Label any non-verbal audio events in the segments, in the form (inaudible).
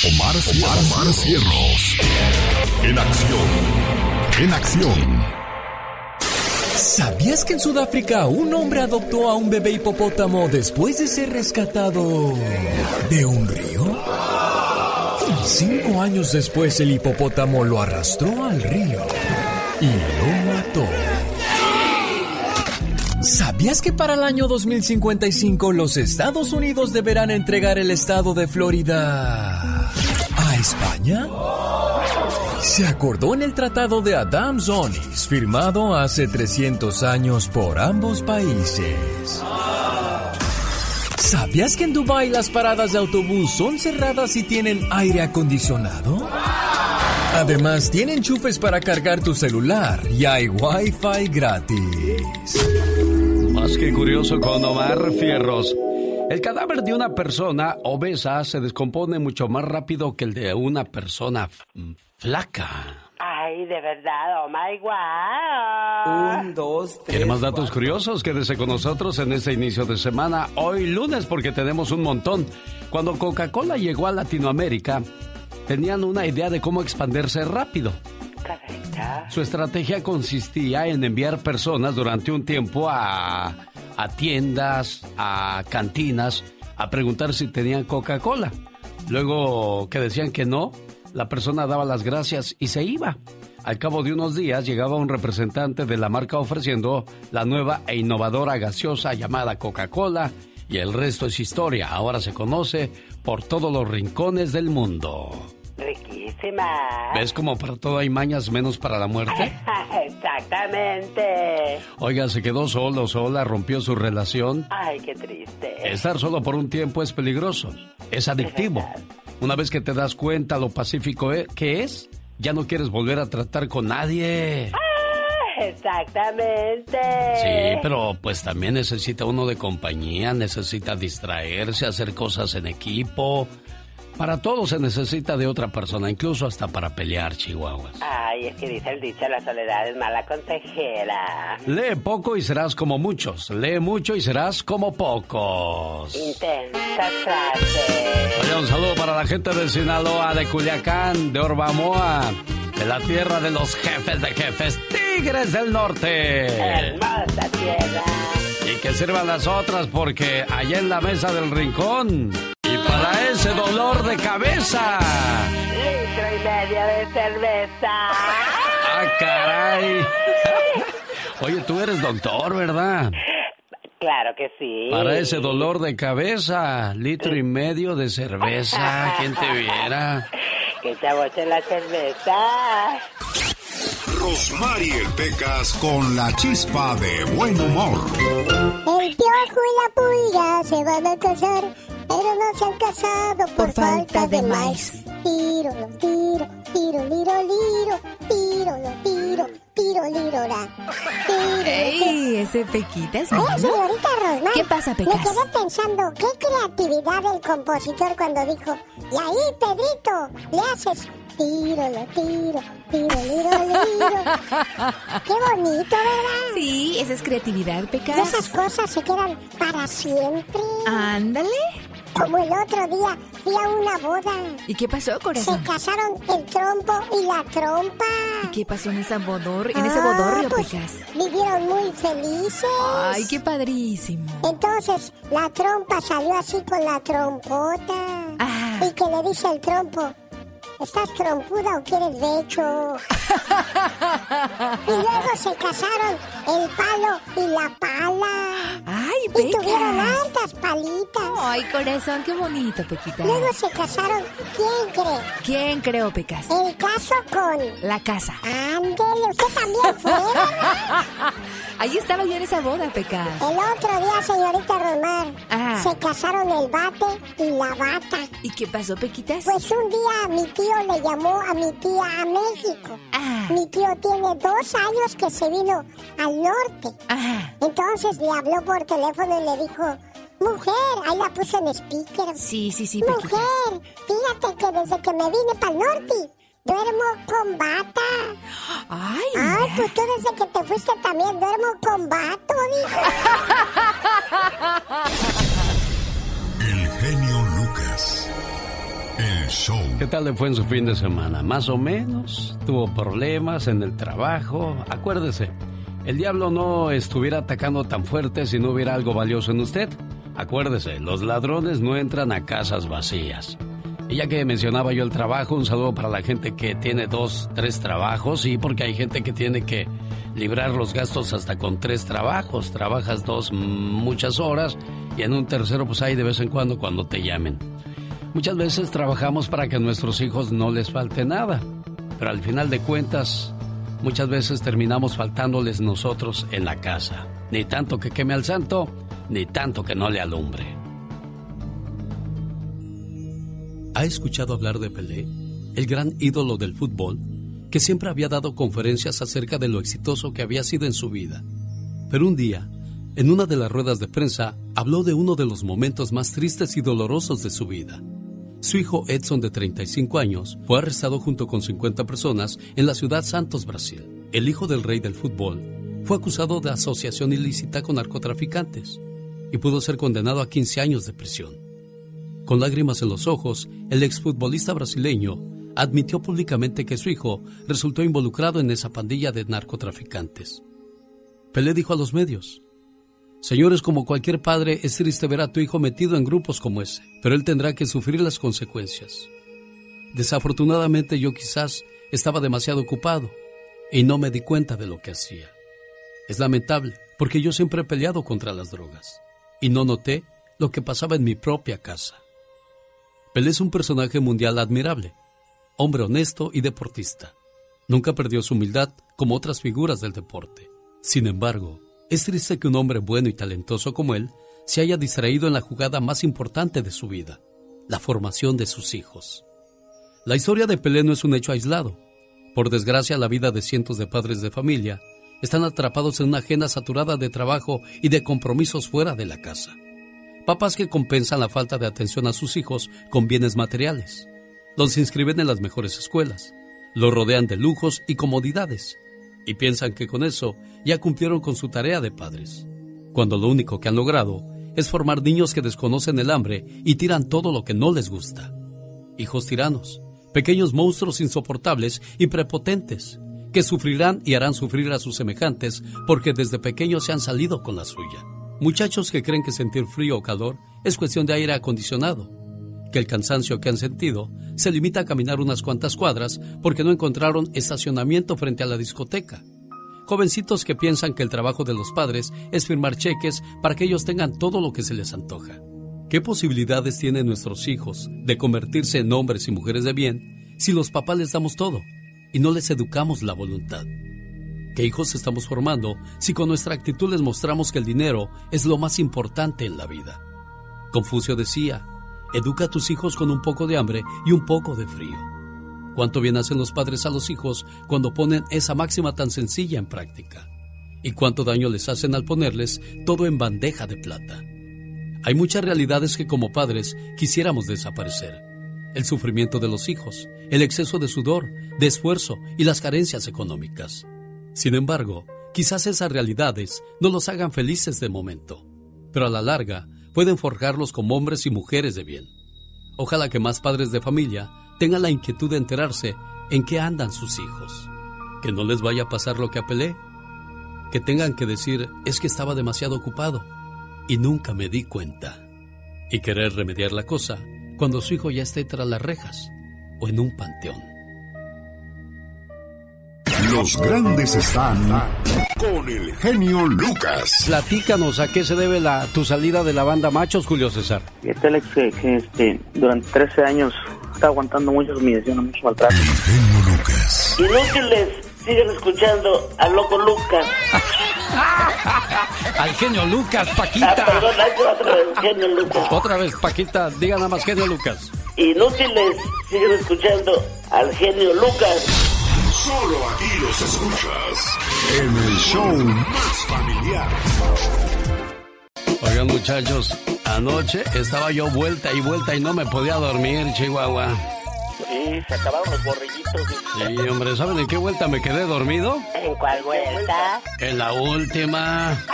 Omar, Omar. En acción. En acción. ¿Sabías que en Sudáfrica un hombre adoptó a un bebé hipopótamo después de ser rescatado de un río? Cinco años después el hipopótamo lo arrastró al río y lo mató. ¿Sabías que para el año 2055 los Estados Unidos deberán entregar el estado de Florida a España? Se acordó en el Tratado de Adams-Onis, firmado hace 300 años por ambos países. ¿Sabías que en Dubái las paradas de autobús son cerradas y tienen aire acondicionado? Además, tienen chufes para cargar tu celular y hay wifi gratis. Más que curioso con Omar Fierros. El cadáver de una persona obesa se descompone mucho más rápido que el de una persona flaca. Ay, de verdad, oh my wow. Un, dos, tres. ¿Quiere más datos curiosos? Quédese con nosotros en este inicio de semana, hoy lunes, porque tenemos un montón. Cuando Coca-Cola llegó a Latinoamérica, tenían una idea de cómo expandirse rápido. Su estrategia consistía en enviar personas durante un tiempo a, a tiendas, a cantinas, a preguntar si tenían Coca-Cola. Luego que decían que no, la persona daba las gracias y se iba. Al cabo de unos días llegaba un representante de la marca ofreciendo la nueva e innovadora gaseosa llamada Coca-Cola y el resto es historia. Ahora se conoce por todos los rincones del mundo. Riquísima. ¿Ves como para todo hay mañas menos para la muerte? (laughs) Exactamente. Oiga, se quedó solo, sola, rompió su relación. Ay, qué triste. Estar solo por un tiempo es peligroso, es adictivo. Una vez que te das cuenta lo pacífico e- que es, ya no quieres volver a tratar con nadie. Ah, exactamente. Sí, pero pues también necesita uno de compañía, necesita distraerse, hacer cosas en equipo. Para todo se necesita de otra persona, incluso hasta para pelear, chihuahuas. Ay, es que dice el dicho, la soledad es mala consejera. Lee poco y serás como muchos. Lee mucho y serás como pocos. Intensa frase. Oye, un saludo para la gente de Sinaloa, de Culiacán, de Orbamoa, de la tierra de los jefes de jefes, Tigres del Norte. Hermosa tierra. Y que sirvan las otras porque allá en la mesa del rincón. Y para ese dolor de cabeza. Litro y medio de cerveza. ¡Ah, caray! (laughs) Oye, tú eres doctor, ¿verdad? Claro que sí. Para ese dolor de cabeza, litro y medio de cerveza, ¿quién te viera? Que te aboche la cerveza. Rosmarie Pecas con la chispa de buen humor. El piojo y la pulga se van a casar, pero no se han casado por, falta de maíz. Tiro, lo tiro, tiro, liro, liro, tiro, lo tiro, tiro, liro, la. Tiro, ¡Ey! Ese Pequita es Oye, bueno. señorita Rosmar. ¿Qué pasa, Me Pecas? quedé pensando, qué creatividad del compositor cuando dijo, y ahí, Pedrito, le haces tiro, lo tiro, tiro, liro, liro. (laughs) Qué bonito, ¿verdad? Sí, esa es creatividad, Y Pecas. esas cosas se quedan para siempre. Ándale. Como el otro día fui a una boda. ¿Y qué pasó, Se corazón? casaron el trompo y la trompa. ¿Y qué pasó en esa bodor, en ese Ah, bodorrio, pues, Pecas? Vivieron muy felices. Ay, qué padrísimo. Entonces la trompa salió así con la trompota. Ah. Y que le dice el trompo, ¿estás trompuda o quieres becho? (laughs) y luego se casaron el palo y la pala. ¡Ay, Y Pecas! tuvieron hartas palitas. Ay, corazón, qué bonito, Pequita. Luego se casaron, ¿quién cree? ¿Quién creó, Pecas? El caso con... La casa. Ándele, usted también fue, ¿verdad? (laughs) Ahí estaba yo en esa boda, Pecas. El otro día, señorita Romar, Ah. se casaron el bate y la bata. ¿Y qué pasó, Pequitas? Pues un día mi tío le llamó a mi tía a México. Ah, Mi tío tiene dos años que se vino al norte. ajá. Entonces le habló por teléfono y le dijo, mujer, ahí la puse en speaker. Sí, sí, sí. Mujer, fíjate que desde que me vine para el norte, duermo con bata. Ay, Ay, mira. pues tú desde que te fuiste también duermo con vato, dijo. (laughs) El genio show. ¿Qué tal le fue en su fin de semana? Más o menos. Tuvo problemas en el trabajo. Acuérdese, el diablo no estuviera atacando tan fuerte si no hubiera algo valioso en usted. Acuérdese, los ladrones no entran a casas vacías. Y ya que mencionaba yo el trabajo, un saludo para la gente que tiene dos, tres trabajos, sí, porque hay gente que tiene que librar los gastos hasta con tres trabajos. Trabajas dos, muchas horas, y en un tercero, pues hay de vez en cuando cuando te llamen. Muchas veces trabajamos para que a nuestros hijos no les falte nada, pero al final de cuentas, muchas veces terminamos faltándoles nosotros en la casa. Ni tanto que queme al santo, ni tanto que no le alumbre. ¿Ha escuchado hablar de Pelé, el gran ídolo del fútbol, que siempre había dado conferencias acerca de lo exitoso que había sido en su vida? Pero un día, en una de las ruedas de prensa, habló de uno de los momentos más tristes y dolorosos de su vida. Su hijo Edson, de 35 años, fue arrestado junto con 50 personas en la ciudad Santos, Brasil. El hijo del rey del fútbol fue acusado de asociación ilícita con narcotraficantes y pudo ser condenado a 15 años de prisión. Con lágrimas en los ojos, el exfutbolista brasileño admitió públicamente que su hijo resultó involucrado en esa pandilla de narcotraficantes. Pelé dijo a los medios, Señores, como cualquier padre, es triste ver a tu hijo metido en grupos como ese, pero él tendrá que sufrir las consecuencias. Desafortunadamente yo quizás estaba demasiado ocupado y no me di cuenta de lo que hacía. Es lamentable, porque yo siempre he peleado contra las drogas y no noté lo que pasaba en mi propia casa. Pelé es un personaje mundial admirable, hombre honesto y deportista. Nunca perdió su humildad como otras figuras del deporte. Sin embargo, es triste que un hombre bueno y talentoso como él se haya distraído en la jugada más importante de su vida, la formación de sus hijos. La historia de Pelé no es un hecho aislado. Por desgracia, la vida de cientos de padres de familia están atrapados en una agenda saturada de trabajo y de compromisos fuera de la casa. Papás que compensan la falta de atención a sus hijos con bienes materiales. Los inscriben en las mejores escuelas, los rodean de lujos y comodidades, y piensan que con eso ya cumplieron con su tarea de padres, cuando lo único que han logrado es formar niños que desconocen el hambre y tiran todo lo que no les gusta. Hijos tiranos, pequeños monstruos insoportables y prepotentes, que sufrirán y harán sufrir a sus semejantes porque desde pequeños se han salido con la suya. Muchachos que creen que sentir frío o calor es cuestión de aire acondicionado, que el cansancio que han sentido se limita a caminar unas cuantas cuadras porque no encontraron estacionamiento frente a la discoteca. Jovencitos que piensan que el trabajo de los padres es firmar cheques para que ellos tengan todo lo que se les antoja. ¿Qué posibilidades tienen nuestros hijos de convertirse en hombres y mujeres de bien si los papás les damos todo y no les educamos la voluntad? ¿Qué hijos estamos formando si con nuestra actitud les mostramos que el dinero es lo más importante en la vida? Confucio decía, educa a tus hijos con un poco de hambre y un poco de frío. ¿Cuánto bien hacen los padres a los hijos cuando ponen esa máxima tan sencilla en práctica? ¿Y cuánto daño les hacen al ponerles todo en bandeja de plata? Hay muchas realidades que como padres quisiéramos desaparecer. El sufrimiento de los hijos, el exceso de sudor, de esfuerzo y las carencias económicas. Sin embargo, quizás esas realidades no los hagan felices de momento, pero a la larga pueden forjarlos como hombres y mujeres de bien. Ojalá que más padres de familia tengan la inquietud de enterarse en qué andan sus hijos. Que no les vaya a pasar lo que a Pelé. Que tengan que decir es que estaba demasiado ocupado y nunca me di cuenta. Y querer remediar la cosa cuando su hijo ya esté tras las rejas o en un panteón. Los grandes están con el genio Lucas. Platícanos a qué se debe la, tu salida de la banda Machos, Julio César. Fíjate, Alex, que, que, este, durante 13 años está aguantando muchas humillaciones, mucho maltrato. El genio Lucas. Inútiles, siguen escuchando al loco Lucas. (laughs) Al genio Lucas, Paquita. Ah, perdón, otra vez, genio Lucas. Otra vez, Paquita, diga nada más genio Lucas. Inútiles, siguen escuchando al genio Lucas. Solo aquí los escuchas en el show más familiar. Oigan, muchachos, anoche estaba yo vuelta y vuelta y no me podía dormir, Chihuahua. Sí, se acabaron los borrillitos. Sí, hombre, ¿saben en qué vuelta me quedé dormido? ¿En cuál vuelta? En la última. (laughs)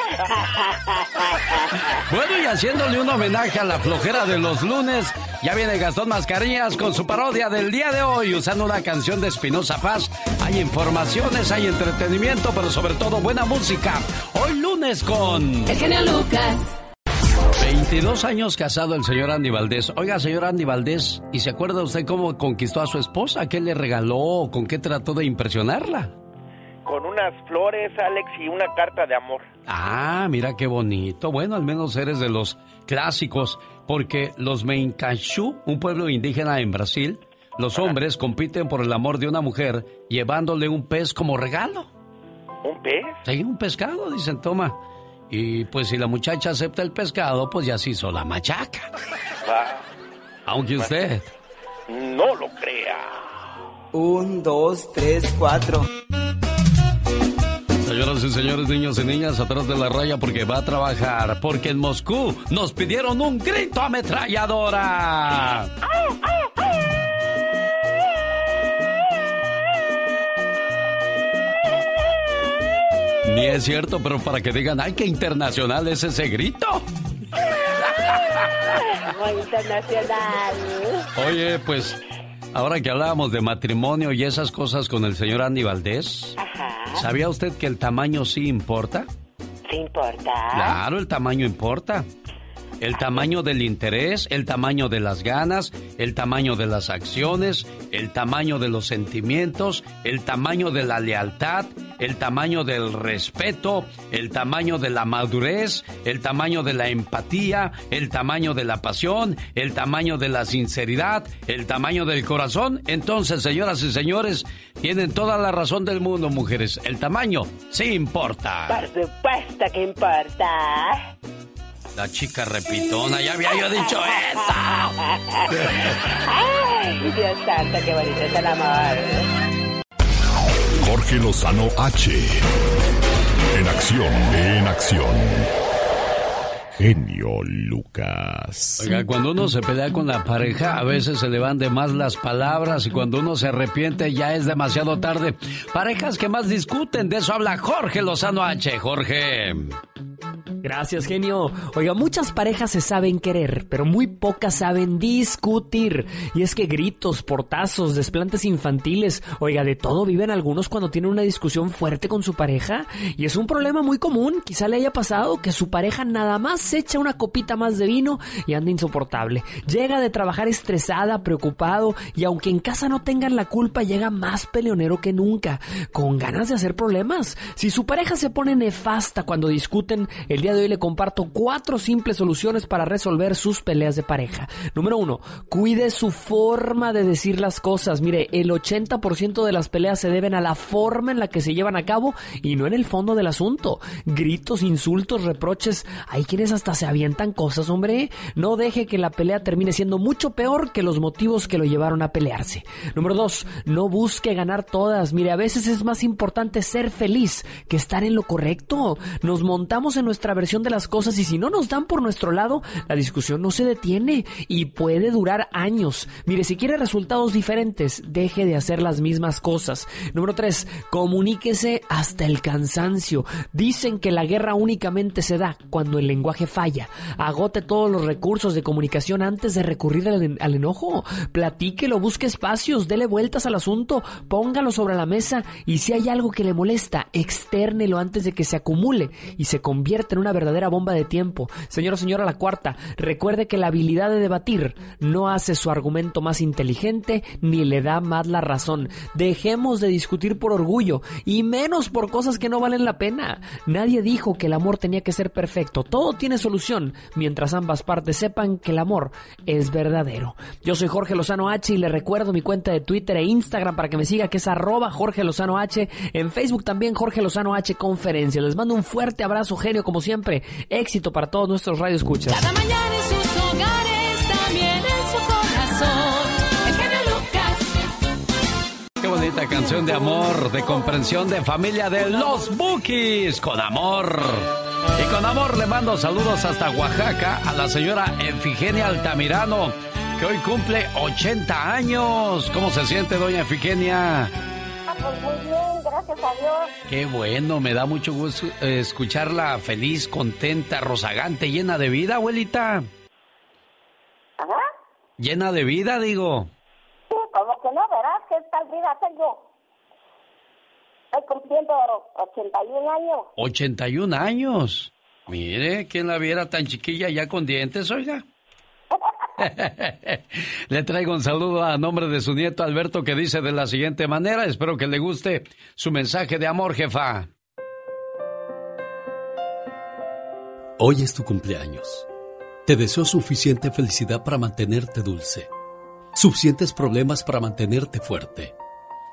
Bueno, y haciéndole un homenaje a la flojera de los lunes, ya viene Gastón Mascarillas con su parodia del día de hoy, usando una canción de Espinosa Paz. Hay informaciones, hay entretenimiento, pero sobre todo buena música. Hoy lunes con... El genio Lucas. 22 años casado el señor Andy Valdés. Oiga, señor Andy Valdés, ¿y se acuerda usted cómo conquistó a su esposa? ¿Qué le regaló? ¿Con qué trató de impresionarla? Con unas flores, Alex, y una carta de amor. Ah, mira qué bonito. Bueno, al menos eres de los clásicos, porque los Meincachú, un pueblo indígena en Brasil, los hombres compiten por el amor de una mujer llevándole un pez como regalo. ¿Un pez? Sí, un pescado, dicen, toma. Y pues si la muchacha acepta el pescado, pues ya se hizo la machaca. Ah, Aunque usted... no lo crea. Un, dos, tres, cuatro. Señoras y señores, niños y niñas, atrás de la raya porque va a trabajar. Porque en Moscú nos pidieron un grito ametralladora. Ni es cierto, pero para que digan, ay, qué internacional es ese grito. (laughs) Muy internacional. Oye, pues, ahora que hablábamos de matrimonio y esas cosas con el señor Andy Valdés, Ajá. ¿sabía usted que el tamaño sí importa? ¿Sí importa? Claro, el tamaño importa. El tamaño del interés, el tamaño de las ganas, el tamaño de las acciones, el tamaño de los sentimientos, el tamaño de la lealtad, el tamaño del respeto, el tamaño de la madurez, el tamaño de la empatía, el tamaño de la pasión, el tamaño de la sinceridad, el tamaño del corazón. Entonces, señoras y señores, tienen toda la razón del mundo, mujeres. El tamaño sí importa. Por supuesto que importa. La chica repitona, ya había yo dicho eso. Ay, Dios santo, qué bonito es el amor. Jorge Lozano H. En acción, en acción. Genio Lucas. Oiga, cuando uno se pelea con la pareja, a veces se le van de más las palabras y cuando uno se arrepiente ya es demasiado tarde. Parejas que más discuten, de eso habla Jorge Lozano H. Jorge. Gracias, genio. Oiga, muchas parejas se saben querer, pero muy pocas saben discutir. Y es que gritos, portazos, desplantes infantiles, oiga, de todo viven algunos cuando tienen una discusión fuerte con su pareja. Y es un problema muy común. Quizá le haya pasado que su pareja nada más se echa una copita más de vino y anda insoportable. Llega de trabajar estresada, preocupado, y aunque en casa no tengan la culpa, llega más peleonero que nunca, con ganas de hacer problemas. Si su pareja se pone nefasta cuando discuten, el día de hoy le comparto cuatro simples soluciones para resolver sus peleas de pareja. Número uno, cuide su forma de decir las cosas. Mire, el 80% de las peleas se deben a la forma en la que se llevan a cabo y no en el fondo del asunto. Gritos, insultos, reproches. Hay quienes hasta se avientan cosas, hombre. No deje que la pelea termine siendo mucho peor que los motivos que lo llevaron a pelearse. Número dos, no busque ganar todas. Mire, a veces es más importante ser feliz que estar en lo correcto. Nos montamos en nuestra versión de las cosas y si no nos dan por nuestro lado, la discusión no se detiene y puede durar años. Mire, si quiere resultados diferentes, deje de hacer las mismas cosas. Número 3. Comuníquese hasta el cansancio. Dicen que la guerra únicamente se da cuando el lenguaje falla. Agote todos los recursos de comunicación antes de recurrir al, en- al enojo. Platíquelo, busque espacios, dele vueltas al asunto, póngalo sobre la mesa y si hay algo que le molesta, externelo antes de que se acumule y se convierta en una verdadera bomba de tiempo. Señor o señora, la cuarta, recuerde que la habilidad de debatir no hace su argumento más inteligente ni le da más la razón. Dejemos de discutir por orgullo y menos por cosas que no valen la pena. Nadie dijo que el amor tenía que ser perfecto. Todo tiene solución mientras ambas partes sepan que el amor es verdadero. Yo soy Jorge Lozano H y le recuerdo mi cuenta de Twitter e Instagram para que me siga que es arroba Jorge Lozano H. En Facebook también Jorge Lozano H Conferencia. Les mando un fuerte abrazo, genio, como siempre. Éxito para todos nuestros radioescuchas. Cada mañana en sus hogares, también en su corazón. El genio Lucas. Qué bonita canción de amor, de comprensión de familia de los Bookies. Con amor. Y con amor le mando saludos hasta Oaxaca a la señora Efigenia Altamirano, que hoy cumple 80 años. ¿Cómo se siente, doña Efigenia? Ah, pues muy bien, gracias a Dios. Qué bueno, me da mucho gusto eh, escucharla feliz, contenta, rozagante, llena de vida, abuelita. Ajá. Llena de vida, digo. Sí, como que no, verás que tal vida tengo. Estoy cumpliendo 81 años. 81 años. Mire, ¿quién la viera tan chiquilla ya con dientes, oiga? (laughs) le traigo un saludo a nombre de su nieto Alberto que dice de la siguiente manera, espero que le guste su mensaje de amor, jefa. Hoy es tu cumpleaños. Te deseo suficiente felicidad para mantenerte dulce, suficientes problemas para mantenerte fuerte,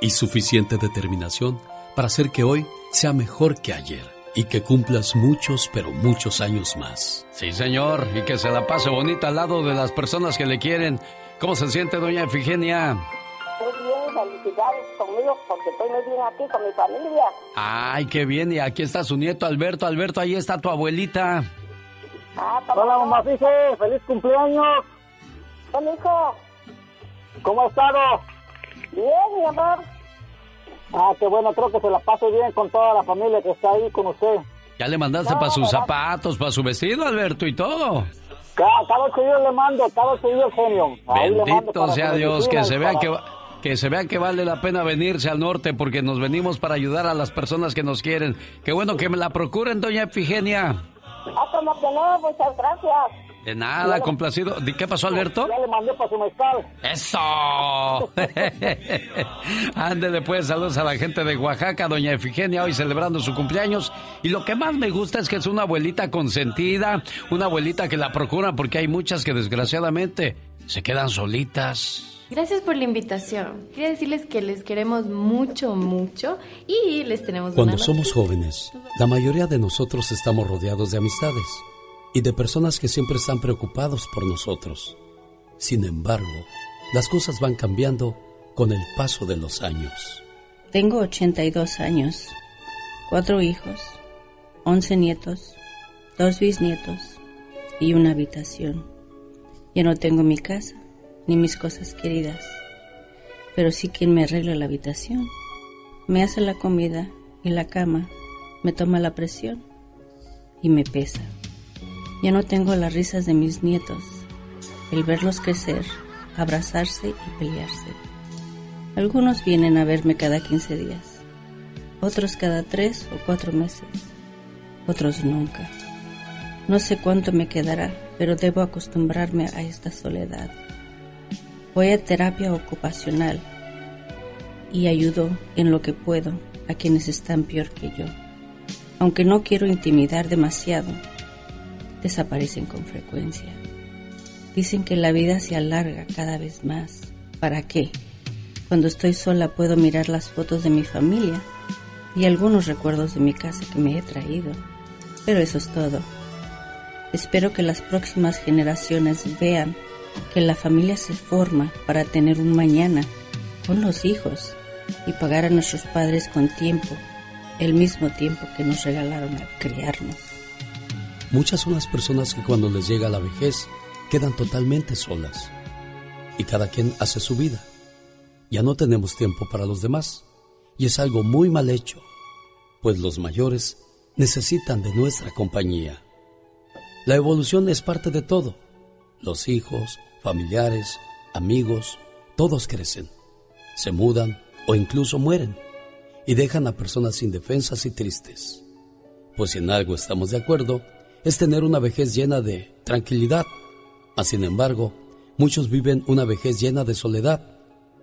y suficiente determinación para hacer que hoy sea mejor que ayer y que cumplas muchos, pero muchos años más. Sí, señor, y que se la pase bonita al lado de las personas que le quieren. ¿Cómo se siente, doña Efigenia? Muy bien, felicidades conmigo porque estoy muy bien aquí con mi familia. Ay, qué bien, y aquí está su nieto Alberto. Alberto, ahí está tu abuelita. Ah, Hola, mamá Fife, feliz cumpleaños. Hola, hijo. ¿Cómo ha estado? Bien, mi amor. Ah, qué bueno, creo que se la pase bien con toda la familia que está ahí con usted. Ya le mandaste No, para sus zapatos, para su vestido, Alberto, y todo. Cada, cada días le mando, cada días genio. Ahí le mando Bendito sea Dios, que se vea para- que, va- que se vea que vale la pena venirse al norte porque nos venimos para ayudar a las personas que nos quieren. Qué bueno que me la procuren, doña Efigenia. Ah, como que no, muchas gracias. De nada, complacido. ¿De qué pasó, Alberto? Ya le mandé para su mezcal. ¡Eso! (laughs) Ándele pues, saludos a la gente de Oaxaca, doña Efigenia, hoy celebrando su cumpleaños. Y lo que más me gusta es que es una abuelita consentida, una abuelita que la procura porque hay muchas que desgraciadamente se quedan solitas. Gracias por la invitación. Quería decirles que les queremos mucho, mucho y les tenemos Cuando una somos jóvenes, la mayoría de nosotros estamos rodeados de amistades y de personas que siempre están preocupados por nosotros. Sin embargo, las cosas van cambiando con el paso de los años. Tengo 82 años, cuatro hijos, 11 nietos, dos bisnietos y una habitación. Ya no tengo mi casa ni mis cosas queridas, pero sí quien me arregla la habitación. Me hace la comida y la cama, me toma la presión y me pesa. Ya no tengo las risas de mis nietos, el verlos crecer, abrazarse y pelearse. Algunos vienen a verme cada 15 días, otros cada 3 o 4 meses, otros nunca. No sé cuánto me quedará, pero debo acostumbrarme a esta soledad. Voy a terapia ocupacional y ayudo en lo que puedo a quienes están peor que yo. Aunque no quiero intimidar demasiado, desaparecen con frecuencia. Dicen que la vida se alarga cada vez más. ¿Para qué? Cuando estoy sola puedo mirar las fotos de mi familia y algunos recuerdos de mi casa que me he traído. Pero eso es todo. Espero que las próximas generaciones vean que la familia se forma para tener un mañana con los hijos y pagar a nuestros padres con tiempo, el mismo tiempo que nos regalaron al criarnos. Muchas son las personas que cuando les llega la vejez quedan totalmente solas y cada quien hace su vida. Ya no tenemos tiempo para los demás y es algo muy mal hecho, pues los mayores necesitan de nuestra compañía. La evolución es parte de todo. Los hijos, familiares, amigos, todos crecen, se mudan o incluso mueren y dejan a personas indefensas y tristes. Pues si en algo estamos de acuerdo, es tener una vejez llena de tranquilidad. Mas, sin embargo, muchos viven una vejez llena de soledad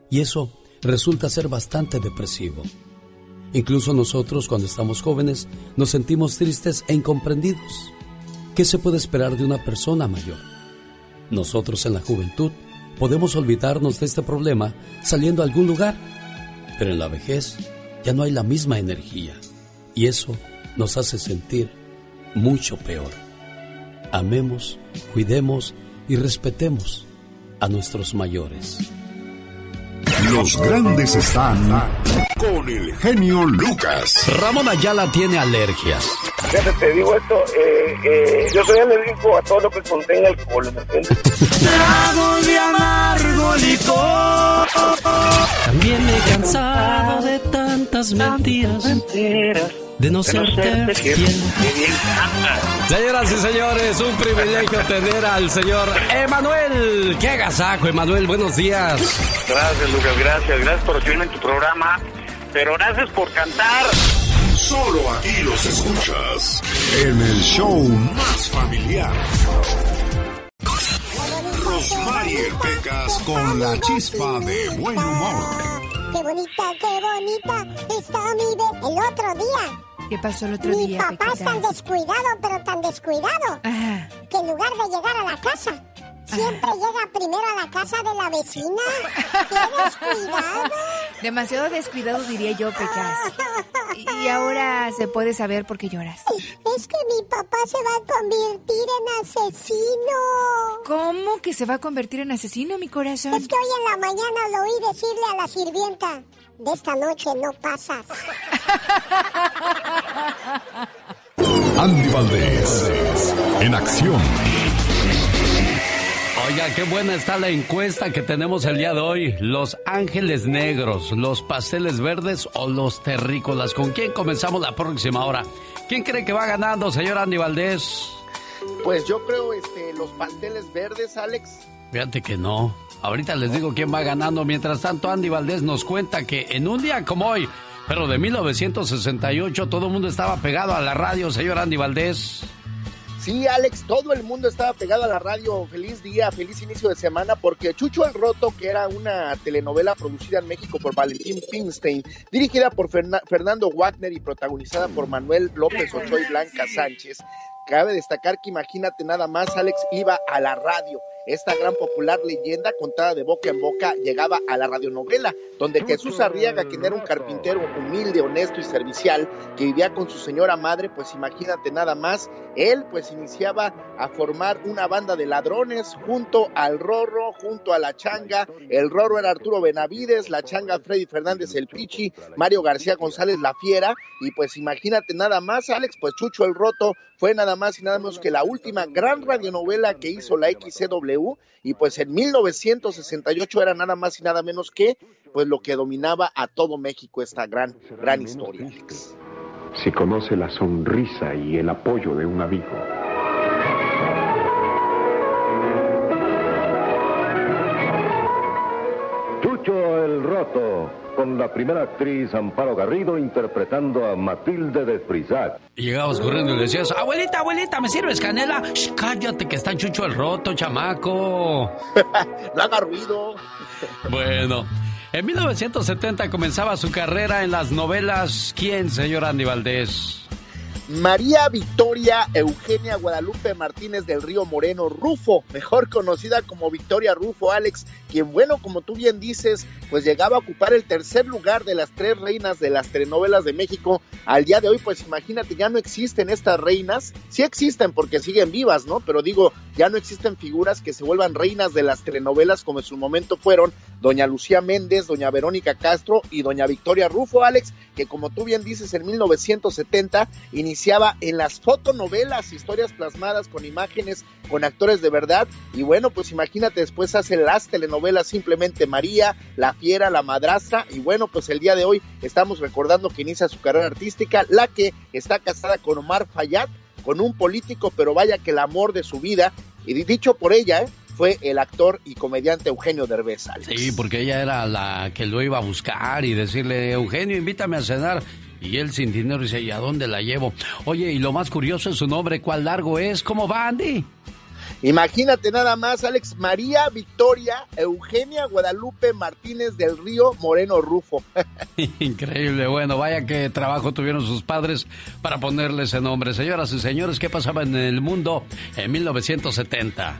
y eso resulta ser bastante depresivo. Incluso nosotros cuando estamos jóvenes nos sentimos tristes e incomprendidos. ¿Qué se puede esperar de una persona mayor? Nosotros en la juventud podemos olvidarnos de este problema saliendo a algún lugar, pero en la vejez ya no hay la misma energía y eso nos hace sentir mucho peor. Amemos, cuidemos y respetemos a nuestros mayores. Los grandes están con el genio Lucas. Ramón Ayala tiene alergias. Fíjate, te digo esto, eh, eh, yo soy alérgico a todo lo que contenga alcohol, ¿me entiendes? Trago de amargo licor. También me he cansado de tantas mentiras. De no serte fiel. Señoras y señores, un privilegio (laughs) tener al señor Emanuel. ¡Qué agasajo, Emanuel! Buenos días. Gracias, Lucas, gracias. Gracias por recibirme en tu programa. Pero gracias por cantar. Solo aquí los escuchas en el show más familiar. Rosmarie Pecas con la chispa de buen humor. Qué bonita, qué bonita está mi bebé. El otro día, ¿Qué pasó el otro mi día? papá es tan descuidado, pero tan descuidado, Ajá. que en lugar de llegar a la casa, siempre llega primero a la casa de la vecina. ¡Qué descuidado! Demasiado descuidado diría yo, Pecas. Y ahora se puede saber por qué lloras. Es que mi papá se va a convertir en asesino. ¿Cómo que se va a convertir en asesino, mi corazón? Es que hoy en la mañana lo oí decirle a la sirvienta, de esta noche no pasas. Andy Valdés, en acción. Oiga, qué buena está la encuesta que tenemos el día de hoy. Los ángeles negros, los pasteles verdes o los terrícolas. ¿Con quién comenzamos la próxima hora? ¿Quién cree que va ganando, señor Andy Valdés? Pues yo creo este, los pasteles verdes, Alex. Fíjate que no. Ahorita les digo quién va ganando. Mientras tanto, Andy Valdés nos cuenta que en un día como hoy, pero de 1968, todo el mundo estaba pegado a la radio, señor Andy Valdés. Sí, Alex, todo el mundo estaba pegado a la radio. Feliz día, feliz inicio de semana, porque Chucho el Roto, que era una telenovela producida en México por Valentín Pinstein, dirigida por Ferna- Fernando Wagner y protagonizada por Manuel López Ochoa y Blanca Sánchez. Cabe destacar que imagínate nada más, Alex iba a la radio. Esta gran popular leyenda contada de boca en boca llegaba a la radionovela, donde Jesús Arriaga, quien era un carpintero humilde, honesto y servicial, que vivía con su señora madre, pues imagínate nada más, él pues iniciaba a formar una banda de ladrones junto al Rorro, junto a la Changa. El Rorro era Arturo Benavides, la Changa Freddy Fernández el Pichi, Mario García González la Fiera, y pues imagínate nada más, Alex, pues Chucho el Roto fue nada más y nada menos que la última gran radionovela que hizo la XCW y pues en 1968 era nada más y nada menos que pues lo que dominaba a todo México esta gran gran historia. Alex. Si conoce la sonrisa y el apoyo de un amigo. El Roto, con la primera actriz Amparo Garrido interpretando a Matilde de Frisac. Llegabas corriendo y le decías, abuelita, abuelita, ¿me sirves canela? Shh, cállate que está chucho el roto, chamaco. (laughs) no haga ruido. Bueno, en 1970 comenzaba su carrera en las novelas ¿Quién, señor Andy Valdés? María Victoria Eugenia Guadalupe Martínez del Río Moreno Rufo, mejor conocida como Victoria Rufo Alex, quien bueno, como tú bien dices, pues llegaba a ocupar el tercer lugar de las tres reinas de las telenovelas de México. Al día de hoy, pues imagínate, ya no existen estas reinas, sí existen porque siguen vivas, ¿no? Pero digo, ya no existen figuras que se vuelvan reinas de las telenovelas como en su momento fueron doña Lucía Méndez, doña Verónica Castro y doña Victoria Rufo Alex, que como tú bien dices, en 1970 inició iniciaba en las fotonovelas, historias plasmadas con imágenes, con actores de verdad. Y bueno, pues imagínate, después hace las telenovelas simplemente María, La Fiera, La Madrastra. Y bueno, pues el día de hoy estamos recordando que inicia su carrera artística, la que está casada con Omar Fayad, con un político, pero vaya que el amor de su vida, y dicho por ella, ¿eh? fue el actor y comediante Eugenio Derbez. Sí, porque ella era la que lo iba a buscar y decirle, Eugenio, invítame a cenar. Y él sin dinero dice, ¿y a dónde la llevo? Oye, y lo más curioso es su nombre, ¿cuál largo es? ¿Cómo va, Andy? Imagínate nada más, Alex, María Victoria Eugenia Guadalupe Martínez del Río Moreno Rufo. (laughs) Increíble, bueno, vaya que trabajo tuvieron sus padres para ponerle ese nombre. Señoras y señores, ¿qué pasaba en el mundo en 1970?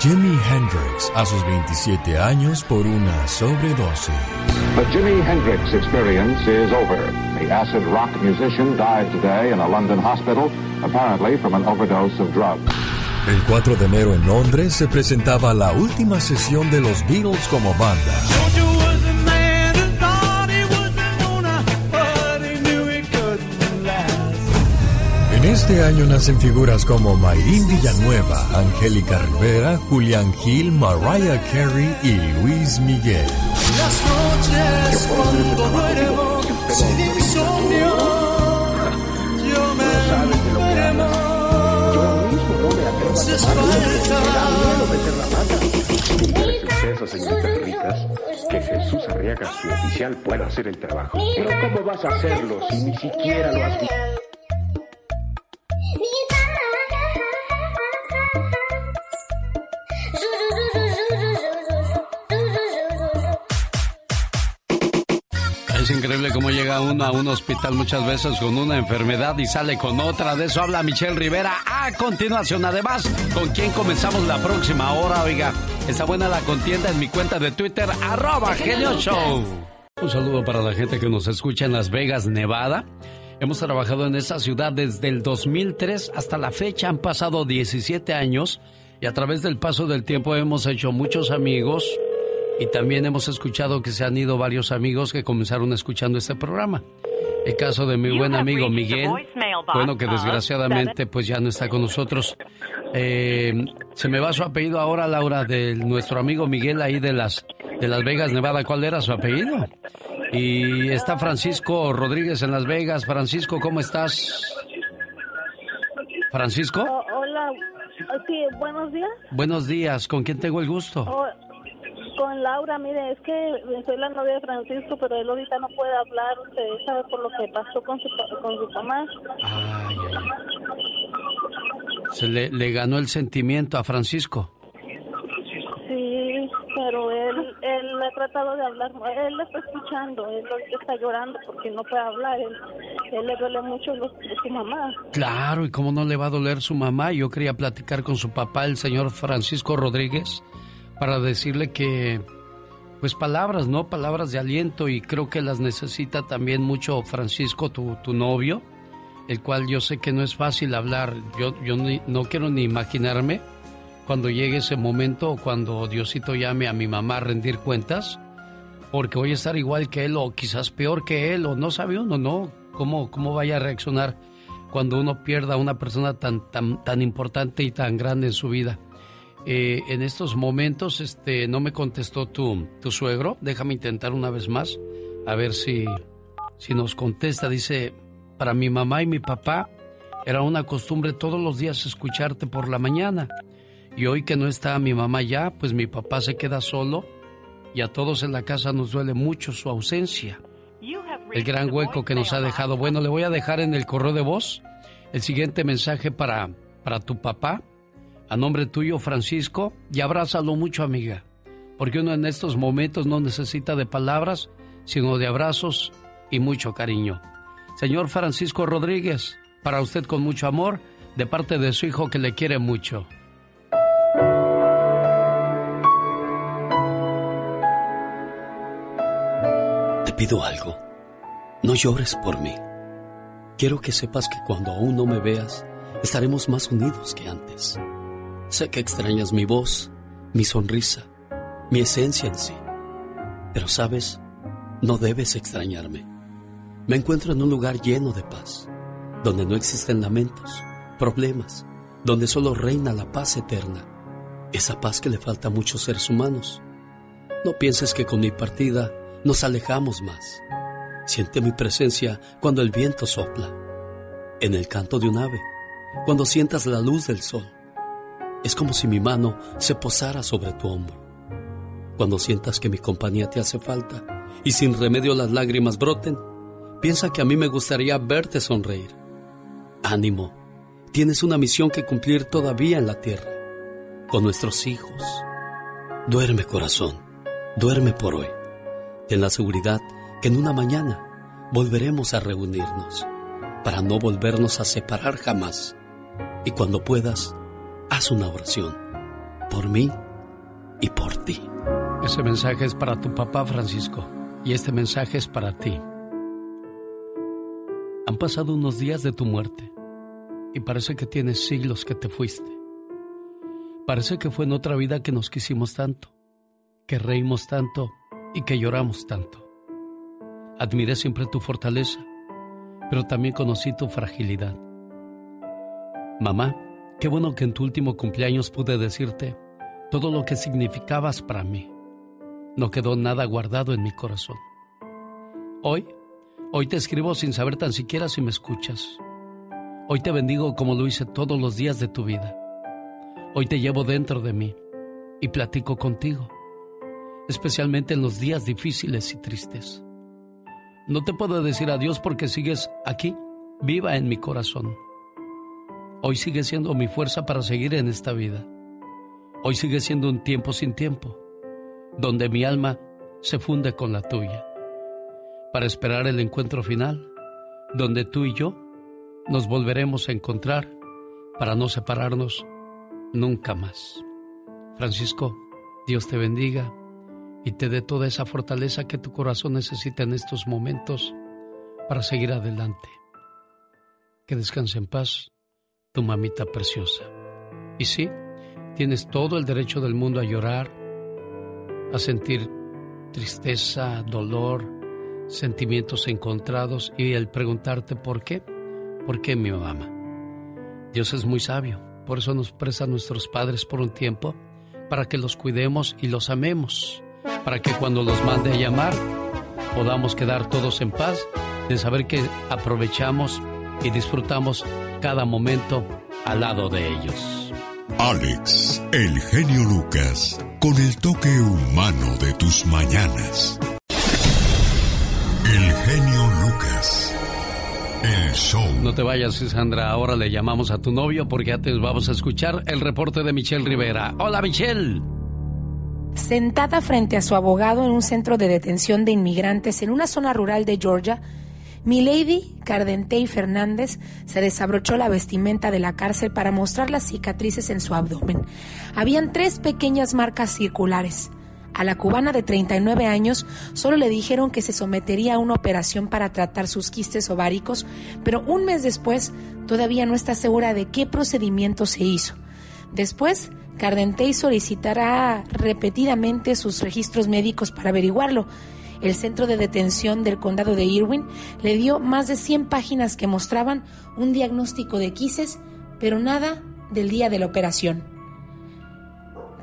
Jimi Hendrix, a sus 27 años por una sobredosis. The Jimi Hendrix experience is over. The acid rock musician died today in a London hospital, apparently from an overdose of drugs. El 4 de enero en Londres se presentaba la última sesión de los Beatles como banda. Este año nacen figuras como Mayrín Villanueva, Angélica Rivera, Julián Gil, Mariah Carey y Luis Miguel. Las noches cuando duermo sin insomnio, yo me enfermo. Haces Tres empresas señoritas ricas que Jesús Arriaga, su oficial, pueda hacer el trabajo. Pero ¿cómo vas a hacerlo si ni siquiera lo has visto? Es increíble cómo llega uno a un hospital muchas veces con una enfermedad y sale con otra. De eso habla Michelle Rivera. A continuación, además, ¿con quién comenzamos la próxima hora? Oiga, está buena la contienda en mi cuenta de Twitter, arroba Genio Show. Un saludo para la gente que nos escucha en Las Vegas, Nevada. Hemos trabajado en esa ciudad desde el 2003 hasta la fecha. Han pasado 17 años y a través del paso del tiempo hemos hecho muchos amigos y también hemos escuchado que se han ido varios amigos que comenzaron escuchando este programa. El caso de mi buen amigo Miguel, bueno, que desgraciadamente pues ya no está con nosotros. Eh, se me va su apellido ahora, Laura, de nuestro amigo Miguel ahí de las, de Las Vegas, Nevada. ¿Cuál era su apellido? Y está Francisco Rodríguez en Las Vegas. Francisco, ¿cómo estás? ¿Francisco? Oh, hola, sí, buenos días. Buenos días, ¿con quién tengo el gusto? Oh, con Laura, mire, es que soy la novia de Francisco, pero él ahorita no puede hablar, usted sabe por lo que pasó con su, con su mamá. Ay, ay. Se le, le ganó el sentimiento a Francisco. Sí, pero él, él le ha de hablar, él está escuchando, él está llorando porque no puede hablar, él, le duele mucho lo su mamá. Claro, y cómo no le va a doler su mamá. Yo quería platicar con su papá, el señor Francisco Rodríguez, para decirle que, pues palabras, ¿no? Palabras de aliento y creo que las necesita también mucho Francisco, tu, tu novio, el cual yo sé que no es fácil hablar. Yo, yo ni- no quiero ni imaginarme cuando llegue ese momento o cuando Diosito llame a mi mamá a rendir cuentas, porque voy a estar igual que él o quizás peor que él o no sabe uno, ¿no? ¿Cómo, cómo vaya a reaccionar cuando uno pierda a una persona tan, tan, tan importante y tan grande en su vida? Eh, en estos momentos este, no me contestó tu, tu suegro. Déjame intentar una vez más, a ver si, si nos contesta. Dice, para mi mamá y mi papá era una costumbre todos los días escucharte por la mañana. Y hoy que no está mi mamá ya, pues mi papá se queda solo y a todos en la casa nos duele mucho su ausencia. El gran hueco que nos ha dejado. Bueno, le voy a dejar en el correo de voz el siguiente mensaje para, para tu papá. A nombre tuyo, Francisco, y abrázalo mucho, amiga. Porque uno en estos momentos no necesita de palabras, sino de abrazos y mucho cariño. Señor Francisco Rodríguez, para usted con mucho amor, de parte de su hijo que le quiere mucho. Pido algo. No llores por mí. Quiero que sepas que cuando aún no me veas, estaremos más unidos que antes. Sé que extrañas mi voz, mi sonrisa, mi esencia en sí. Pero sabes, no debes extrañarme. Me encuentro en un lugar lleno de paz, donde no existen lamentos, problemas, donde solo reina la paz eterna, esa paz que le falta a muchos seres humanos. No pienses que con mi partida nos alejamos más. Siente mi presencia cuando el viento sopla, en el canto de un ave, cuando sientas la luz del sol. Es como si mi mano se posara sobre tu hombro. Cuando sientas que mi compañía te hace falta y sin remedio las lágrimas broten, piensa que a mí me gustaría verte sonreír. Ánimo, tienes una misión que cumplir todavía en la tierra, con nuestros hijos. Duerme corazón, duerme por hoy. Ten la seguridad que en una mañana volveremos a reunirnos para no volvernos a separar jamás. Y cuando puedas, haz una oración por mí y por ti. Ese mensaje es para tu papá Francisco y este mensaje es para ti. Han pasado unos días de tu muerte y parece que tienes siglos que te fuiste. Parece que fue en otra vida que nos quisimos tanto, que reímos tanto y que lloramos tanto. Admiré siempre tu fortaleza, pero también conocí tu fragilidad. Mamá, qué bueno que en tu último cumpleaños pude decirte todo lo que significabas para mí. No quedó nada guardado en mi corazón. Hoy, hoy te escribo sin saber tan siquiera si me escuchas. Hoy te bendigo como lo hice todos los días de tu vida. Hoy te llevo dentro de mí y platico contigo, especialmente en los días difíciles y tristes. No te puedo decir adiós porque sigues aquí, viva en mi corazón. Hoy sigue siendo mi fuerza para seguir en esta vida. Hoy sigue siendo un tiempo sin tiempo, donde mi alma se funde con la tuya, para esperar el encuentro final, donde tú y yo nos volveremos a encontrar para no separarnos nunca más. Francisco, Dios te bendiga y te dé toda esa fortaleza que tu corazón necesita en estos momentos para seguir adelante. Que descanse en paz tu mamita preciosa. Y sí, tienes todo el derecho del mundo a llorar, a sentir tristeza, dolor, sentimientos encontrados y el preguntarte por qué, por qué mi mamá. Dios es muy sabio, por eso nos presta a nuestros padres por un tiempo, para que los cuidemos y los amemos, para que cuando los mande a llamar podamos quedar todos en paz de saber que aprovechamos y disfrutamos cada momento al lado de ellos. Alex, el genio Lucas, con el toque humano de tus mañanas. El genio Lucas. El show. No te vayas, Sandra. Ahora le llamamos a tu novio porque antes vamos a escuchar el reporte de Michelle Rivera. Hola, Michelle. Sentada frente a su abogado en un centro de detención de inmigrantes en una zona rural de Georgia, Milady Cardentey Fernández se desabrochó la vestimenta de la cárcel para mostrar las cicatrices en su abdomen. Habían tres pequeñas marcas circulares. A la cubana de 39 años solo le dijeron que se sometería a una operación para tratar sus quistes ováricos, pero un mes después todavía no está segura de qué procedimiento se hizo. Después, Cardentey solicitará repetidamente sus registros médicos para averiguarlo. El centro de detención del condado de Irwin le dio más de 100 páginas que mostraban un diagnóstico de quises, pero nada del día de la operación.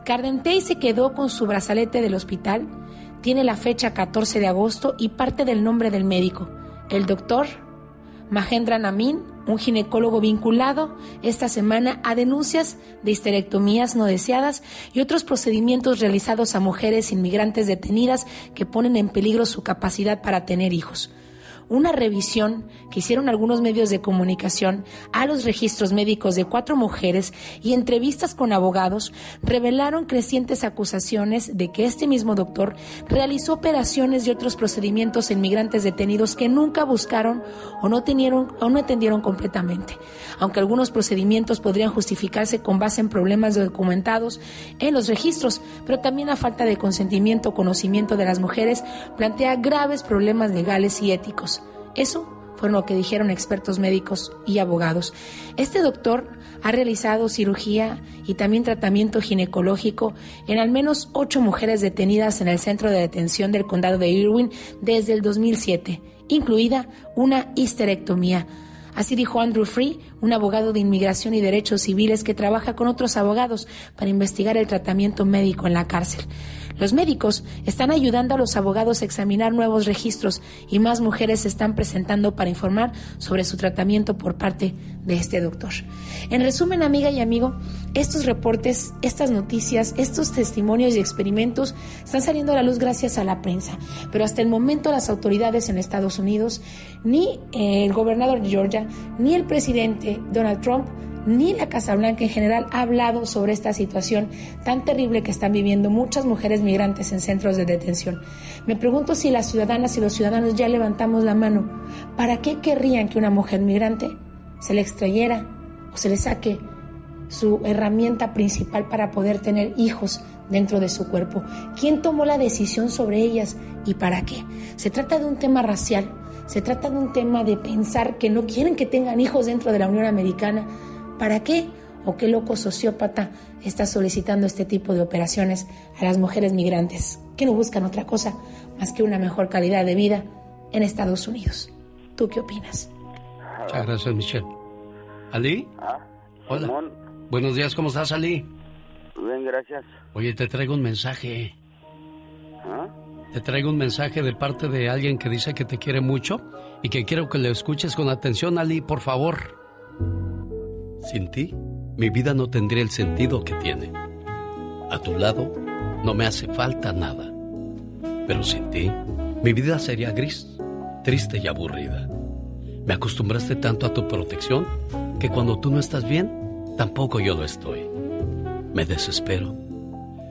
Cardentey se quedó con su brazalete del hospital, tiene la fecha 14 de agosto y parte del nombre del médico, el doctor Mahendra Namin, un ginecólogo vinculado esta semana a denuncias de histerectomías no deseadas y otros procedimientos realizados a mujeres inmigrantes detenidas que ponen en peligro su capacidad para tener hijos. Una revisión que hicieron algunos medios de comunicación a los registros médicos de cuatro mujeres y entrevistas con abogados revelaron crecientes acusaciones de que este mismo doctor realizó operaciones y otros procedimientos en migrantes detenidos que nunca buscaron o no, tenieron, o no atendieron completamente. Aunque algunos procedimientos podrían justificarse con base en problemas documentados en los registros, pero también la falta de consentimiento o conocimiento de las mujeres plantea graves problemas legales y éticos. Eso fue lo que dijeron expertos médicos y abogados. Este doctor ha realizado cirugía y también tratamiento ginecológico en al menos ocho mujeres detenidas en el centro de detención del condado de Irwin desde el 2007, incluida una histerectomía. Así dijo Andrew Free, un abogado de inmigración y derechos civiles que trabaja con otros abogados para investigar el tratamiento médico en la cárcel. Los médicos están ayudando a los abogados a examinar nuevos registros y más mujeres se están presentando para informar sobre su tratamiento por parte de este doctor. En resumen, amiga y amigo, estos reportes, estas noticias, estos testimonios y experimentos están saliendo a la luz gracias a la prensa, pero hasta el momento las autoridades en Estados Unidos, ni el gobernador de Georgia, ni el presidente Donald Trump ni la Casa Blanca en general ha hablado sobre esta situación tan terrible que están viviendo muchas mujeres migrantes en centros de detención. Me pregunto si las ciudadanas y los ciudadanos ya levantamos la mano. ¿Para qué querrían que una mujer migrante se le extrayera o se le saque su herramienta principal para poder tener hijos dentro de su cuerpo? ¿Quién tomó la decisión sobre ellas y para qué? Se trata de un tema racial, se trata de un tema de pensar que no quieren que tengan hijos dentro de la Unión Americana ¿Para qué? ¿O qué loco sociópata está solicitando este tipo de operaciones a las mujeres migrantes que no buscan otra cosa más que una mejor calidad de vida en Estados Unidos? ¿Tú qué opinas? Muchas gracias, Michelle. ¿Ali? Ah, Hola. Buenos días, ¿cómo estás, Ali? Bien, gracias. Oye, te traigo un mensaje. Te traigo un mensaje de parte de alguien que dice que te quiere mucho y que quiero que le escuches con atención, Ali, por favor. Sin ti, mi vida no tendría el sentido que tiene. A tu lado, no me hace falta nada. Pero sin ti, mi vida sería gris, triste y aburrida. Me acostumbraste tanto a tu protección que cuando tú no estás bien, tampoco yo lo estoy. Me desespero.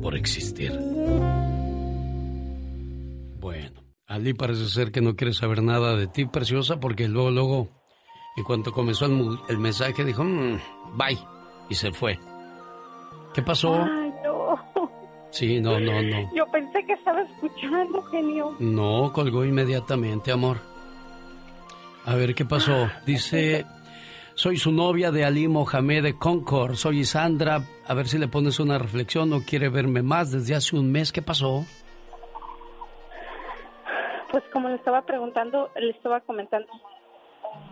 por existir. Bueno, Ali parece ser que no quiere saber nada de ti, preciosa, porque luego, luego, en cuanto comenzó el, mensaje, dijo, "Mm, bye, y se fue. ¿Qué pasó? Ay, no. Sí, no, no, no. Yo pensé que estaba escuchando, genio. No, colgó inmediatamente, amor. A ver, ¿qué pasó? Dice, soy su novia de Ali Mohamed de Concord, soy Sandra. A ver si le pones una reflexión, no quiere verme más desde hace un mes. ¿Qué pasó? Pues como le estaba preguntando, le estaba comentando,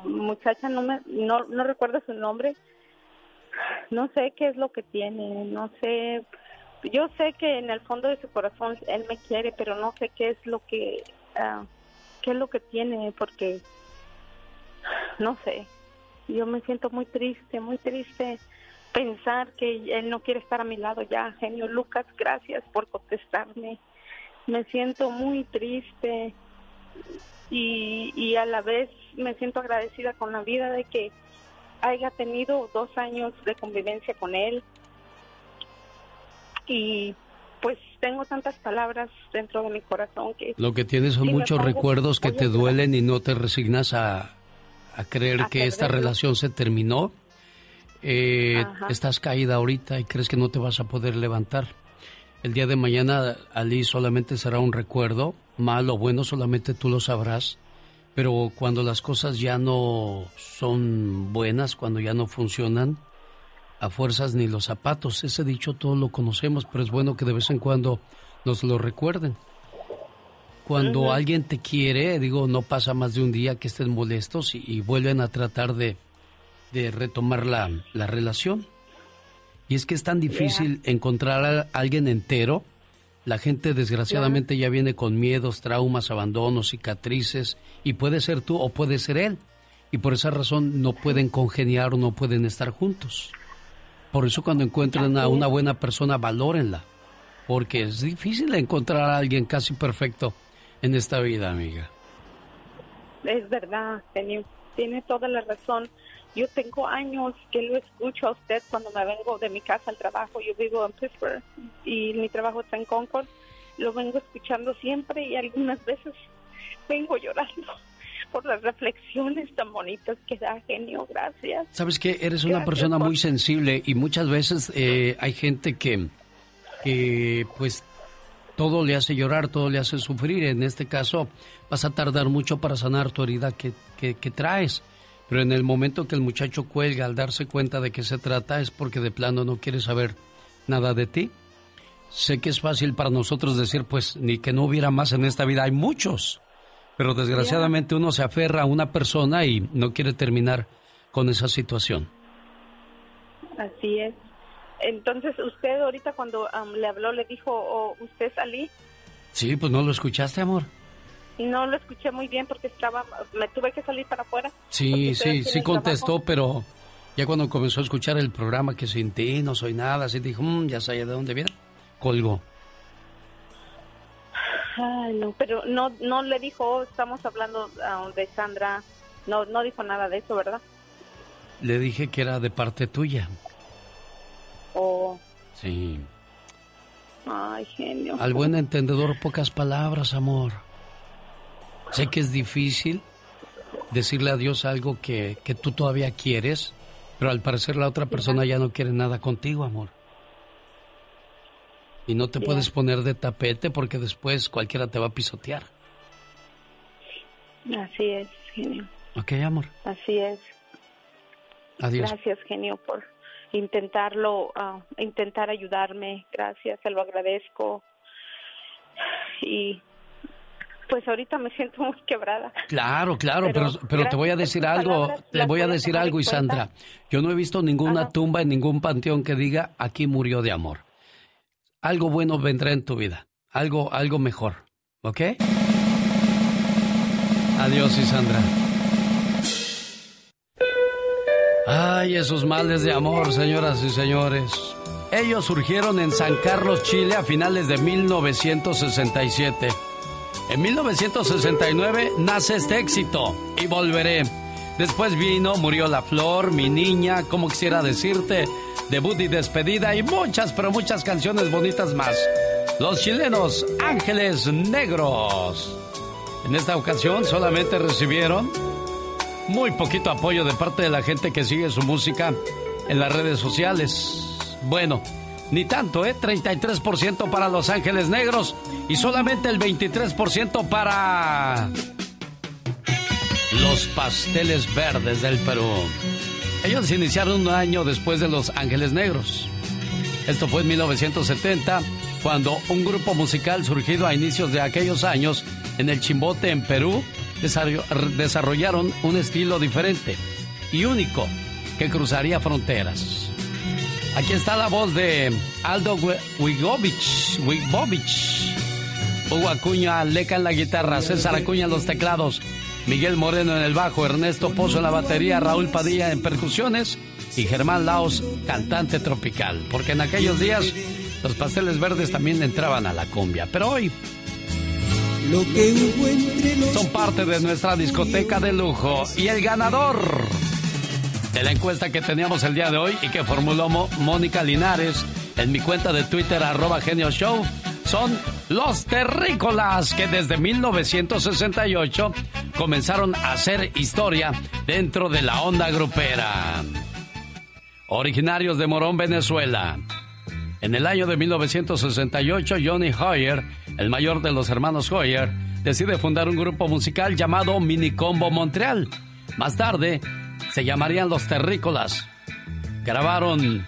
muchacha, no me, no, no recuerdo su nombre. No sé qué es lo que tiene, no sé. Yo sé que en el fondo de su corazón él me quiere, pero no sé qué es lo que, ah, qué es lo que tiene, porque no sé. Yo me siento muy triste, muy triste pensar que él no quiere estar a mi lado ya. Genio Lucas, gracias por contestarme. Me siento muy triste y, y a la vez me siento agradecida con la vida de que haya tenido dos años de convivencia con él y pues tengo tantas palabras dentro de mi corazón que Lo que tienes son muchos recuerdos que te duelen y no te resignas a, a creer A que esta relación se terminó. Eh, estás caída ahorita y crees que no te vas a poder levantar. El día de mañana, Ali, solamente será un recuerdo, malo o bueno, solamente tú lo sabrás. Pero cuando las cosas ya no son buenas, cuando ya no funcionan, a fuerzas ni los zapatos. Ese dicho todos lo conocemos, pero es bueno que de vez en cuando nos lo recuerden. Cuando alguien te quiere, digo, no pasa más de un día que estén molestos y, y vuelven a tratar de, de retomar la, la relación. Y es que es tan difícil encontrar a alguien entero. La gente desgraciadamente ya viene con miedos, traumas, abandonos, cicatrices, y puede ser tú o puede ser él. Y por esa razón no pueden congeniar o no pueden estar juntos. Por eso cuando encuentren a una buena persona, valórenla. Porque es difícil encontrar a alguien casi perfecto en esta vida, amiga. Es verdad, genio. Tiene toda la razón. Yo tengo años que lo escucho a usted cuando me vengo de mi casa al trabajo. Yo vivo en Pittsburgh y mi trabajo está en Concord. Lo vengo escuchando siempre y algunas veces vengo llorando (laughs) por las reflexiones tan bonitas que da genio. Gracias. Sabes que eres una Gracias persona por- muy sensible y muchas veces eh, hay gente que, que pues todo le hace llorar, todo le hace sufrir. En este caso vas a tardar mucho para sanar tu herida que, que, que traes. Pero en el momento que el muchacho cuelga al darse cuenta de qué se trata es porque de plano no quiere saber nada de ti. Sé que es fácil para nosotros decir pues ni que no hubiera más en esta vida, hay muchos. Pero desgraciadamente uno se aferra a una persona y no quiere terminar con esa situación. Así es. Entonces, usted ahorita cuando am, le habló, le dijo, oh, ¿usted salí? Sí, pues no lo escuchaste, amor. Y no lo escuché muy bien porque estaba, me tuve que salir para afuera. Sí, sí, sí contestó, trabajo. pero ya cuando comenzó a escuchar el programa que sin ti no soy nada, así dijo, "Mm, ya sabía de dónde viene, colgó. Ay, no, pero no, no le dijo, "Oh, estamos hablando ah, de Sandra. No, no dijo nada de eso, ¿verdad? Le dije que era de parte tuya. Sí. ay, genio. Al buen entendedor, pocas palabras, amor. Sé que es difícil decirle adiós a algo que, que tú todavía quieres, pero al parecer la otra persona ya no quiere nada contigo, amor. Y no te puedes poner de tapete porque después cualquiera te va a pisotear. Así es, genio. ¿Ok, amor? Así es. Adiós. Gracias, genio, por intentarlo, ah, intentar ayudarme. Gracias, se lo agradezco. Y pues ahorita me siento muy quebrada. Claro, claro, pero, Pero pero, te voy a decir algo, palabras, te voy a decir algo, Isandra. Yo no he visto ninguna Ajá. tumba en ningún panteón que diga aquí murió de amor. Algo bueno vendrá en tu vida, algo, algo mejor, ¿ok? Adiós, Isandra. Ay, esos males de amor, señoras y señores. Ellos surgieron en San Carlos, Chile, a finales de 1967. En 1969 nace este éxito y volveré. Después vino Murió la Flor, Mi Niña, como quisiera decirte, debut y despedida y muchas, pero muchas canciones bonitas más. Los chilenos Ángeles Negros. En esta ocasión solamente recibieron muy poquito apoyo de parte de la gente que sigue su música en las redes sociales. Bueno, ni tanto, ¿eh? 33% para Los Ángeles Negros y solamente el 23% para los Pasteles Verdes del Perú. Ellos iniciaron un año después de Los Ángeles Negros. Esto fue en 1970, cuando un grupo musical surgido a inicios de aquellos años en el Chimbote, en Perú, desarrollaron un estilo diferente y único que cruzaría fronteras. Aquí está la voz de Aldo Wi- Wigovich, Wigovich, Hugo Acuña, Leca en la guitarra, César Acuña en los teclados, Miguel Moreno en el bajo, Ernesto Pozo en la batería, Raúl Padilla en percusiones y Germán Laos, cantante tropical. Porque en aquellos días los pasteles verdes también entraban a la cumbia. Pero hoy son parte de nuestra discoteca de lujo. Y el ganador de la encuesta que teníamos el día de hoy y que formuló Mónica Linares en mi cuenta de Twitter, arroba Genio Show, son los terrícolas que desde 1968 comenzaron a hacer historia dentro de la onda grupera. Originarios de Morón, Venezuela. En el año de 1968, Johnny Hoyer, el mayor de los hermanos Hoyer, decide fundar un grupo musical llamado Minicombo Montreal. Más tarde, se llamarían Los Terrícolas. Grabaron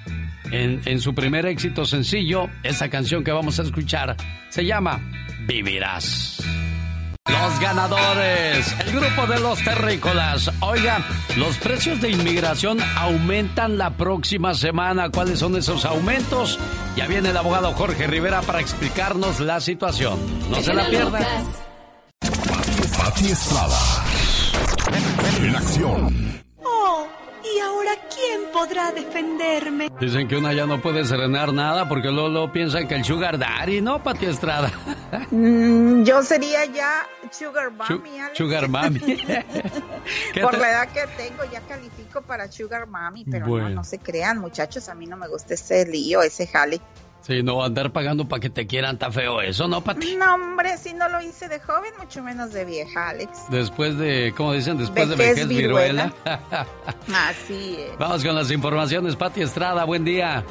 en, en su primer éxito sencillo esa canción que vamos a escuchar. Se llama Vivirás. Los ganadores, el grupo de los terrícolas. Oiga, los precios de inmigración aumentan la próxima semana. ¿Cuáles son esos aumentos? Ya viene el abogado Jorge Rivera para explicarnos la situación. No se la pierdan. Pati Estrada. En acción. Podrá defenderme? Dicen que una ya no puede serenar nada porque Lolo piensa que el sugar daddy, ¿no, Pati Estrada? (laughs) Mm, yo sería ya Sugar Mommy, Alex. Sugar Mami. (laughs) ¿Qué Por te- la edad que tengo ya califico para Sugar Mommy, pero Bueno. no, no se crean, muchachos, a mí no me gusta ese lío, ese jale. Sí, no andar pagando para que te quieran, está feo eso, ¿no, Pati? No, hombre, si no lo hice de joven, mucho menos de vieja, Alex. Después de, ¿cómo dicen? Después de Vejez vejez viruela. (laughs) Así es. Vamos con las informaciones, Pati Estrada, buen día.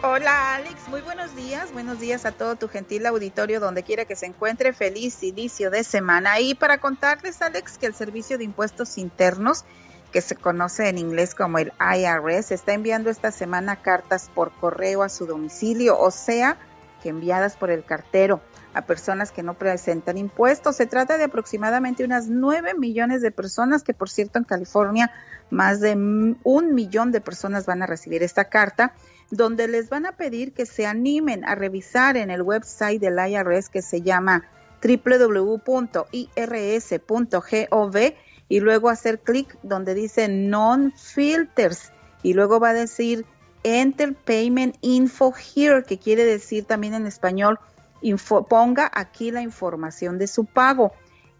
Hola Alex, muy buenos días, buenos días a todo tu gentil auditorio donde quiera que se encuentre, feliz inicio de semana. Y para contarles Alex que el Servicio de Impuestos Internos, que se conoce en inglés como el IRS, está enviando esta semana cartas por correo a su domicilio, o sea, que enviadas por el cartero a personas que no presentan impuestos. Se trata de aproximadamente unas 9 millones de personas, que por cierto en California más de un millón de personas van a recibir esta carta, donde les van a pedir que se animen a revisar en el website del IRS que se llama www.irs.gov y luego hacer clic donde dice non-filters y luego va a decir enter payment info here, que quiere decir también en español ponga aquí la información de su pago.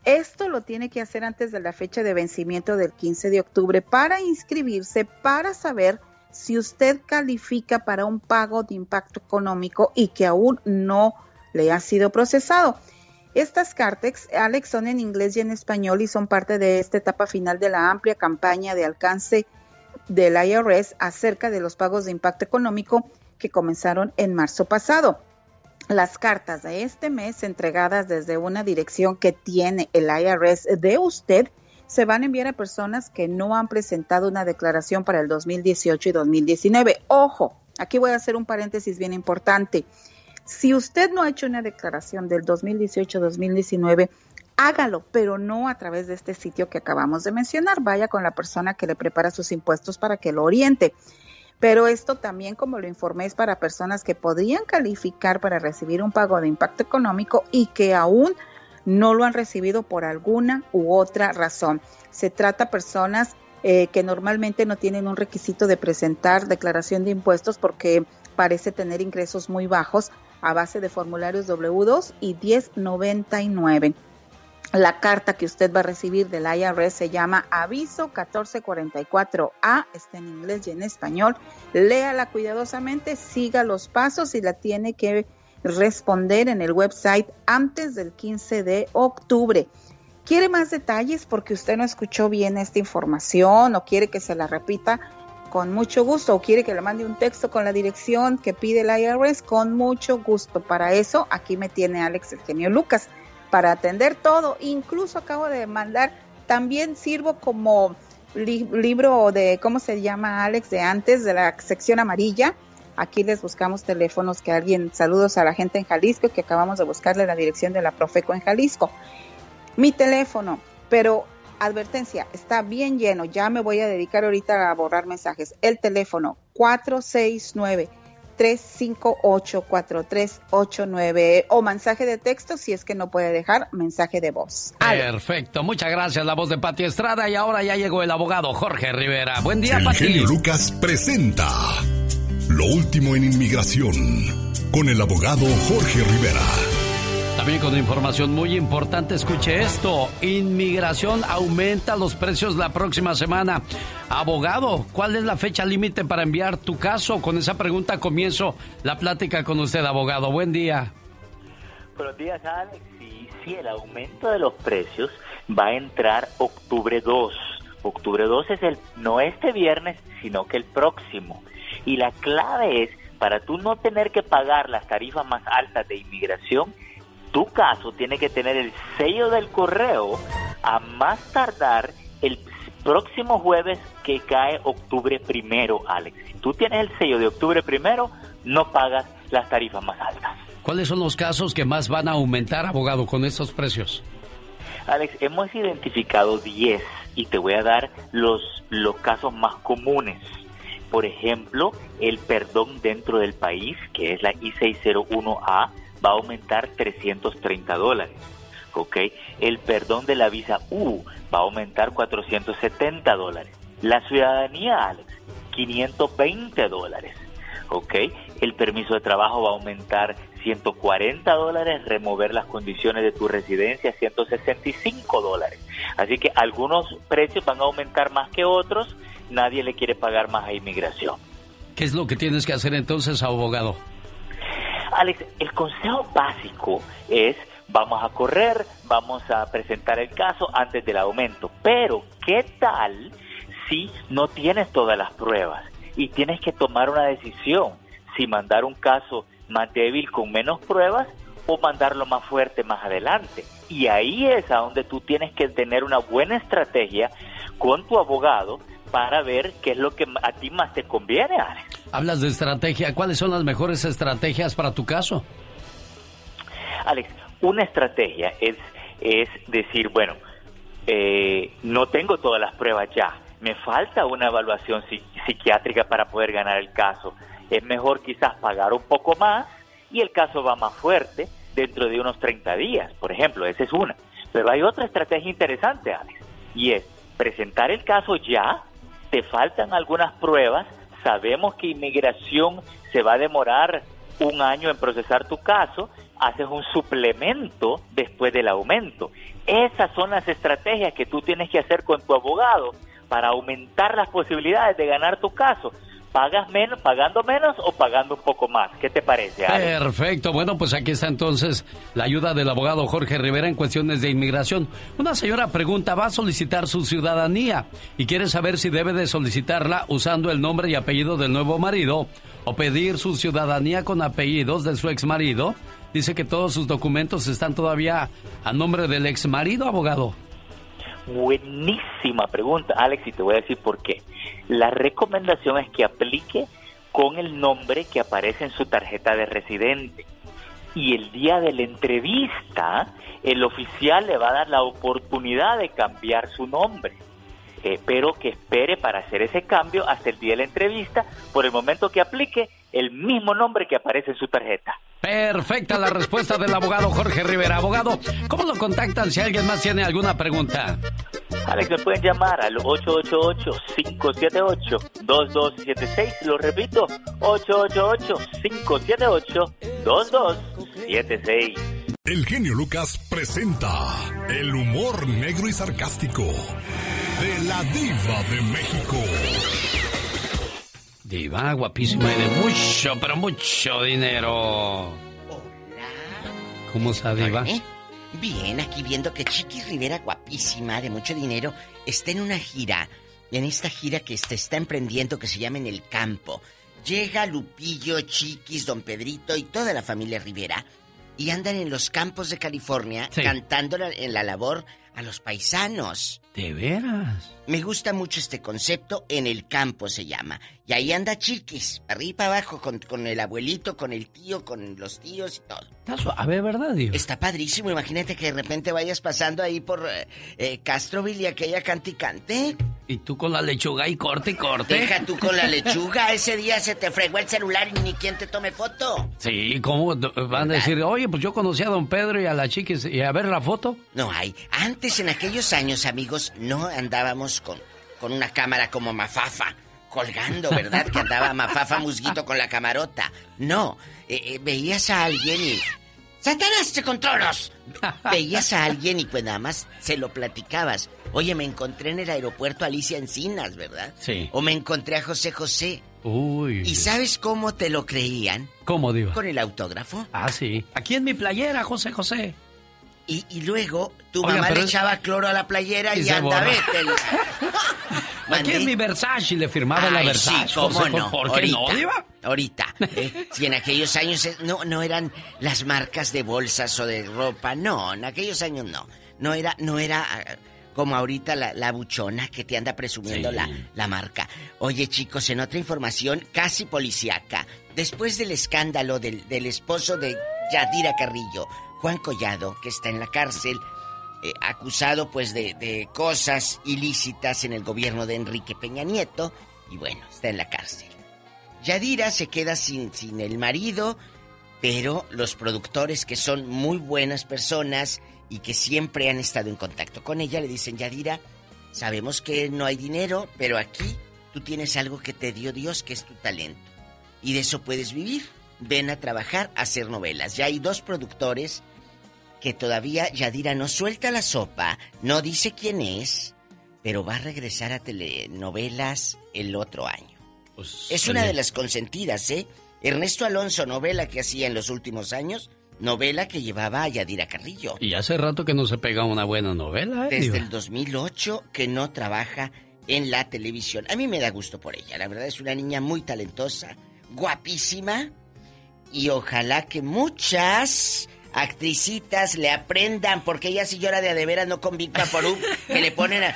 Esto lo tiene que hacer antes de la fecha de vencimiento del 15 de octubre para inscribirse, para saber si usted califica para un pago de impacto económico y que aún no le ha sido procesado. Estas cartas, Alex, son en inglés y en español y son parte de esta etapa final de la amplia campaña de alcance del IRS acerca de los pagos de impacto económico que comenzaron en marzo pasado. Las cartas de este mes entregadas desde una dirección que tiene el IRS de usted se van a enviar a personas que no han presentado una declaración para el 2018 y 2019. Ojo, aquí voy a hacer un paréntesis bien importante. Si usted no ha hecho una declaración del 2018-2019, hágalo, pero no a través de este sitio que acabamos de mencionar. Vaya con la persona que le prepara sus impuestos para que lo oriente. Pero esto también, como lo informé, es para personas que podrían calificar para recibir un pago de impacto económico y que aún no lo han recibido por alguna u otra razón. Se trata de personas eh, que normalmente no tienen un requisito de presentar declaración de impuestos porque parece tener ingresos muy bajos a base de formularios W2 y 1099. La carta que usted va a recibir del IRS se llama Aviso 1444A, está en inglés y en español. Léala cuidadosamente, siga los pasos y la tiene que responder en el website antes del 15 de octubre. ¿Quiere más detalles porque usted no escuchó bien esta información o quiere que se la repita? Con mucho gusto. ¿O quiere que le mande un texto con la dirección que pide el IRS? Con mucho gusto. Para eso, aquí me tiene Alex el genio Lucas para atender todo. Incluso acabo de mandar, también sirvo como li- libro de, ¿cómo se llama Alex? De antes, de la sección amarilla. Aquí les buscamos teléfonos que alguien, saludos a la gente en Jalisco, que acabamos de buscarle la dirección de la Profeco en Jalisco. Mi teléfono, pero advertencia, está bien lleno, ya me voy a dedicar ahorita a borrar mensajes. El teléfono 469 358-4389 o mensaje de texto si es que no puede dejar mensaje de voz. Perfecto, muchas gracias, la voz de Pati Estrada. Y ahora ya llegó el abogado Jorge Rivera. Buen día, El Pati. genio Lucas presenta Lo último en inmigración con el abogado Jorge Rivera. También con información muy importante, escuche esto. Inmigración aumenta los precios la próxima semana. Abogado, ¿cuál es la fecha límite para enviar tu caso? Con esa pregunta comienzo la plática con usted, abogado. Buen día. Buenos días, Alex. Sí, sí, el aumento de los precios va a entrar octubre 2. Octubre 2 es el, no este viernes, sino que el próximo. Y la clave es, para tú no tener que pagar las tarifas más altas de inmigración, tu caso tiene que tener el sello del correo a más tardar el próximo jueves que cae octubre primero, Alex. Si tú tienes el sello de octubre primero, no pagas las tarifas más altas. ¿Cuáles son los casos que más van a aumentar, abogado, con estos precios? Alex, hemos identificado 10 y te voy a dar los, los casos más comunes. Por ejemplo, el perdón dentro del país, que es la I-601A, va a aumentar 330 dólares. ¿ok? El perdón de la visa U va a aumentar 470 dólares. La ciudadanía, Alex, 520 dólares. ¿ok? El permiso de trabajo va a aumentar 140 dólares, remover las condiciones de tu residencia 165 dólares. Así que algunos precios van a aumentar más que otros, nadie le quiere pagar más a inmigración. ¿Qué es lo que tienes que hacer entonces, abogado? Alex, el consejo básico es vamos a correr, vamos a presentar el caso antes del aumento. Pero, ¿qué tal si no tienes todas las pruebas y tienes que tomar una decisión? Si mandar un caso más débil con menos pruebas o mandarlo más fuerte más adelante. Y ahí es a donde tú tienes que tener una buena estrategia con tu abogado para ver qué es lo que a ti más te conviene, Alex. Hablas de estrategia. ¿Cuáles son las mejores estrategias para tu caso? Alex, una estrategia es, es decir, bueno, eh, no tengo todas las pruebas ya, me falta una evaluación psiquiátrica para poder ganar el caso. Es mejor quizás pagar un poco más y el caso va más fuerte dentro de unos 30 días, por ejemplo, esa es una. Pero hay otra estrategia interesante, Alex, y es presentar el caso ya, te faltan algunas pruebas, sabemos que inmigración se va a demorar un año en procesar tu caso, haces un suplemento después del aumento. Esas son las estrategias que tú tienes que hacer con tu abogado para aumentar las posibilidades de ganar tu caso. ¿Pagas menos, pagando menos o pagando un poco más? ¿Qué te parece? Alex? Perfecto. Bueno, pues aquí está entonces la ayuda del abogado Jorge Rivera en cuestiones de inmigración. Una señora pregunta, va a solicitar su ciudadanía y quiere saber si debe de solicitarla usando el nombre y apellido del nuevo marido o pedir su ciudadanía con apellidos de su ex marido. Dice que todos sus documentos están todavía a nombre del ex marido, abogado. Buenísima pregunta, Alex, y te voy a decir por qué. La recomendación es que aplique con el nombre que aparece en su tarjeta de residente. Y el día de la entrevista, el oficial le va a dar la oportunidad de cambiar su nombre. Eh, pero que espere para hacer ese cambio hasta el día de la entrevista, por el momento que aplique el mismo nombre que aparece en su tarjeta. Perfecta la respuesta del abogado Jorge Rivera. Abogado, ¿cómo lo contactan si alguien más tiene alguna pregunta? Alex, me pueden llamar al 888-578-2276. Lo repito, 888-578-2276. El genio Lucas presenta el humor negro y sarcástico de la diva de México. Diva, guapísima y de mucho, pero mucho dinero. ¿Cómo está, Diva? ¿Eh? Bien, aquí viendo que Chiqui Rivera, guapísima, de mucho dinero, está en una gira. En esta gira que se está emprendiendo que se llama En el Campo. Llega Lupillo, Chiquis, Don Pedrito y toda la familia Rivera y andan en los campos de California Sí. cantando en la labor a los paisanos. ¿De veras? Me gusta mucho este concepto, en el campo se llama. Y ahí anda Chiquis, arriba para abajo, con, con el abuelito, con el tío, con los tíos y todo. Está suave, ¿verdad, Diva? Está padrísimo, imagínate que de repente vayas pasando ahí por eh, eh, Castroville y aquella cante y tú con la lechuga y corte y corte. Deja tú con la lechuga, ese día se te fregó el celular y ni quien te tome foto. Sí, ¿cómo van a decir? Oye, pues yo conocí a don Pedro y a la chiquis y a ver la foto. No hay. Antes, en aquellos años, amigos, no andábamos con, con una cámara como Mafafa, colgando, ¿verdad? Que andaba Mafafa Musguito con la camarota. No, eh, eh, veías a alguien y... ¡Satanás, te controlos! (laughs) Veías a alguien y pues nada más se lo platicabas. Oye, me encontré en el aeropuerto Alicia Encinas, ¿verdad? Sí. O me encontré a José José. Uy. ¿Y sabes cómo te lo creían? ¿Cómo, Diva? Con el autógrafo. Ah, sí. Aquí en mi playera, José José. Y, y luego tu Oiga, mamá le es- echaba cloro a la playera Y y, se anda, vete. (laughs) Aquí en mi Versace le firmaba la Ay, Versace. Sí, cómo José, no. ¿Por qué no, ahorita, Diva? Ahorita. ¿eh? Si en aquellos años eh, no, no eran las marcas de bolsas o de ropa. No, en aquellos años no. No era, no era ah, como ahorita la, la buchona que te anda presumiendo Sí. la, la marca. Oye, chicos, en otra información casi policíaca. Después del escándalo del, del esposo de Yadira Carrillo, Juan Collado, que está en la cárcel, eh, acusado pues de, de cosas ilícitas en el gobierno de Enrique Peña Nieto y bueno, está en la cárcel. Yadira se queda sin, sin el marido, pero los productores que son muy buenas personas y que siempre han estado en contacto con ella le dicen, Yadira, sabemos que no hay dinero, pero aquí tú tienes algo que te dio Dios, que es tu talento. Y de eso puedes vivir. Ven a trabajar, a hacer novelas. Ya hay dos productores que todavía Yadira no suelta la sopa, no dice quién es, pero va a regresar a telenovelas el otro año. Pues, es una de las consentidas, ¿eh? Ernesto Alonso, novela que hacía en los últimos años, novela que llevaba a Yadira Carrillo. Y hace rato que no se pega una buena novela, ¿eh? Desde Diva? el 2008 que no trabaja en la televisión. A mí me da gusto por ella, la verdad es una niña muy talentosa, guapísima y ojalá que muchas actricitas le aprendan porque ella sí llora de a de veras, no con Big Vaporub, (laughs) que le ponen a,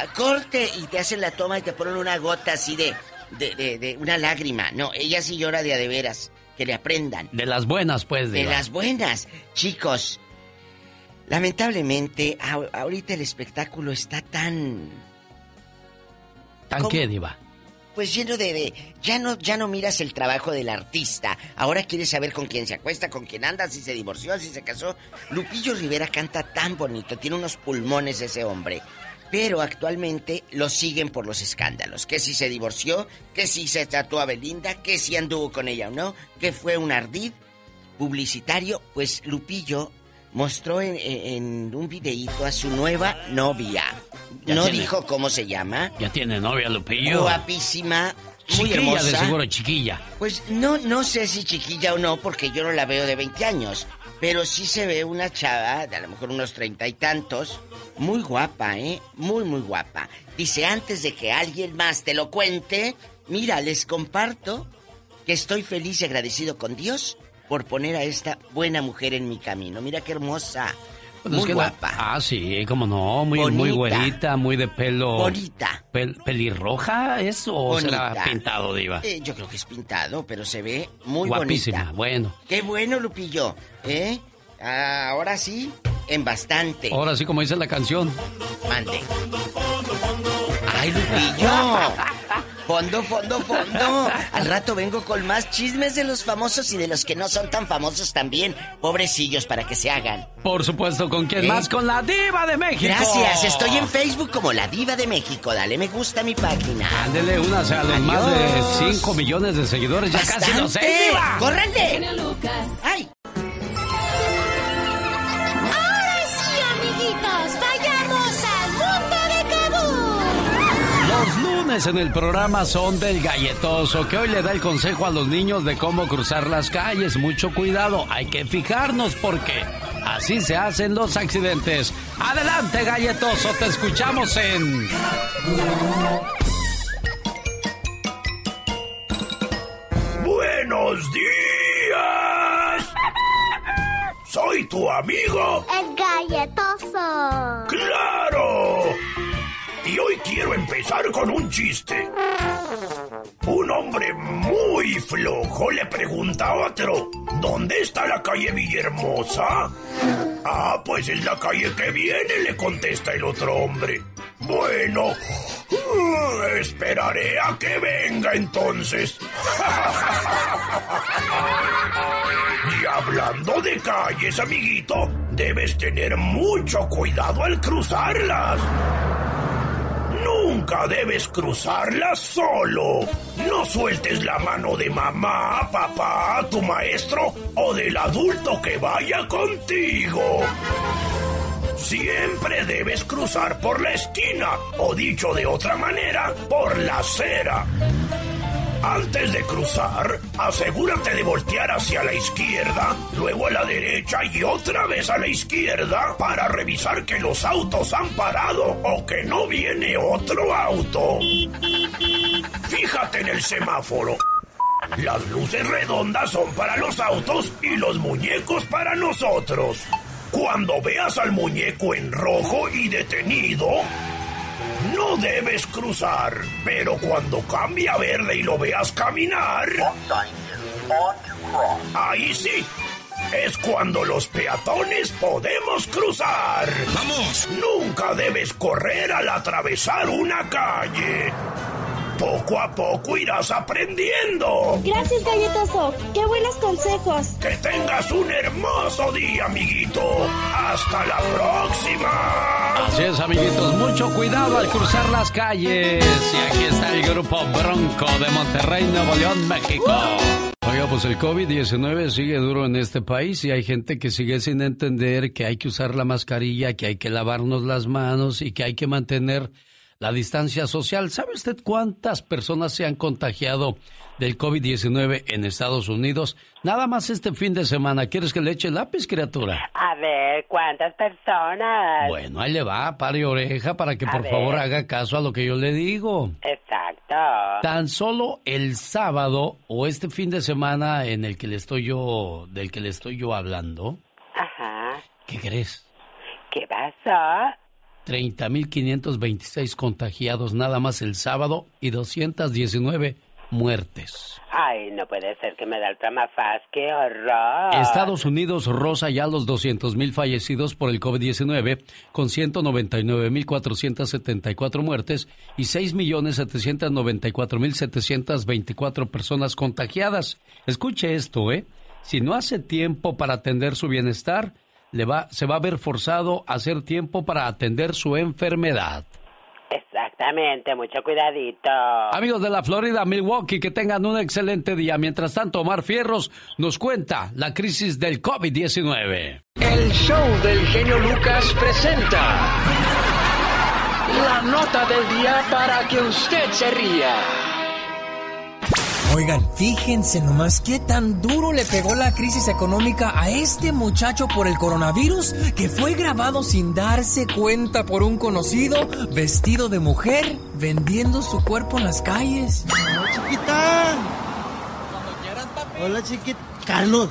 a corte y te hacen la toma y te ponen una gota así de, de, de- de una lágrima. No, ella sí llora de a de veras, que le aprendan. De las buenas, pues, De las buenas. Chicos, lamentablemente, a- ahorita el espectáculo está tan... ¿Tan ¿Cómo? qué, Diva? Pues lleno de, Ya no, ya no miras el trabajo del artista. Ahora quieres saber con quién se acuesta, con quién anda, si se divorció, si se casó. Lupillo Rivera canta tan bonito, tiene unos pulmones ese hombre. Pero actualmente lo siguen por los escándalos. Que si se divorció, que si se trató a Belinda, que si anduvo con ella o no, que fue un ardid publicitario. Pues Lupillo mostró en, en un videíto a su nueva novia. Ya no tiene- dijo cómo se llama. Ya tiene novia, Lupillo. Guapísima, muy Chiquilla, hermosa. de seguro, chiquilla. Pues no, no sé si chiquilla o no, porque yo no la veo de 20 años. Pero sí se ve una chava, de a lo mejor unos treinta y tantos, muy guapa, ¿eh? Muy, muy guapa. Dice, antes de que alguien más te lo cuente, mira, les comparto que estoy feliz y agradecido con Dios por poner a esta buena mujer en mi camino. Mira qué hermosa. Pues es muy la- guapa. ah, sí, cómo no, muy, muy güerita, muy de pelo. Bonita. pel- ¿Pelirroja es o será pintado, Diva? Eh, yo creo que es pintado, pero se ve muy Guapísima, bonita. bueno. Qué bueno, Lupillo. ¿Eh? Ah, ahora sí, en bastante. Ahora sí, como dice la canción. Mande. ¡Ay, Lupillo! (laughs) Fondo, fondo, fondo. Al rato vengo con más chismes de los famosos y de los que no son tan famosos también. Pobrecillos para que se hagan. Por supuesto, ¿con quién ¿Eh? más? Con la Diva de México. Gracias, estoy en Facebook como La Diva de México. Dale me gusta a mi página. Ándele, únase a los más de Adiós. 5 millones de seguidores. Ya casi los sé. ¡Córranle! ¡Ay! Lunes en el programa son del galletoso, que hoy le da el consejo a los niños de cómo cruzar las calles. Mucho cuidado, hay que fijarnos porque así se hacen los accidentes. Adelante, galletoso, te escuchamos en... Buenos días. Soy tu amigo. El galletoso. ¡Claro! Y hoy quiero empezar con un chiste. Un hombre muy flojo le pregunta a otro, ¿dónde está la calle Villahermosa? Ah, pues es la calle que viene, le contesta el otro hombre. Bueno, esperaré a que venga entonces. (laughs) Y hablando de calles, amiguito, debes tener mucho cuidado al cruzarlas. Nunca debes cruzarlas solo. No sueltes la mano de mamá, papá, tu maestro o del adulto que vaya contigo. Siempre debes cruzar por la esquina, o dicho de otra manera, por la acera. Antes de cruzar, asegúrate de voltear hacia la izquierda, luego a la derecha y otra vez a la izquierda para revisar que los autos han parado o que no viene otro auto. Fíjate en el semáforo. Las luces redondas son para los autos y los muñecos para nosotros. Cuando veas al muñeco en rojo y detenido, no debes cruzar, pero cuando cambie a verde y lo veas caminar, ahí sí, es cuando los peatones podemos cruzar. ¡Vamos! Nunca debes correr al atravesar una calle. Poco a poco irás aprendiendo. Gracias, galletoso. Qué buenos consejos. Que tengas un hermoso día, amiguito. Hasta la próxima. Así es, amiguitos. Mucho cuidado al cruzar las calles. Y aquí está el grupo Bronco de Monterrey, Nuevo León, México. Oiga, pues el COVID-19 sigue duro en este país y hay gente que sigue sin entender que hay que usar la mascarilla, que hay que lavarnos las manos y que hay que mantener la distancia social. ¿Sabe usted cuántas personas se han contagiado del COVID-19 en Estados Unidos? Nada más este fin de semana. ¿Quieres que le eche lápiz, criatura? A ver, ¿cuántas personas? Bueno, ahí le va, pare oreja para que A por ver. favor haga caso a lo que yo le digo. Exacto. Tan solo el sábado o este fin de semana en el que le estoy yo, del que le estoy yo hablando, Ajá. ¿qué crees? ¿Qué pasó? 30.526 contagiados nada más el sábado y 219 muertes. Ay, no puede ser que me da el tramafaz. ¡Qué horror! Estados Unidos roza ya los 200.000 fallecidos por el COVID-19 con 199.474 muertes y 6.794.724 personas contagiadas. Escuche esto, ¿eh? Si no hace tiempo para atender su bienestar, le va, se va a ver forzado a hacer tiempo para atender su enfermedad. Exactamente, mucho cuidadito. Amigos de la Florida, Milwaukee, que tengan un excelente día. Mientras tanto, Omar Fierros nos cuenta la crisis del COVID-19. El show del genio Lucas presenta la nota del día para que usted se ría. Oigan, fíjense nomás qué tan duro le pegó la crisis económica a este muchacho por el coronavirus que fue grabado sin darse cuenta por un conocido vestido de mujer vendiendo su cuerpo en las calles. chiquita. Hola, chiquita. Carlos.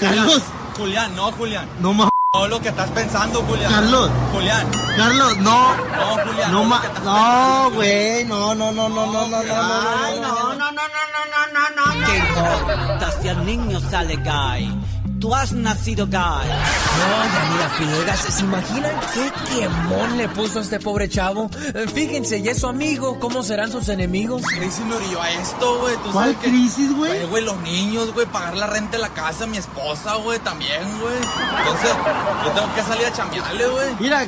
Carlos. Julián, no, Julián. No ma. No lo que estás pensando, Julián. Carlos. Julián. Carlos, no. No, Julián. No ma. que estás No, güey. No, no, no, no, no, no, no, no, Ay, no, no, no, no, no, ¿Qué importa si el niño sale gay? Tú has nacido gay. No, ya mira, Fiegas, ¿se imaginan qué quemón le puso a este pobre chavo? Eh, Fíjense, y es su amigo, ¿cómo serán sus enemigos? Crisis me orilló a esto, güey. ¿Tú ¿Cuál sabes que- crisis, güey? Güey, güey, los niños, güey, pagar la renta de la casa, mi esposa, güey, también, güey. Entonces, yo tengo que salir a chambearle, güey. Mira,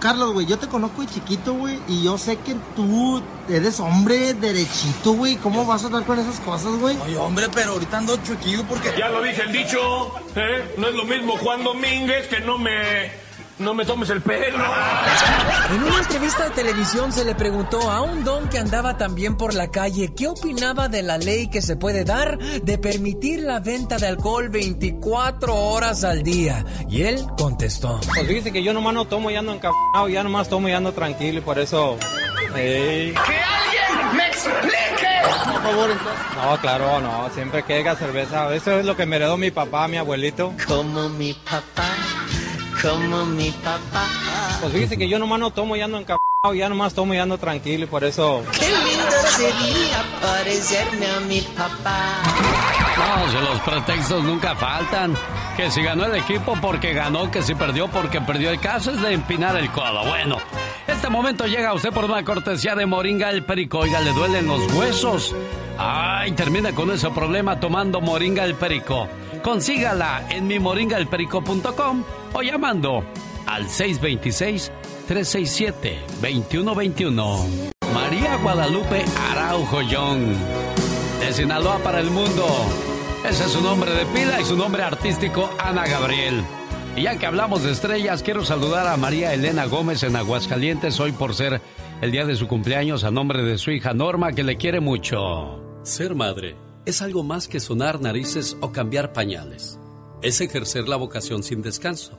Carlos, güey, yo te conozco de chiquito, güey, y yo sé que tú eres hombre derechito, güey. ¿Cómo vas a andar con esas cosas, güey? Oye, hombre, pero ahorita ando chuequillo porque... Ya lo dice el dicho, ¿eh? No es lo mismo Juan Domínguez que no me... No me tomes el pelo. En una entrevista de televisión se le preguntó a un don que andaba también por la calle qué opinaba de la ley que se puede dar de permitir la venta de alcohol 24 horas al día. Y él contestó. Pues fíjese que yo nomás no tomo y ando encabronado, ya nomás tomo y ando tranquilo y por eso... Ey. ¡Que alguien me explique! Por favor, entonces. No, claro, no, siempre que haya cerveza. Eso es lo que me heredó mi papá, mi abuelito. Como mi papá, como mi papá. Pues fíjese que yo nomás no tomo y ando encabronado, ya nomás tomo y ando tranquilo y por eso... Qué lindo sería parecerme a mi papá. No, si los pretextos nunca faltan. Que si ganó el equipo porque ganó, que si perdió porque perdió. El caso es de empinar el codo. Bueno, este momento llega a usted por una cortesía de Moringa el Perico. Oiga, le duelen los huesos. Ay, termina con ese problema tomando Moringa el Perico. Consígala en mimoringaelperico.com o llamando al 626-367-2121. María Guadalupe Araujo Young. De Sinaloa para el mundo. Ese es su nombre de pila y su nombre artístico, Ana Gabriel. Y ya que hablamos de estrellas, quiero saludar a María Elena Gómez en Aguascalientes hoy por ser el día de su cumpleaños a nombre de su hija Norma, que le quiere mucho. Ser madre es algo más que sonar narices o cambiar pañales. Es ejercer la vocación sin descanso,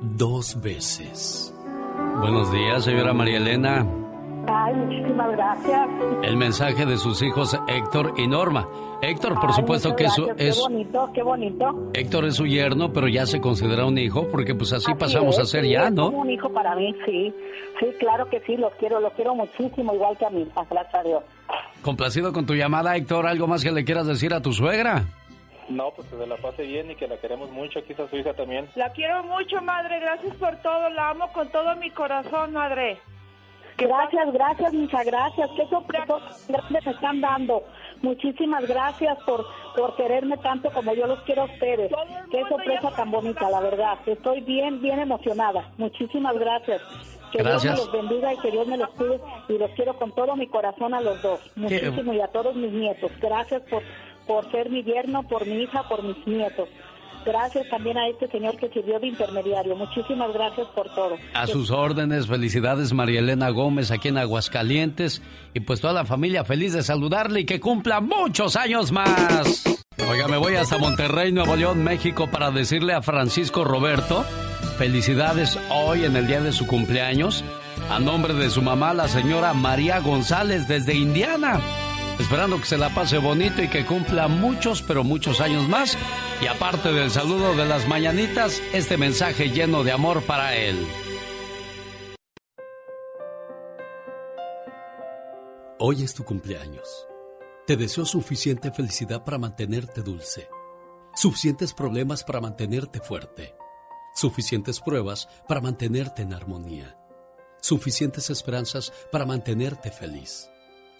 dos veces. Buenos días, señora María Elena. Ay, muchísimas gracias. El mensaje de sus hijos Héctor y Norma. Héctor, por Ay, supuesto que es su, gracias, es, Qué bonito, qué bonito. Héctor es su yerno, pero ya se considera un hijo porque pues así, Así pasamos es, a ser sí, ya, es ¿no? como un hijo para mí, sí. Sí, claro que sí, los quiero, los quiero muchísimo, igual que a hija, gracias a Dios. Complacido con tu llamada, Héctor. ¿Algo más que le quieras decir a tu suegra? No, pues que se la pase bien y que la queremos mucho. Aquí está su hija también. La quiero mucho, madre. Gracias por todo. La amo con todo mi corazón, madre. Gracias, gracias, muchas gracias. Qué sorpresa grande me están dando. Muchísimas gracias por, por quererme tanto como yo los quiero a ustedes. Qué sorpresa tan bonita, la verdad. Estoy bien, bien emocionada. Muchísimas gracias. Que Gracias. Dios me los bendiga y que Dios me los cuide y los quiero con todo mi corazón a los dos. Muchísimo y a todos mis nietos. Gracias por, por ser mi yerno, por mi hija, por mis nietos. Gracias también a este señor que sirvió de intermediario. Muchísimas gracias por todo. A sus órdenes, felicidades María Elena Gómez aquí en Aguascalientes y pues toda la familia feliz de saludarle y que cumpla muchos años más. Oiga, me voy hasta Monterrey, Nuevo León, México para decirle a Francisco Roberto felicidades hoy en el día de su cumpleaños a nombre de su mamá, la señora María González desde Indiana. Esperando que se la pase bonito y que cumpla muchos, pero muchos años más. Y aparte del saludo de las mañanitas, este mensaje lleno de amor para él. Hoy es tu cumpleaños. Te deseo suficiente felicidad para mantenerte dulce, suficientes problemas para mantenerte fuerte, suficientes pruebas para mantenerte en armonía, suficientes esperanzas para mantenerte feliz,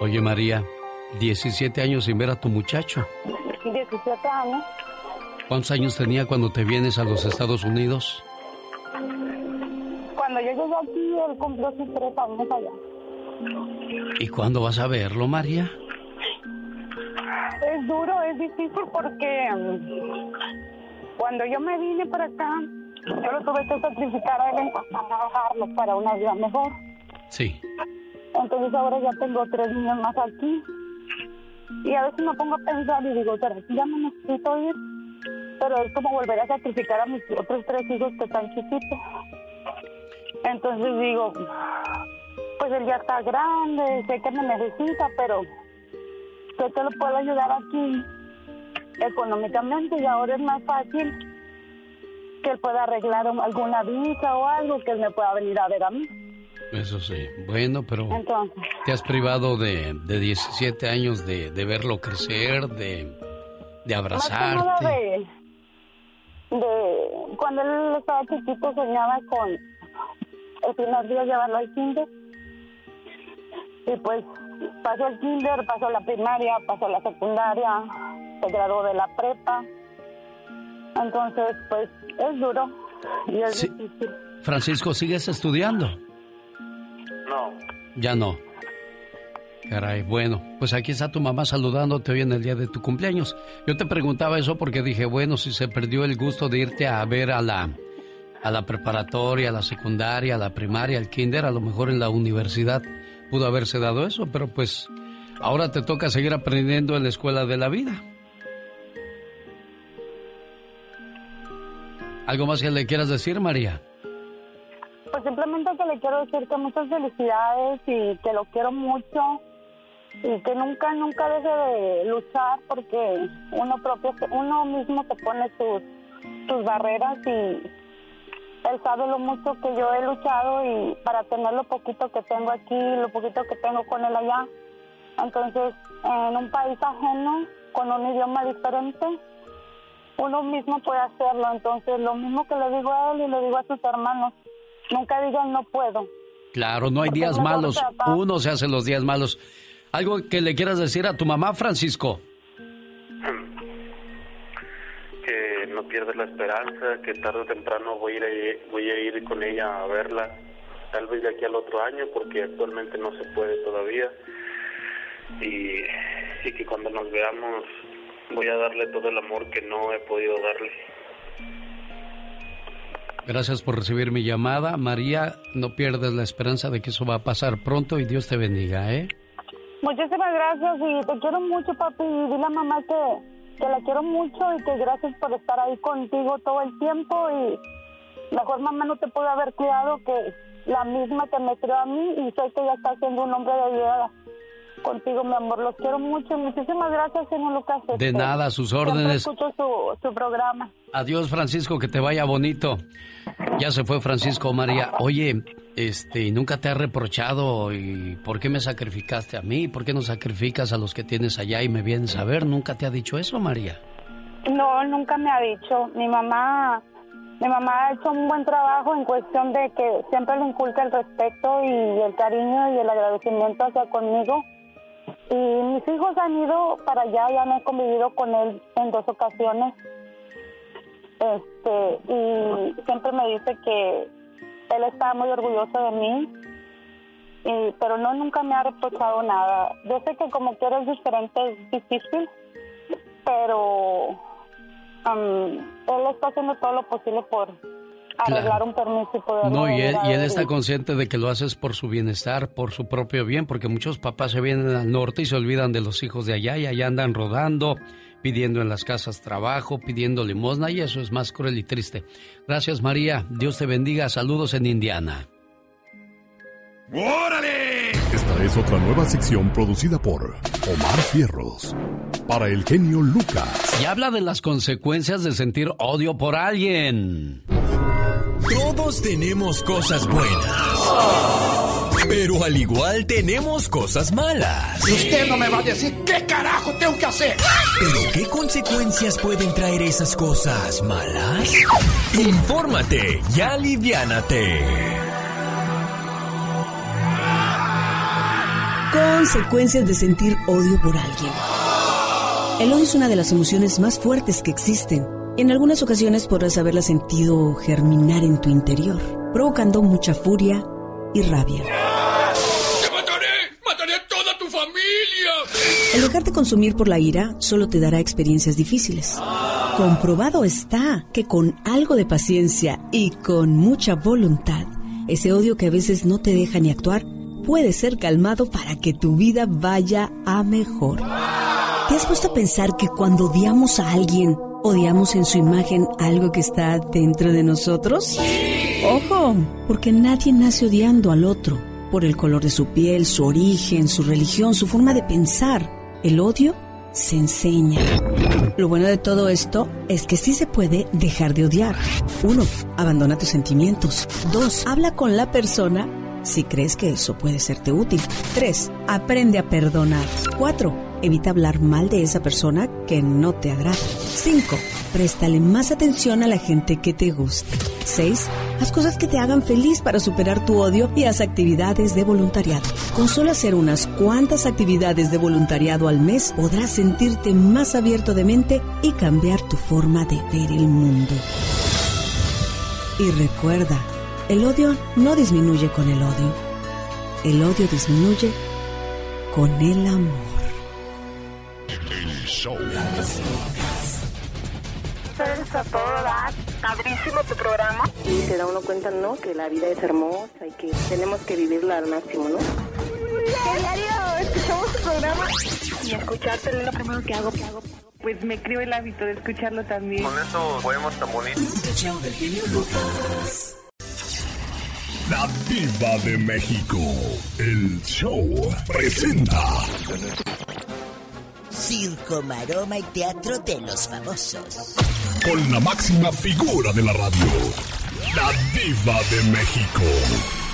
Oye María, 17 años sin ver a tu muchacho. 17 años. ¿Cuántos años tenía cuando te vienes a los Estados Unidos? Cuando yo llegué aquí, él cumplió sus tres años allá. ¿Y cuándo vas a verlo, María? Es duro, es difícil porque mm, cuando yo me vine para acá, yo lo tuve que sacrificar a él para trabajarlo para una vida mejor. Sí. Entonces ahora ya tengo tres niños más aquí. Y a veces me pongo a pensar y digo, pero ya me necesito ir. Pero es como volver a sacrificar a mis otros tres hijos que están chiquitos. Entonces digo, pues él ya está grande, sé que me necesita, pero sé que lo puedo ayudar aquí económicamente y ahora es más fácil que él pueda arreglar un- alguna visa o algo, que él me pueda venir a ver a mí. Eso sí. Bueno, pero Entonces, te has privado de, de 17 años de, de verlo crecer, de, de más que nada abrazarte. de, de cuando él estaba chiquito soñaba con el primer día llevarlo al kinder y pues pasó el kinder, pasó la primaria, pasó la secundaria, se graduó de la prepa. Entonces, pues es duro y es Sí. difícil. Francisco, ¿sigues estudiando? No. Ya no. Caray, bueno, pues aquí está tu mamá saludándote hoy en el día de tu cumpleaños. Yo te preguntaba eso porque dije, bueno, si se perdió el gusto de irte a ver a la a la preparatoria, a la secundaria, a la primaria, al kinder, a lo mejor en la universidad pudo haberse dado eso, pero pues ahora te toca seguir aprendiendo en la escuela de la vida. ¿Algo más que le quieras decir, María? Pues simplemente que le quiero decir que muchas felicidades y que lo quiero mucho y que nunca, nunca deje de luchar porque uno propio, uno mismo se pone sus, sus barreras y él sabe lo mucho que yo he luchado y para tener lo poquito que tengo aquí, lo poquito que tengo con él allá. Entonces, en un país ajeno, con un idioma diferente, uno mismo puede hacerlo. Entonces, lo mismo que le digo a él y le digo a sus hermanos, nunca digan no puedo. Claro, no hay días malos, uno se hace los días malos. ¿Algo que le quieras decir a tu mamá, Francisco? (clears throat) Que no pierdas la esperanza, que tarde o temprano voy a, ir, voy a ir con ella a verla, tal vez de aquí al otro año, porque actualmente no se puede todavía. Y, y que cuando nos veamos voy a darle todo el amor que no he podido darle. Gracias por recibir mi llamada. María, no pierdas la esperanza de que eso va a pasar pronto y Dios te bendiga, ¿eh? Muchísimas gracias y te quiero mucho, papi. Y dile a mamá que, que la quiero mucho y que gracias por estar ahí contigo todo el tiempo. Y mejor mamá no te puede haber cuidado que la misma que me crió a mí y sé que ya está siendo un hombre de ayuda contigo, mi amor. Los quiero mucho. Muchísimas gracias, señor Lucas. De Este, nada, sus siempre órdenes. escucho su, su programa. Adiós, Francisco, que te vaya bonito. Ya se fue Francisco María. Oye, este, ¿nunca te ha reprochado y por qué me sacrificaste a mí? ¿Por qué no sacrificas a los que tienes allá y me vienes a ver? ¿Nunca te ha dicho eso, María? No, nunca me ha dicho. Mi mamá, mi mamá ha hecho un buen trabajo en cuestión de que siempre le inculca el respeto y el cariño y el agradecimiento hacia conmigo. Y mis hijos han ido para allá, ya me he convivido con él en dos ocasiones. Este, y siempre me dice que él está muy orgulloso de mí. Y, pero no, nunca me ha reprochado nada. Yo sé que como quiero es diferente, es difícil, pero um, él está haciendo todo lo posible por arreglar un permiso y poder No, y él, y él está consciente de que lo haces por su bienestar, por su propio bien, porque muchos papás se vienen al norte y se olvidan de los hijos de allá y allá andan rodando, pidiendo en las casas trabajo, pidiendo limosna y eso es más cruel y triste. Gracias María, Dios te bendiga, saludos en Indiana. ¡Órale! Esta es otra nueva sección producida por Omar Fierros. Para el genio Lucas. Y habla de las consecuencias de sentir odio por alguien. Todos tenemos cosas buenas. Pero al igual tenemos cosas malas. Y usted no me va a decir qué carajo tengo que hacer. ¿Pero qué consecuencias pueden traer esas cosas malas? Infórmate y aliviánate. Consecuencias de sentir odio por alguien. El odio es una de las emociones más fuertes que existen. En algunas ocasiones podrás haberla sentido germinar en tu interior, provocando mucha furia y rabia. ¡Te mataré! ¡Mataré a toda tu familia! El dejarte consumir por la ira solo te dará experiencias difíciles. Comprobado está que con algo de paciencia y con mucha voluntad, ese odio que a veces no te deja ni actuar puede ser calmado para que tu vida vaya a mejor. ¿Te has puesto a pensar que cuando odiamos a alguien, odiamos en su imagen algo que está dentro de nosotros? Ojo, porque nadie nace odiando al otro por el color de su piel, su origen, su religión, su forma de pensar. El odio se enseña. Lo bueno de todo esto es que sí se puede dejar de odiar. Uno, abandona tus sentimientos. Dos, habla con la persona si crees que eso puede serte útil. 3. Aprende a perdonar. 4. Evita hablar mal de esa persona que no te agrada. 5. Préstale más atención a la gente que te gusta. 6. Haz cosas que te hagan feliz para superar tu odio y haz actividades de voluntariado. Con solo hacer unas cuantas actividades de voluntariado al mes podrás sentirte más abierto de mente y cambiar tu forma de ver el mundo. Y recuerda, el odio no disminuye con el odio. El odio disminuye con el amor. Show. Ustedes a todo dar. padrísimo tu programa. Y se da uno cuenta, ¿no? Que la vida es hermosa y que tenemos que vivirla al máximo, ¿no? ¿Qué diario escuchamos tu programa? Y escucharte es lo primero que hago, que hago. Pues me creo el hábito de escucharlo también. Con esos poemas tan bonitos. La Diva de México. El show presenta. Circo, maroma y teatro de los famosos. Con la máxima figura de la radio. La Diva de México.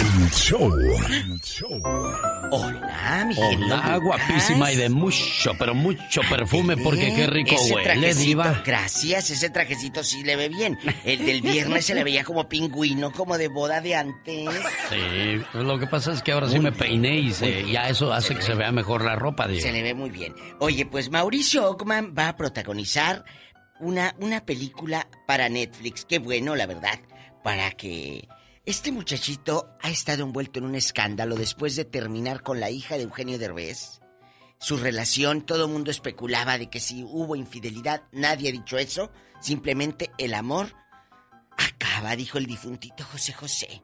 El show. El show. Hola, mi Hola, guapísima y de mucho, pero mucho perfume, porque qué rico Ese huele, trajecito, diva. Gracias, ese trajecito sí le ve bien. El del viernes se le veía como pingüino, como de boda de antes. Sí, pues lo que pasa es que ahora sí me peiné y se- ya eso hace que se vea mejor la ropa, diva. Se le ve muy bien. Oye, pues Mauricio Ockman va a protagonizar una, una película para Netflix. Qué bueno, la verdad. Para que. Este muchachito ha estado envuelto en un escándalo después de terminar con la hija de Eugenio Derbez. Su relación, todo el mundo especulaba de que si hubo infidelidad, nadie ha dicho eso. Simplemente el amor acaba, dijo el difuntito José José.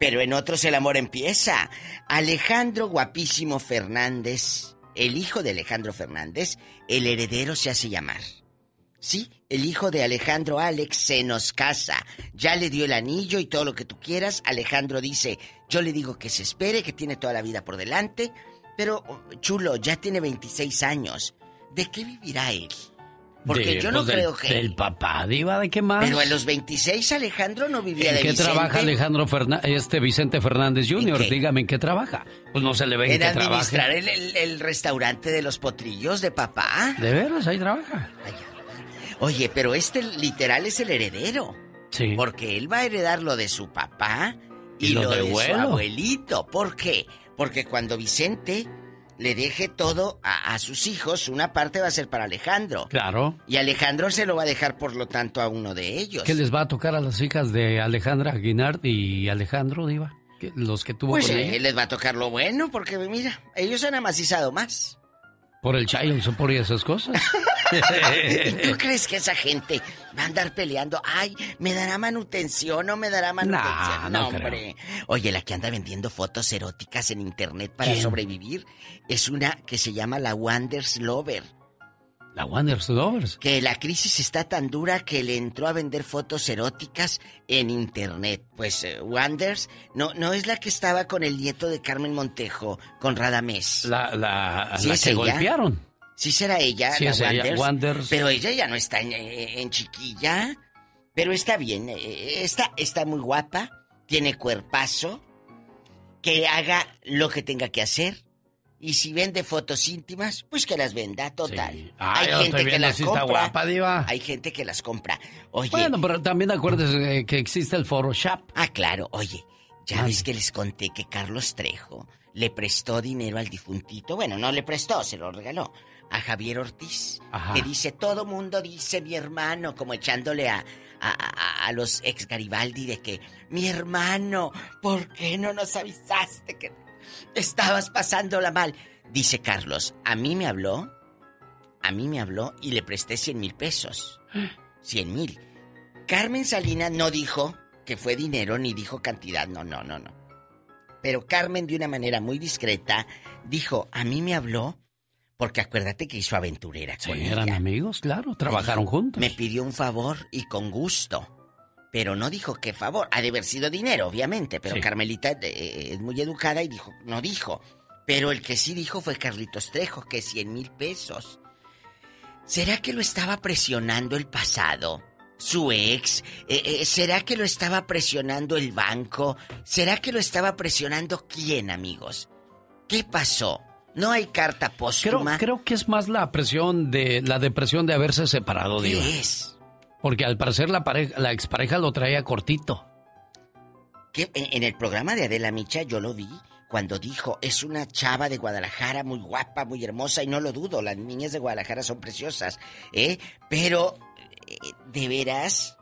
Pero en otros el amor empieza. Alejandro Guapísimo Fernández, el hijo de Alejandro Fernández, el heredero se hace llamar. Sí, el hijo de Alejandro Alex se nos casa. Ya le dio el anillo y todo lo que tú quieras. Alejandro dice, yo le digo que se espere, que tiene toda la vida por delante. Pero, oh, chulo, ya tiene 26 años. ¿De qué vivirá él? Porque De- yo no pues, del- creo que... Del papá, diva, ¿de qué más? Pero a los 26 Alejandro no vivía ¿En de qué Vicente. trabaja Alejandro Fernández, este Vicente Fernández Jr.? Dígame en qué trabaja. Pues no se le ve en En qué trabaja. administrar el, el- el restaurante de los potrillos de papá. De veras, ahí trabaja. Oye, pero este literal es el heredero. Sí. Porque él va a heredar lo de su papá y, Y lo lo, de de, su abuelito. ¿Por qué? Porque cuando Vicente le deje todo a, a sus hijos, una parte va a ser para Alejandro. Claro. Y Alejandro se lo va a dejar, por lo tanto, a uno de ellos. ¿Qué les va a tocar a las hijas de Alejandra Guinard y Alejandro, diva? ¿Qué- Los que tuvo Pues con eh, ella. les va a tocar lo bueno, porque mira, ellos han amacizado más. Por el child support y esas cosas. (laughs) ¿Y (laughs) tú crees que esa gente va a andar peleando? Ay, ¿me dará manutención o me dará manutención? Nah, no hombre. Oye, la que anda vendiendo fotos eróticas en internet para ¿Quién? sobrevivir es una que se llama la Wonders Lover. La Wonders Lovers. Que la crisis está tan dura que le entró a vender fotos eróticas en internet. Pues eh, Wonders no, no es la que estaba con el nieto de Carmen Montejo, con Radamés. La, la, ¿Sí la es que ella? golpearon. Sí será ella, Sí, la es ella, Wonders. Pero ella ya no está en, en chiquilla. Pero está bien, eh, está, está muy guapa, tiene cuerpazo, que haga lo que tenga que hacer. Y si vende fotos íntimas, pues que las venda, total. Ay, Hay gente que las compra. guapa, diva. Hay gente que las compra. Oye, Bueno, pero también acuérdese eh, que existe el Photoshop. ah, claro, oye, ya Mande. ves que les conté que Carlos Trejo le prestó dinero al difuntito. Bueno, no le prestó, se lo regaló a Javier Ortiz. Ajá. Que dice, todo mundo dice mi hermano, como echándole a, a, a- a los ex Garibaldi de que, mi hermano, ¿por qué no nos avisaste que estabas pasándola mal? Dice Carlos, a mí me habló, a mí me habló y le presté 100 mil pesos. (gasps) 100 mil. Carmen Salinas no dijo que fue dinero ni dijo cantidad, no, no, no, no. Pero Carmen de una manera muy discreta dijo, a mí me habló porque acuérdate que hizo aventurera con Sí, ella. eran amigos, claro, trabajaron juntos. Me pidió un favor y con gusto. Pero no dijo qué favor. Ha de haber sido dinero, obviamente. Pero Sí. Carmelita eh, es muy educada y dijo, no dijo. Pero el que sí dijo fue Carlitos Trejo, que 100 mil pesos. ¿Será que lo estaba presionando el pasado? ¿Su ex? Eh, eh, ¿Será que lo estaba presionando el banco? ¿Será que lo estaba presionando quién, amigos? ¿Qué pasó? No hay carta póstuma. creo que es más la presión de la depresión de haberse separado, ¿Qué diva. es? Porque al parecer la pareja, la expareja lo traía cortito. que en, en el programa de Adela Micha yo lo vi cuando dijo, es una chava de Guadalajara muy guapa, muy hermosa, y no lo dudo, las niñas de Guadalajara son preciosas, ¿eh? Pero, eh, de veras,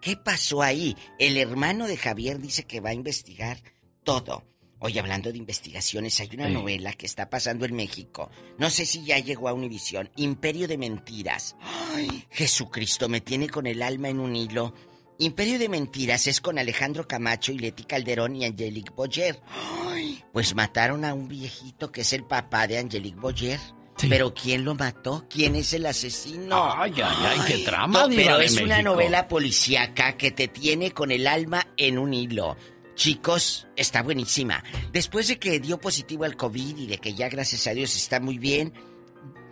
¿qué pasó ahí? El hermano de Javier dice que va a investigar todo. Hoy hablando de investigaciones, hay una Sí. novela que está pasando en México. No sé si ya llegó a Univisión. Imperio de Mentiras. Ay, Jesucristo me tiene con el alma en un hilo. Imperio de Mentiras es con Alejandro Camacho y Leti Calderón y Angelique Boyer. Ay, pues mataron a un viejito que es el papá de Angelique Boyer. Pero ¿quién lo mató? ¿Quién es el asesino? Ay, ay, ay, qué trama, No, pero es una novela policíaca que te tiene con el alma en un hilo. Chicos, está buenísima. Después de que dio positivo al COVID y de que ya gracias a Dios está muy bien,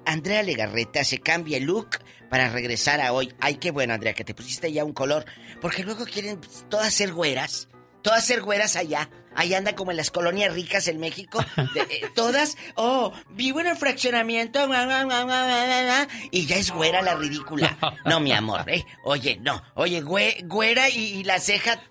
Andrea Legarreta se cambia el look para regresar a hoy. Ay, qué bueno, Andrea, que te pusiste ya un color. Porque luego quieren todas ser güeras. Todas ser güeras allá. Ahí anda como en las colonias ricas en México. (laughs) de- eh, todas, oh, vivo en el fraccionamiento. gua, gua, gua, gua, gua, gua", y ya es güera la ridícula. No, mi amor, ¿eh? Oye, no. Oye, güe- güera y, y la ceja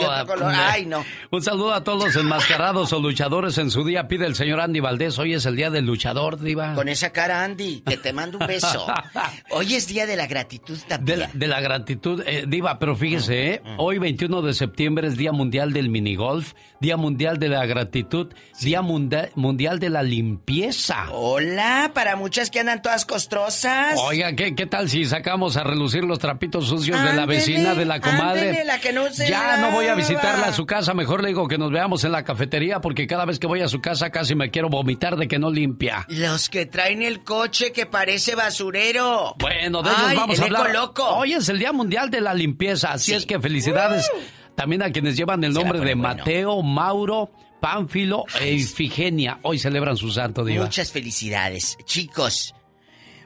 Toda- color. Ay, no. Un saludo a todos los enmascarados o luchadores en su día. Pide el señor Andy Valdés. Hoy es el día del luchador, Diva. Con esa cara, Andy, que te mando un beso. (laughs) Hoy es día de la gratitud De también. la, de la gratitud, eh, Diva, pero fíjese, ¿eh? hoy 21 de septiembre es Día Mundial del Minigolf, Día Mundial de la Gratitud, Día munda- Mundial de la Limpieza. Hola, para muchas que andan todas costrosas. Oiga, ¿qué, ¿qué tal si sacamos a relucir los trapitos sucios de la vecina, de la comadre? ándele, la que no se ya no voy a lava. visitarla a su casa, mejor le digo que nos veamos en la cafetería porque cada vez que voy a su casa casi me quiero vomitar de que no limpia. Los que traen el coche que parece basurero. Bueno, de ellos Ay, vamos el a hablar. loco. Hoy es el Día Mundial de la Limpieza, así es que felicidades también a quienes llevan el nombre de bueno. Mateo, Mauro, Pánfilo e Ifigenia. Hoy celebran su santo día. Muchas felicidades. Chicos,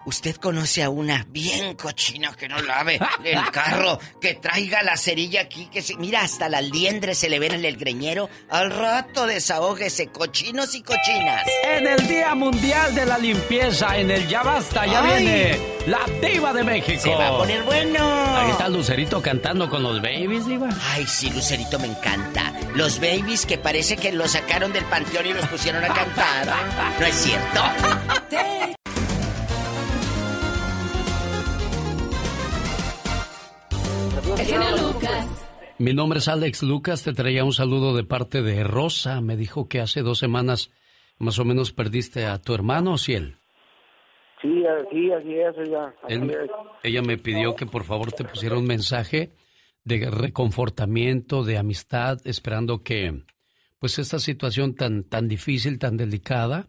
usted conoce a una bien cochina que no lave el (laughs) carro, que traiga la cerilla aquí, que se... Mira, hasta las liendres se le ven en el greñero. Al rato desahógese, cochinos y cochinas. En el Día Mundial de la Limpieza, en el Ya Basta, ya Ay. viene la Diva de México. Se va a poner bueno. Ahí está Lucerito cantando con los babies, Diva. Ay, sí, Lucerito me encanta. Los babies que parece que los sacaron del panteón y los pusieron a cantar. No es cierto. Mi nombre es Alex Lucas, te traía un saludo de parte de Rosa. Me dijo que hace dos semanas más o menos perdiste a tu hermano, Ciel. Sí, así, así es, es. ella me pidió que por favor te pusiera un mensaje de reconfortamiento, de amistad, esperando que pues esta situación tan tan difícil, tan delicada,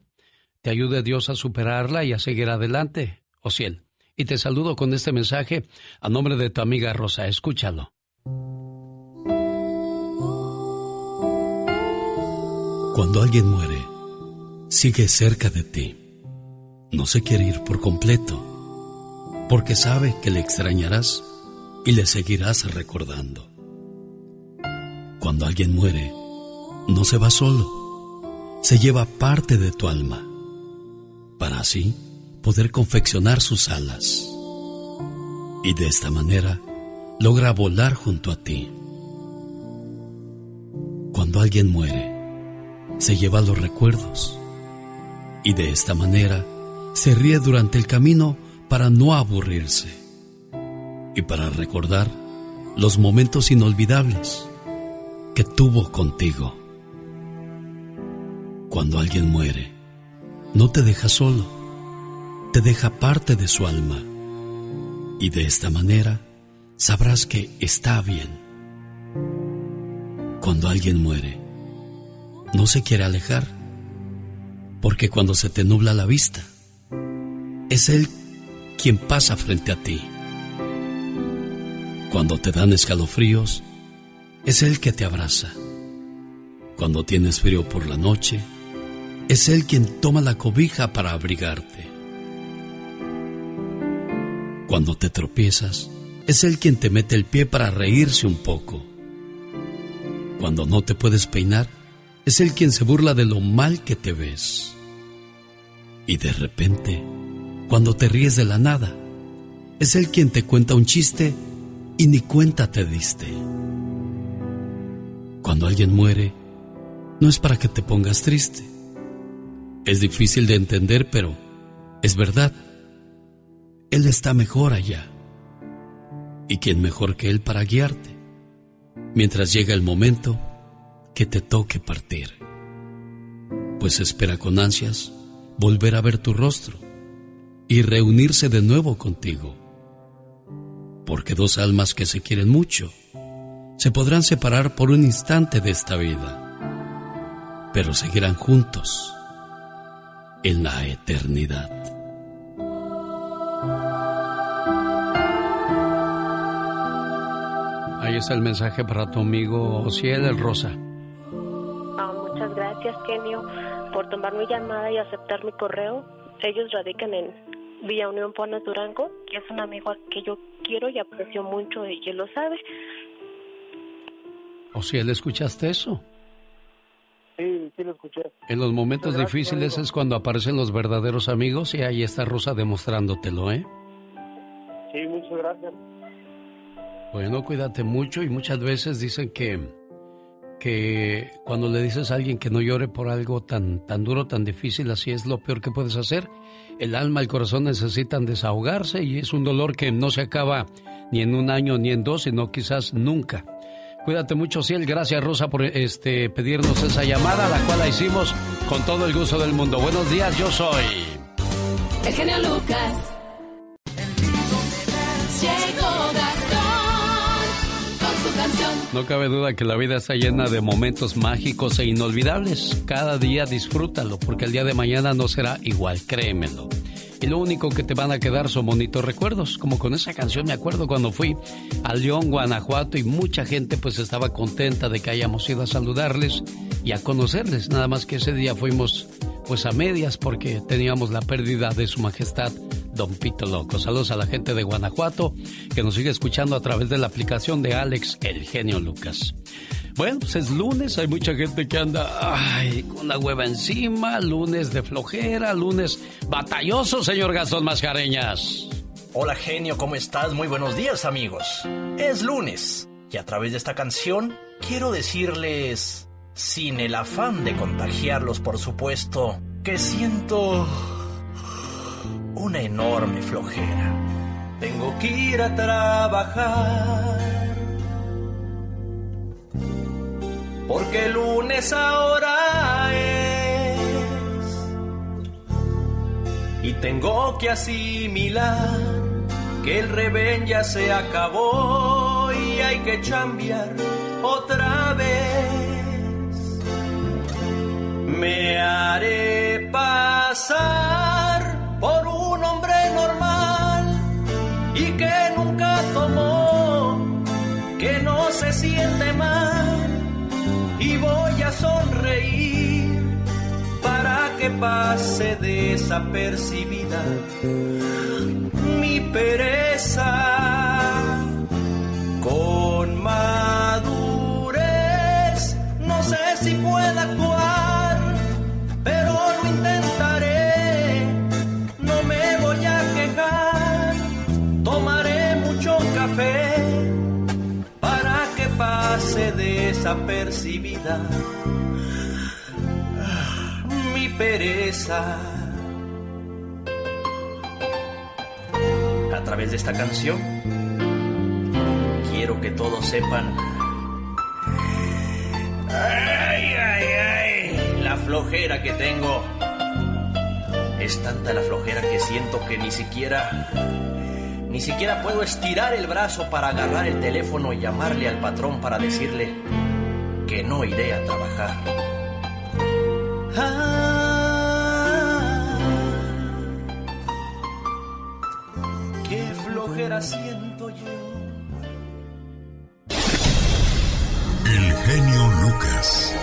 te ayude Dios a superarla y a seguir adelante, Ociel. Y te saludo con este mensaje a nombre de tu amiga Rosa. Escúchalo. Cuando alguien muere, sigue cerca de ti. No se quiere ir por completo, porque sabe que le extrañarás y le seguirás recordando. Cuando alguien muere, no se va solo, se lleva parte de tu alma, para así poder confeccionar sus alas. Y de esta manera logra volar junto a ti. Cuando alguien muere, se lleva los recuerdos y de esta manera se ríe durante el camino para no aburrirse y para recordar los momentos inolvidables que tuvo contigo. Cuando alguien muere, no te deja solo, te deja parte de su alma y de esta manera sabrás que está bien. Cuando alguien muere, no se quiere alejar, porque cuando se te nubla la vista, es Él quien pasa frente a ti. Cuando te dan escalofríos, es Él que te abraza. Cuando tienes frío por la noche, es Él quien toma la cobija para abrigarte. Cuando te tropiezas, es Él quien te mete el pie para reírse un poco. Cuando no te puedes peinar, es Él quien se burla de lo mal que te ves. Y de repente, cuando te ríes de la nada, es Él quien te cuenta un chiste y ni cuenta te diste. Cuando alguien muere, no es para que te pongas triste. Es difícil de entender, pero es verdad. Él está mejor allá. ¿Y quién mejor que Él para guiarte? Mientras llega el momento que te toque partir. pues espera con ansias volver a ver tu rostro y reunirse de nuevo contigo. Porque dos almas que se quieren mucho se podrán separar por un instante de esta vida, pero seguirán juntos en la eternidad. Ahí está el mensaje para tu amigo Ociel el Rosa. Ah, muchas gracias, Kenio, por tomar mi llamada y aceptar mi correo. Ellos radican en Villa Unión Pones Durango, que es un amigo que yo quiero y aprecio mucho y él lo sabe. Ociel, ¿escuchaste eso? Sí, sí lo escuché. En los momentos Gracias, difíciles amigo. es cuando aparecen los verdaderos amigos y ahí está Rosa demostrándotelo, ¿eh? Sí, muchas gracias. Bueno, cuídate mucho y muchas veces dicen que, que cuando le dices a alguien que no llore por algo tan, tan duro, tan difícil, así es lo peor que puedes hacer. El alma, el corazón necesitan desahogarse y es un dolor que no se acaba ni en un año ni en dos, sino quizás nunca. Cuídate mucho, Ciel. Gracias, Rosa, por este pedirnos esa llamada, la cual la hicimos con todo el gusto del mundo. Buenos días, yo soy. El genio Lucas. No cabe duda que la vida está llena de momentos mágicos e inolvidables. Cada día disfrútalo, porque el día de mañana no será igual, créemelo. Y lo único que te van a quedar son bonitos recuerdos, como con esa canción me acuerdo cuando fui a León, Guanajuato, y mucha gente pues estaba contenta de que hayamos ido a saludarles y a conocerles. Nada más que ese día fuimos pues a medias porque teníamos la pérdida de su majestad Don Pito Loco. Saludos a la gente de Guanajuato que nos sigue escuchando a través de la aplicación de Alex, el genio Lucas. Bueno, pues es lunes, hay mucha gente que anda ay, con la hueva encima, lunes de flojera, lunes batalloso, señor Gastón Mascareñas. Hola genio, ¿cómo estás? Muy buenos días amigos. Es lunes y a través de esta canción quiero decirles, sin el afán de contagiarlos por supuesto, que siento una enorme flojera. Tengo que ir a trabajar. Porque el lunes ahora es. Y tengo que asimilar que el revén ya se acabó y hay que cambiar otra vez. Me haré pasar por un hombre normal y que nunca tomó, que no se siente mal y voy a sonreír para que pase desapercibida mi pereza con madurez. No sé si pueda actuar, desapercibida mi pereza. A través de esta canción, quiero que todos sepan. Ay, ay, ay, la flojera que tengo. Es tanta la flojera que siento que ni siquiera ni siquiera puedo estirar el brazo para agarrar el teléfono y llamarle al patrón para decirle que no iré a trabajar. Ah, qué flojera siento yo. El genio Lucas.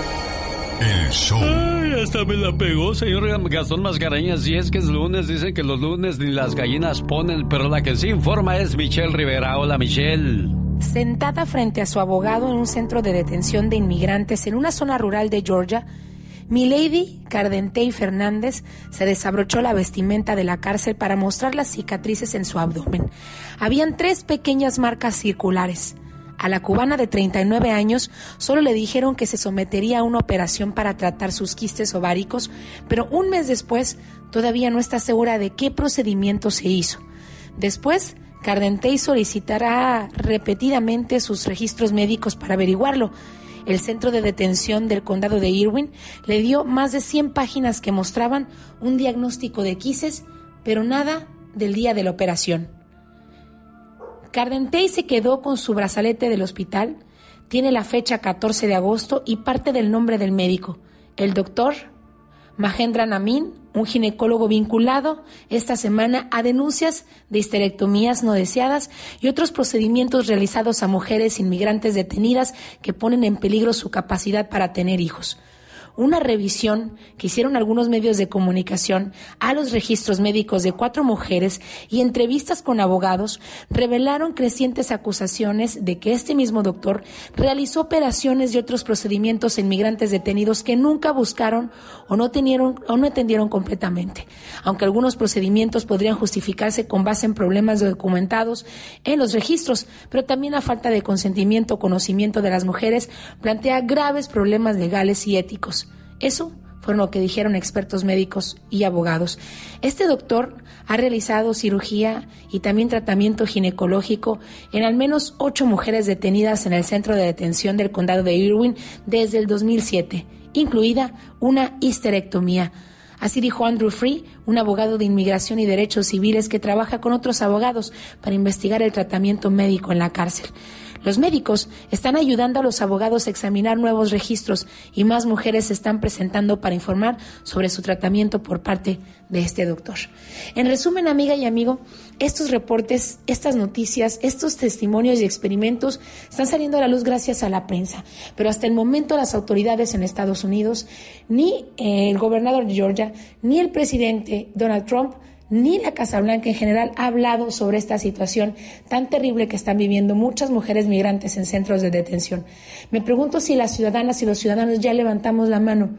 El show. Ay, hasta me la pegó, señor Gastón Mascareñas. Y es que es lunes, dicen que los lunes ni las gallinas ponen, pero la que sí informa es Michelle Rivera. Hola, Michelle. Sentada frente a su abogado en un centro de detención de inmigrantes en una zona rural de Georgia, Milady Cardentey Fernández se desabrochó la vestimenta de la cárcel para mostrar las cicatrices en su abdomen. Habían tres pequeñas marcas circulares. A la cubana de 39 años solo le dijeron que se sometería a una operación para tratar sus quistes ováricos, pero un mes después todavía no está segura de qué procedimiento se hizo. Después, Cardentey solicitará repetidamente sus registros médicos para averiguarlo. el centro de detención del condado de Irwin le dio más de 100 páginas que mostraban un diagnóstico de quises, pero nada del día de la operación. Cardentey se quedó con su brazalete del hospital, tiene la fecha 14 de agosto y parte del nombre del médico, el doctor Mahendra Namin, un ginecólogo vinculado. Esta semana a denuncias de histerectomías no deseadas y otros procedimientos realizados a mujeres inmigrantes detenidas que ponen en peligro su capacidad para tener hijos una revisión que hicieron algunos medios de comunicación a los registros médicos de cuatro mujeres y entrevistas con abogados revelaron crecientes acusaciones de que este mismo doctor realizó operaciones y otros procedimientos en migrantes detenidos que nunca buscaron o no, tenieron, o no atendieron completamente, aunque algunos procedimientos podrían justificarse con base en problemas documentados en los registros, pero también la falta de consentimiento o conocimiento de las mujeres plantea graves problemas legales y éticos. Eso fue lo que dijeron expertos médicos y abogados. Este doctor ha realizado cirugía y también tratamiento ginecológico en al menos ocho mujeres detenidas en el centro de detención del condado de Irwin desde el 2007, incluida una histerectomía. Así dijo Andrew Free, un abogado de inmigración y derechos civiles que trabaja con otros abogados para investigar el tratamiento médico en la cárcel. Los médicos están ayudando a los abogados a examinar nuevos registros y más mujeres se están presentando para informar sobre su tratamiento por parte de este doctor. En resumen, amiga y amigo, estos reportes, estas noticias, estos testimonios y experimentos están saliendo a la luz gracias a la prensa, pero hasta el momento las autoridades en Estados Unidos, ni el gobernador de Georgia, ni el presidente Donald Trump ni la Casa Blanca en general ha hablado sobre esta situación tan terrible que están viviendo muchas mujeres migrantes en centros de detención. Me pregunto si las ciudadanas y los ciudadanos ya levantamos la mano.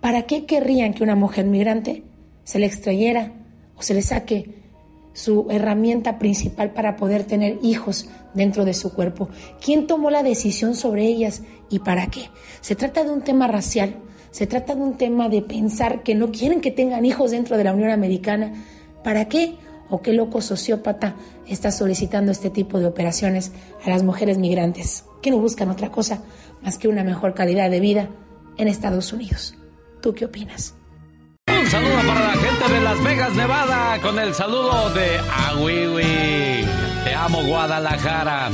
¿Para qué querrían que una mujer migrante se le extrayera o se le saque su herramienta principal para poder tener hijos dentro de su cuerpo? ¿Quién tomó la decisión sobre ellas y para qué? Se trata de un tema racial, se trata de un tema de pensar que no quieren que tengan hijos dentro de la Unión Americana ¿Para qué? ¿O qué loco sociópata está solicitando este tipo de operaciones a las mujeres migrantes que no buscan otra cosa más que una mejor calidad de vida en Estados Unidos? ¿Tú qué opinas? Un saludo para la gente de Las Vegas, Nevada, con el saludo de Awiwi. Te amo, Guadalajara.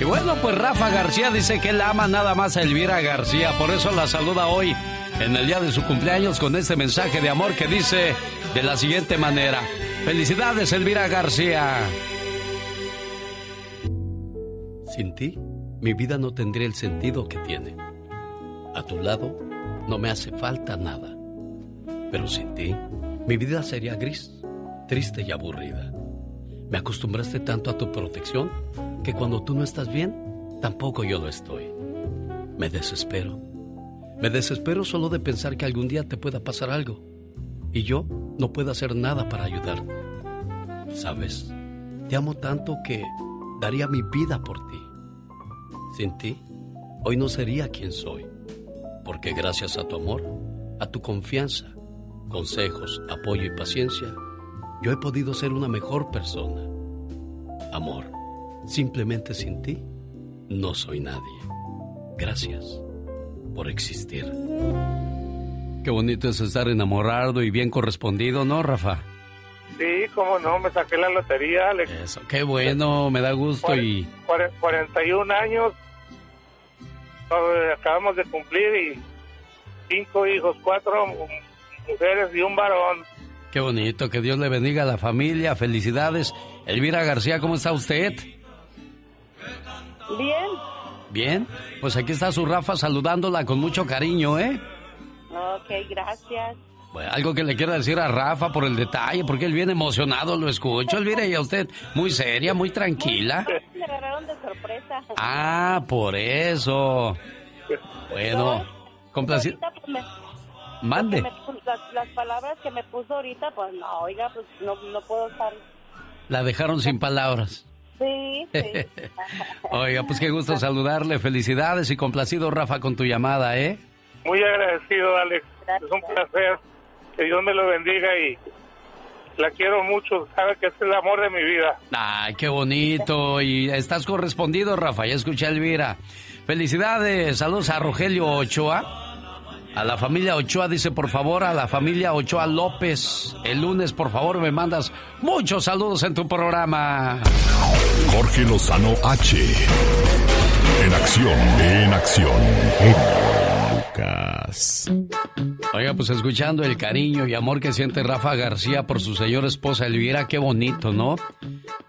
Y bueno, pues Rafa García dice que él ama nada más a Elvira García, por eso la saluda hoy en el día de su cumpleaños con este mensaje de amor que dice de la siguiente manera. Felicidades, Elvira García. Sin ti, mi vida no tendría el sentido que tiene. A tu lado, no me hace falta nada. Pero sin ti, mi vida sería gris, triste y aburrida. Me acostumbraste tanto a tu protección que cuando tú no estás bien, tampoco yo lo estoy. Me desespero. Me desespero solo de pensar que algún día te pueda pasar algo y yo no puedo hacer nada para ayudar. Sabes, te amo tanto que daría mi vida por ti. Sin ti, hoy no sería quien soy, porque gracias a tu amor, a tu confianza, consejos, apoyo y paciencia, yo he podido ser una mejor persona. Amor, simplemente sin ti, no soy nadie. Gracias por existir. Qué bonito es estar enamorado y bien correspondido, ¿no, Rafa? Sí, cómo no, me saqué la lotería, Alex. Eso, qué bueno, me da gusto y... 41 años, acabamos de cumplir y cinco hijos, cuatro mujeres y un varón. Qué bonito, que Dios le bendiga a la familia, felicidades. Elvira García, ¿cómo está usted? Bien. Bien, pues aquí está su Rafa saludándola con mucho cariño, ¿eh? Ok, gracias. Bueno, algo que le quiera decir a Rafa por el detalle, porque él viene emocionado, lo escucho. Él viene y a usted muy seria, muy tranquila. Me agarraron de sorpresa. Ah, por eso. Bueno, complacido. Mande. las, las palabras que me puso ahorita, pues no, oiga, pues no, no puedo estar. La dejaron sin palabras. Sí, (laughs) sí. Oiga, pues qué gusto saludarle. Felicidades y complacido, Rafa, con tu llamada, ¿eh? Muy agradecido, Alex. Es un placer. Que Dios me lo bendiga y la quiero mucho. Sabe que es el amor de mi vida. Ay, qué bonito. Y estás correspondido, Rafa. Ya escuché a Elvira. Felicidades, saludos a Rogelio Ochoa. A la familia Ochoa dice, por favor, a la familia Ochoa López, el lunes, por favor, me mandas muchos saludos en tu programa. Jorge Lozano H. En acción, en acción. Lucas. Oiga, pues escuchando el cariño y amor que siente Rafa García por su señora esposa Elvira, qué bonito, ¿no?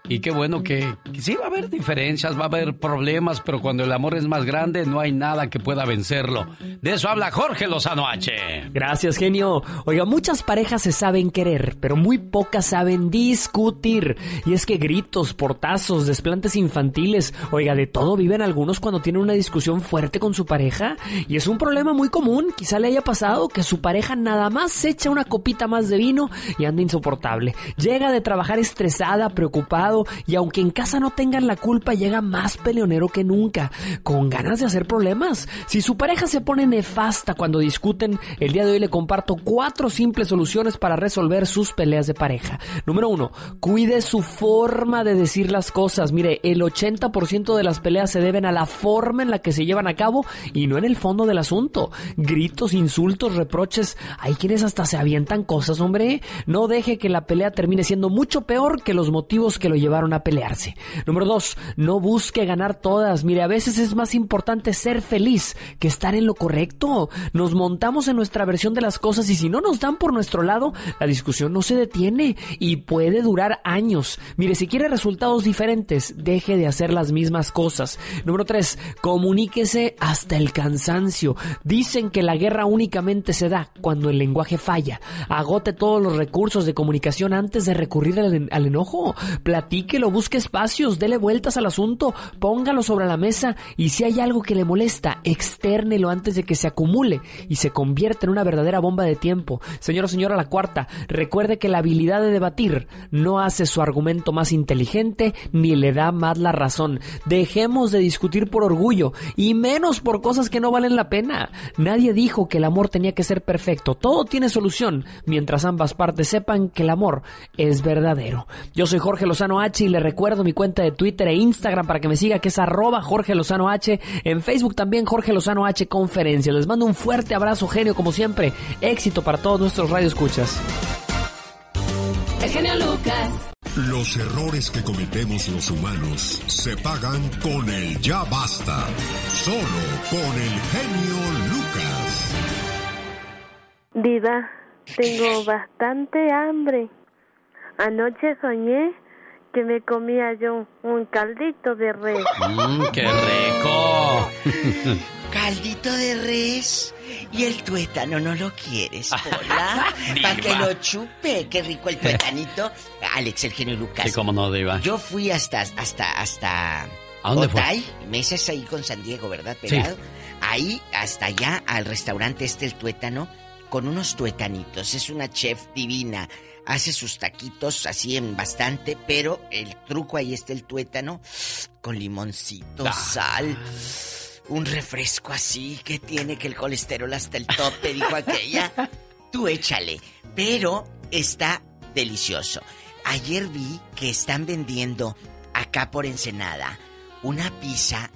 Y qué bueno que, que, sí va a haber diferencias, va a haber problemas, pero cuando el amor es más grande no hay nada que pueda vencerlo. De eso habla Jorge Lozano H. Gracias, genio. Oiga, muchas parejas se saben querer, pero muy pocas saben discutir. Y es que gritos, portazos, desplantes infantiles, oiga, de todo viven algunos cuando tienen una discusión fuerte con su pareja. Y es un problema muy común. Quizá le haya pasado que su pareja nada más se echa una copita más de vino y anda insoportable. Llega de trabajar estresada, preocupado y aunque en casa no tengan la culpa, llega más peleonero que nunca, con ganas de hacer problemas. Si su pareja se pone nefasta cuando discuten, el día de hoy le comparto cuatro simples soluciones para resolver sus peleas de pareja. Número uno, cuide su forma de decir las cosas. Mire, el 80% de las peleas se deben a la forma en la que se llevan a cabo y no en el fondo del asunto. Gritos, insultos, reproches. Hay quienes hasta se avientan cosas, hombre. No deje que la pelea termine siendo mucho peor que los motivos que lo llevaron a pelearse. Número dos, no busque ganar todas. Mire, a veces es más importante ser feliz que estar en lo correcto. Nos montamos en nuestra versión de las cosas y si no nos dan por nuestro lado, la discusión no se detiene y puede durar años. Mire, si quiere resultados diferentes, deje de hacer las mismas cosas. Número tres, comuníquese hasta el cansancio. Dicen que la guerra únicamente se da cuando el lenguaje falla. Agote todos los recursos de comunicación antes de recurrir al, al enojo. Platíquelo, busque espacios, dele vueltas al asunto, póngalo sobre la mesa y si hay algo que le molesta, externelo antes de que se acumule y se convierta en una verdadera bomba de tiempo. Señor o señora, la cuarta, recuerde que la habilidad de debatir no hace su argumento más inteligente ni le da más la razón. Dejemos de discutir por orgullo y menos por cosas que no valen la pena. Nadie dijo que el amor tenía que ser perfecto. Todo tiene solución mientras ambas partes sepan que el amor es verdadero. Yo soy Jorge Lozano H y le recuerdo mi cuenta de Twitter e Instagram para que me siga que es arroba Jorge Lozano H. En Facebook también Jorge Lozano H Conferencia. Les mando un fuerte abrazo genio como siempre. Éxito para todos nuestros radioescuchas. El genio Lucas. Los errores que cometemos los humanos se pagan con el ya basta. Solo con el genio Lucas. Diva, tengo bastante hambre. Anoche soñé que me comía yo un caldito de res. Mmm, qué rico. (laughs) Caldito de res. Y el tuétano no lo quieres, (laughs) Pola. Para que lo chupe. Qué rico el tuétanito. (laughs) Alex, el genio Lucas. Sí, cómo no, Diva. Yo fui hasta, hasta, hasta. ¿A dónde fue? Otay, Mesas ahí con San Diego, ¿verdad? Pegado. Ahí, hasta allá, al restaurante este, el tuétano, con unos tuétanitos. Es una chef divina. Hace sus taquitos así en bastante, pero el truco ahí está el tuétano con limoncito, sal. Un refresco así que tiene que el colesterol hasta el tope, dijo aquella. (laughs) Tú échale. Pero está delicioso. Ayer vi que están vendiendo acá por Ensenada una pizza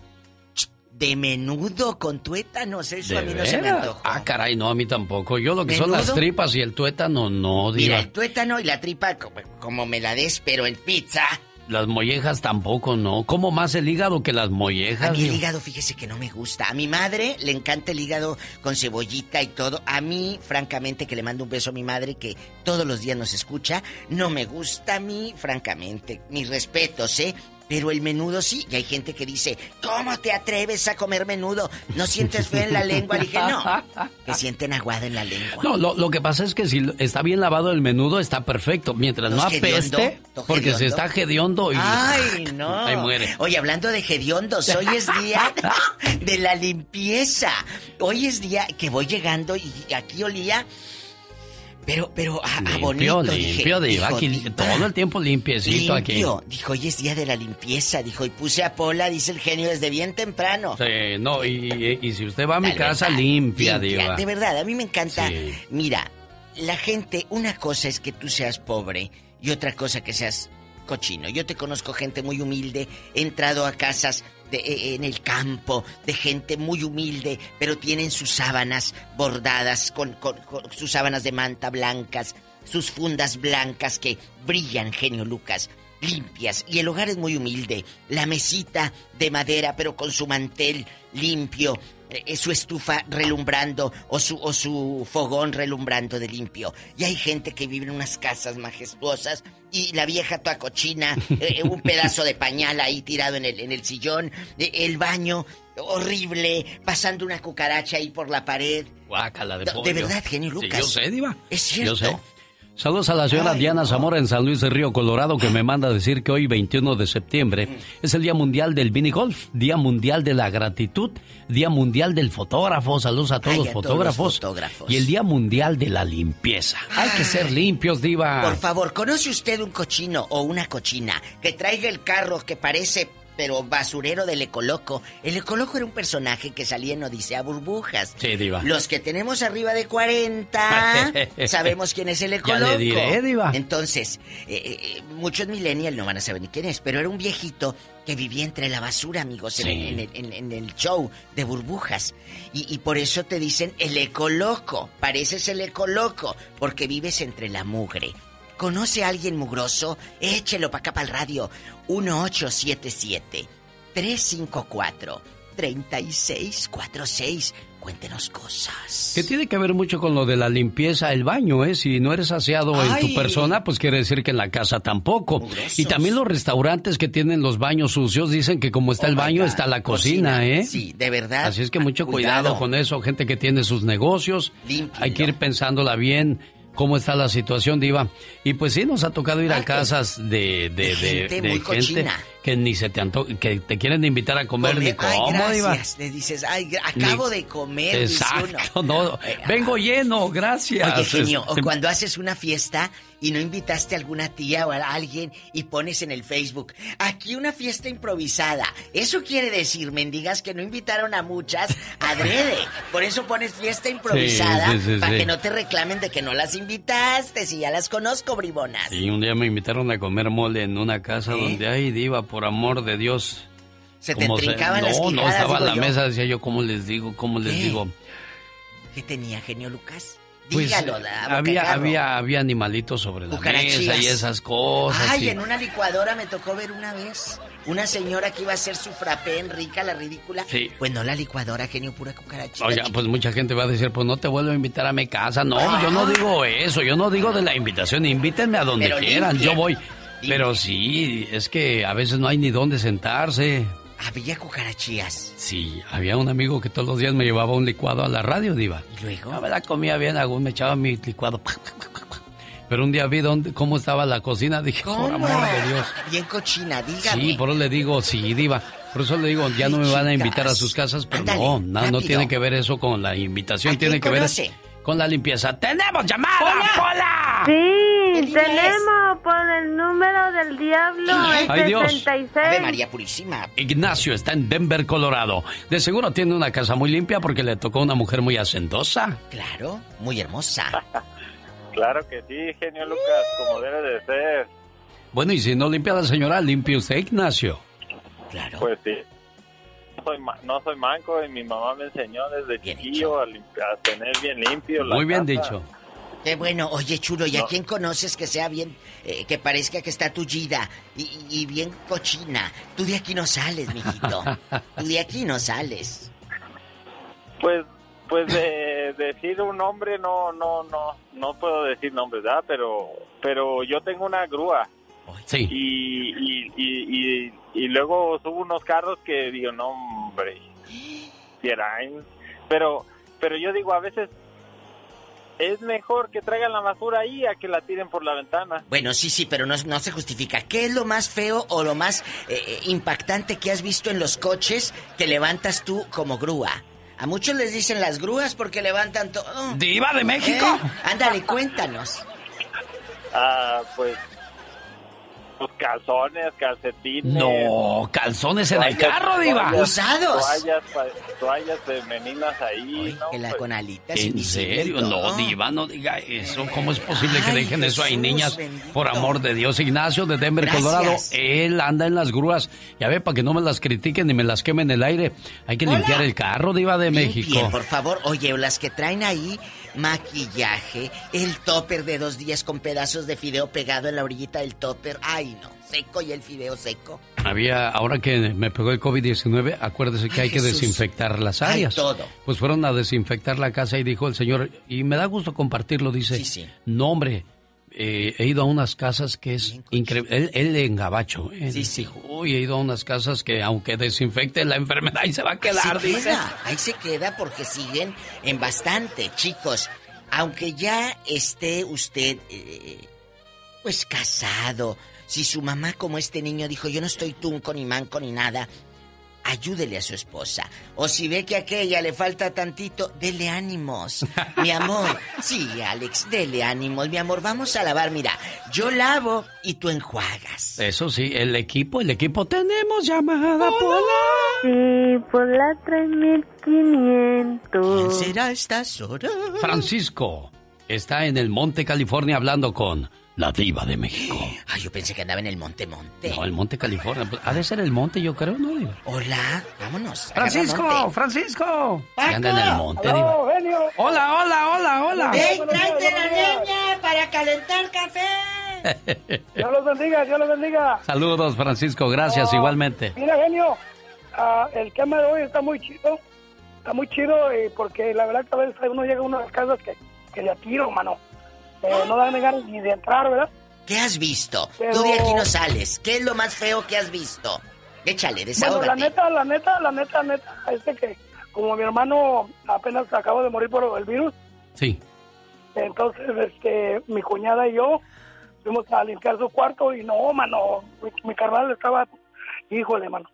de menudo con tuétanos. Eso ¿De a mí no se me antojó. Ah, caray, no, a mí tampoco. Yo lo que son las tripas y el tuétano, no, Mira, Diva. el tuétano y la tripa como, como me la des, pero en pizza. Las mollejas tampoco, no. ¿Cómo más el hígado que las mollejas? A mí el hígado, fíjese que no me gusta. A mi madre le encanta el hígado con cebollita y todo. A mí, francamente, que le mando un beso a mi madre que todos los días nos escucha, no me gusta a mí, francamente. Mis respetos, ¿eh? Pero el menudo sí. Y hay gente que dice, ¿cómo te atreves a comer menudo? ¿No sientes feo en la lengua? Le dije, no. Que sienten aguada en la lengua. No, lo, lo que pasa es que si está bien lavado el menudo, está perfecto. Mientras no, apeste, ¿No porque se está hediondo y... Ay, (laughs) no. Ahí muere. Oye, hablando de hediondos, hoy es día (laughs) de la limpieza. Hoy es día que voy llegando y aquí olía. Pero, pero a, a Limpio, bonito. dije, limpio, Diva. dijo, Aquí, Diva, todo el tiempo limpiecito aquí. limpio. Dijo, hoy es día de la limpieza. Dijo, y puse a Pola, dice el genio, desde bien temprano. Sí, no, y, y si usted va a mi casa, verdad, limpia, limpia, Diva. De verdad, a mí me encanta. Sí. Mira, la gente, una cosa es que tú seas pobre y otra cosa que seas cochino. Yo te conozco gente muy humilde, he entrado a casas eh, en el campo, de gente muy humilde, pero tienen sus sábanas bordadas con sus sábanas de manta blancas, sus fundas blancas que brillan, genio Lucas, limpias. Y el hogar es muy humilde. La mesita de madera, pero con su mantel limpio, eh, su estufa relumbrando o su, o su fogón relumbrando de limpio. Y hay gente que vive en unas casas majestuosas y la vieja toda cochina, (laughs) eh, un pedazo de pañal ahí tirado en el, en el sillón, eh, el baño horrible, pasando una cucaracha ahí por la pared. Guácala de De- pollo. de verdad, genio Sí, Lucas. yo sé, Diva. Es cierto. Yo sé. Saludos a la señora Ay, Diana. Zamora en San Luis de Río Colorado que me manda a decir que hoy 21 de septiembre Mm. es el Día Mundial del Mini Golf, Día Mundial de la Gratitud, Día Mundial del Fotógrafo, saludos a todos Ay, los a todos los fotógrafos. y el Día Mundial de la Limpieza. Hay que ser limpios, Diva. Por favor, ¿conoce usted un cochino o una cochina que traiga el carro que parece pero basurero del Ecoloco? El Ecoloco era un personaje que salía en Odisea Burbujas. Sí, Diva. Los que tenemos arriba de 40 (laughs) sabemos quién es el Ya Ecoloco. le diré, Diva. Entonces, eh, eh, muchos millennials no van a saber ni quién es, pero era un viejito que vivía entre la basura, amigos, Sí. en- en el show de burbujas. Y, y por eso te dicen el ecoloco. Pareces el ecoloco, porque vives entre la mugre. ¿Conoce a alguien mugroso? Échelo para acá para el radio. 1877-354-3646. Cuéntenos cosas. Que tiene que ver mucho con lo de la limpieza, el baño, ¿eh? Si no eres aseado en tu persona, pues quiere decir que en la casa tampoco. Mugrosos. Y también los restaurantes que tienen los baños sucios dicen que como está Oh el baño, God. está la cocina, ¿eh? Sí, de verdad. Así es que mucho Cuidado. cuidado. con eso, gente que tiene sus negocios. Límpienlo. Hay que ir pensándola bien cómo está la situación, Diva. Y pues sí, nos ha tocado ir a Ay, casas de, de, de gente de muy gente cochina. que ni se te anto que te quieren invitar a comer ni Comer- cómo, Ay, Diva. gracias. Le dices, ay, acabo Ni- de comer. Exacto, no. Vengo lleno, gracias. Oye, genio, o Este, cuando haces una fiesta y no invitaste a alguna tía o a alguien y pones en el Facebook, aquí una fiesta improvisada. Eso quiere decir, mendigas, que no invitaron a muchas adrede. Por eso pones fiesta improvisada, Sí, sí, sí, para que no te reclamen de que no las invitaste, si ya las conozco, bribonas. Y un día me invitaron a comer mole en una casa ¿Eh? donde, ay, diva, por amor de Dios. Se te ¿Cómo trincaban no, las No, quijadas, estaba en la yo. mesa, decía yo, ¿cómo les digo? ¿Cómo les ¿Qué? digo? ¿Qué tenía, genio Lucas? Pues Dígalo, da, boca había, había, había animalitos sobre la mesa y esas cosas. Ay, y- en una licuadora me tocó ver una vez una señora que iba a hacer su frappé en rica, la ridícula. Sí. Pues no la licuadora, genio, pura cucaracha. Oiga, pues mucha gente va a decir, pues no te vuelvo a invitar a mi casa. No, yo no digo eso, yo no digo de la invitación. Invítenme a donde Pero quieran, yo voy. Pero sí, es que a veces no hay ni dónde sentarse. Había cucarachillas. Sí, había un amigo que todos los días me llevaba un licuado a la radio, Diva. ¿Y luego? No me la comía bien, me echaba mi licuado. Pero un día vi dónde, cómo estaba la cocina, dije, por amor de Dios. Bien cochina, dígame. Sí, por eso le digo, sí, Diva. Por eso le digo, ya no me van a invitar a sus casas, pero Ándale, no, no, no tiene que ver eso con la invitación, ¿A quién tiene que ver conoce? Con la limpieza. ¡Tenemos llamada, Pola! Sí, tenemos por el número del diablo el Ay, Dios. 66. Ave María Purísima. Ignacio está en Denver, Colorado. De seguro tiene una casa muy limpia porque le tocó una mujer muy hacendosa. Claro, muy hermosa. (laughs) Claro que sí, genio Lucas, como debe de ser. Bueno, y si no limpia la señora, limpie usted, Ignacio. Claro. Pues sí. No soy, ma- no soy manco y mi mamá me enseñó desde chiquillo a, tener bien limpio la Muy bien casa. dicho. Qué bueno, oye chulo, ¿y a quién conoces que sea bien, eh, que parezca que está tullida y, y bien cochina? Tú de aquí no sales, mijito. (laughs) Tú de aquí no sales. Pues, pues de decir un nombre no, no, no, no puedo decir nombres, ¿verdad? Pero, pero yo tengo una grúa. Sí. Y, y, y, y, y luego subo unos carros que digo, no, hombre. Pero, pero yo digo, a veces es mejor que traigan la basura ahí a que la tiren por la ventana. Bueno, sí, sí, pero no, no se justifica. ¿Qué es lo más feo o lo más eh, eh, impactante que has visto en los coches que levantas tú como grúa? A muchos les dicen las grúas porque levantan todo. ¿Diva de México? ¿Eh? Ándale, cuéntanos. Ah, pues Pues calzones, calcetines. No, calzones en el carro, Diva. toallas- Usados. Toallas, pa- toallas femeninas ahí. ¿no? En la Pues, con alitas. ¿En serio? No, Diva, no diga eso. ¿Cómo es posible que dejen eso ahí, niñas? Por amor de Dios. Ignacio de Denver, Gracias. Colorado, él anda en las grúas. Ya ve, para que no me las critiquen ni me las quemen en el aire. Hay que Hola. limpiar el carro, Diva de México. Bien, por favor. Oye, las que traen ahí maquillaje, el topper de dos días con pedazos de fideo pegado en la orillita del topper. Ay, no, seco y el fideo seco. Había, ahora que me pegó el COVID-19, acuérdese que Ay, hay que desinfectar las Ay, áreas. todo. Pues fueron a desinfectar la casa y dijo el señor, y me da gusto compartirlo, dice, no hombre, eh, he ido a unas casas que es increíble, él, él en Gabacho, ¿eh? dijo, uy, he ido a unas casas que aunque desinfecte la enfermedad ahí se va a quedar, ahí se dice. queda, ahí se queda porque siguen en bastante, chicos. Aunque ya esté usted, eh, pues casado, si su mamá como este niño dijo, yo no estoy tunco ni manco ni nada, ayúdele a su esposa. O si ve que a aquella le falta tantito, dele ánimos. (laughs) Mi amor, sí, Alex, dele ánimos, mi amor, vamos a lavar. Mira, yo lavo y tú enjuagas. Eso sí, el equipo, el equipo, tenemos llamada, Pola. Sí, por la 3500. ¿Quién será a estas horas? Francisco está en el Monte California hablando con la diva de México. Ay, yo pensé que andaba en el Monte Monte. No, el Monte California. pues, Ha de ser el monte, yo creo, ¿no, Diva? Hola, vámonos. Francisco. Francisco. Que anda en el monte, Diva. Hola, hola, hola, hola. ¡Ey, tráete la leña para calentar café! (laughs) Dios los bendiga, Dios los bendiga. Saludos, Francisco. Gracias, igualmente. Mira, genio, ah, el tema de hoy está muy chido. Está muy chido eh, porque la verdad que a veces uno llega a unas casas que, que de a tiro, mano. Eh, no dan ganas ni de entrar, ¿verdad? ¿Qué has visto? Pero- Tú de aquí no sales. ¿Qué es lo más feo que has visto? Échale, Bueno, la desahógate. neta, la neta, la neta, neta, es de que como mi hermano apenas acaba de morir por el virus, Sí. entonces este mi cuñada y yo fuimos a limpiar su cuarto y no, mano, mi, mi carnal estaba, híjole, mano,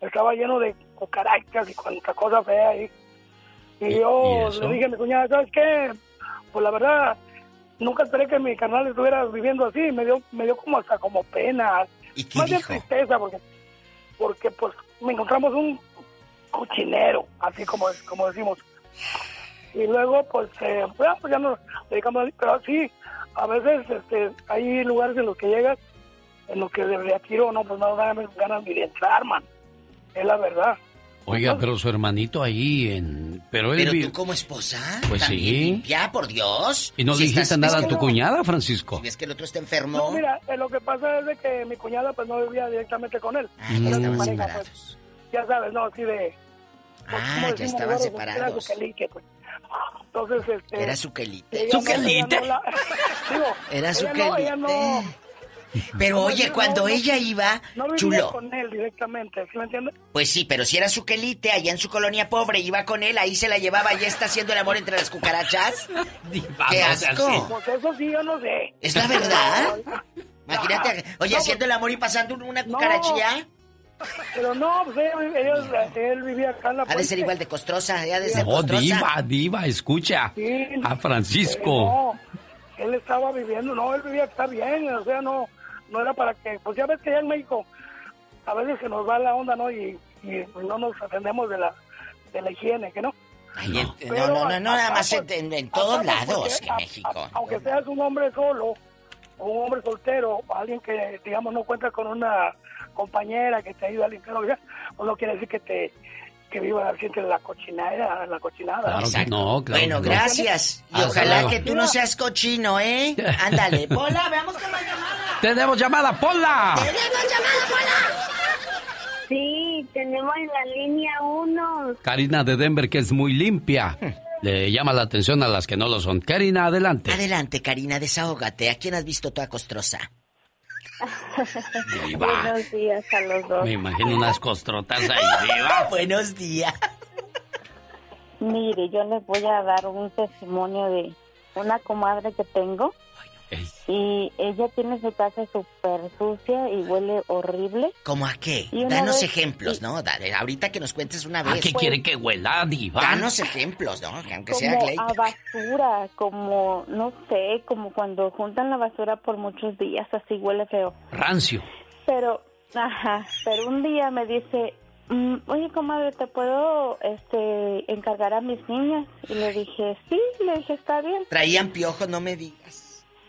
estaba lleno de cucarachas y cuanta cosa fea ahí. Y, ¿Y- yo y le dije a mi cuñada, ¿sabes qué? Pues la verdad, nunca esperé que mi carnal estuviera viviendo así, me dio, me dio como hasta como pena, ¿Y qué más dijo? tristeza, porque, porque pues me encontramos un cochinero, así como, como decimos. Y luego, pues, eh, ya, pues ya nos dedicamos a... Pero sí, a veces este, hay lugares en los que llegas, en los que de a tiro no, pues no dan ganas ni de entrar, man. Es la verdad. Oiga, pero su hermanito ahí en... Pero él Pero vi- tú como esposa, Pues sí. limpia, por Dios. Y no Si dijiste estás- nada a tu no- cuñada, Francisco. Si ves que el otro está enfermo. No, mira, eh, lo que pasa es de que mi cuñada pues no vivía directamente con él. Ah, ya Era estaban pareja, separados. pues, ya sabes, ¿no? Así de... pues, Ah, ¿cómo ya decimos estaban? Era separados. quelique, pues. Entonces, este... Era su quelite. ¿Su quelite? no la- (laughs) digo, Era su ella no- Pero no, oye, no, cuando no, ella iba, No vivía chulo. con él directamente, ¿sí me entiendes? Pues sí, pero si era su quelite allá en su colonia pobre, iba con él, ahí se la llevaba, ya está haciendo el amor entre las cucarachas. (laughs) ¡Qué asco! Pues eso sí, yo no sé. ¿Es la verdad? (laughs) Imagínate, oye, No, haciendo el amor y pasando una cucarachilla. Pero no, pues él, él- él vivía acá en la Ha de ser igual de costrosa, ha de ser No, costrosa. diva, diva, escucha. Sí. A Francisco. No, él estaba viviendo, no, él vivía está bien, o sea, no, no era para que, pues ya ves que ya en México a veces se nos va la onda, ¿no? Y, y no nos atendemos de la, de la higiene, ¿que no? Ay, en- Pero no, no, no, nada más en, en- en todos lados que México. a- aunque seas un hombre solo, o un hombre soltero, o alguien que, digamos, no cuenta con una compañera que te ayuda a limpiar, o pues no quiere decir que te que viva siempre en la cochinada, en la cochinada. Claro que no, claro Bueno, que no. gracias. Y Hasta ojalá luego. que tú no seas cochino, ¿eh? (laughs) Ándale. Pola, veamos con más llamadas. Tenemos llamada, Pola. Sí, tenemos en la línea uno. Karina de Denver, que es muy limpia. Le llama la atención a las que no lo son. Karina, adelante. Adelante, Karina, desahógate. ¿A quién has visto toda costrosa? Diva. Buenos días a los dos. Me imagino unas costrotas ahí, diva. (laughs) Buenos días. Mire, yo les voy a dar un testimonio de una comadre que tengo. Y ella tiene su casa súper sucia y huele horrible. ¿Cómo a qué? Danos vez- ejemplos, ¿no? Dale, ahorita que nos cuentes una vez. ¿A qué quiere que huela, diva? Danos ejemplos, ¿no? Que Aunque sea como Glade. a basura, como, no sé, como cuando juntan la basura por muchos días, así huele feo. Rancio. Pero, ajá, pero un día me dice, mm, oye, comadre, ¿te puedo este, encargar a mis niñas? Y le dije, sí, le dije, está bien. Traían piojos, no me digas.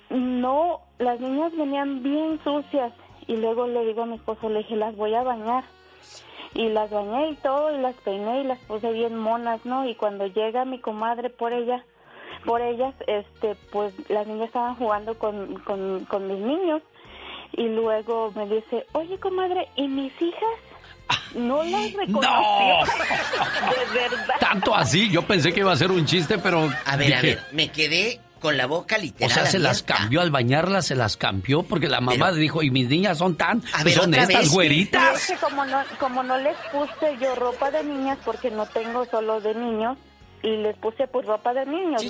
No, las niñas venían bien sucias y luego le digo a mi esposo, le dije, las voy a bañar. Y las bañé y todo y las peiné y las puse bien monas, ¿no? Y cuando llega mi comadre por ella, por ellas, este, pues las niñas estaban jugando con, con, con mis niños y luego me dice, oye comadre, ¿y mis hijas? No las (laughs) reconoció. (laughs) De verdad. Tanto así, yo pensé que iba a ser un chiste, pero. A ver, a ver, me quedé con la boca literal O sea, se las cambió al bañarlas, se las cambió porque la mamá Pero- dijo, y mis niñas son tan, A pues ver, son estas vez. Güeritas. es que como no, como no les puse yo ropa de niñas porque no tengo solo de niños y les puse pues ropa de niños,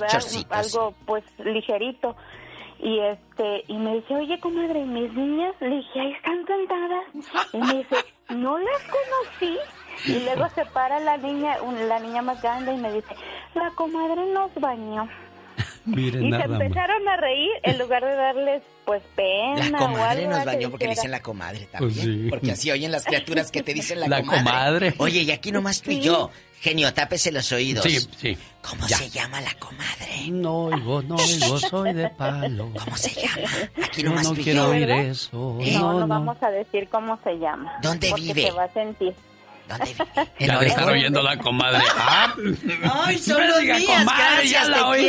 algo pues ligerito. Y este y me dice, "Oye, comadre, ¿y mis niñas?" Le dije, "Ahí están sentadas." Y me dice, "No las conocí." Y luego se para la niña, un- la niña más grande y me dice, "La comadre nos bañó." (laughs) Miren Y se nada más. empezaron a reír en lugar de darles pues pena La o comadre algo nos bañó porque le dicen la comadre también. Pues sí. Porque así oyen las criaturas que te dicen la, La comadre. Oye, y aquí nomás tú y yo. Genio, tápese los oídos. Sí, sí. ¿Cómo Ya. se llama la comadre? No oigo, no oigo, soy de palo. ¿Cómo se llama? Aquí Yo nomás no tú y quiero yo. oír eso. ¿Eh? No, No, no, no. vamos a decir cómo se llama. ¿Dónde porque vive? se va a sentir. ¿Dónde vive? (laughs) Ya oyendo la comadre. Ah, (laughs) Ay, son comadre, gracias, ya la oí.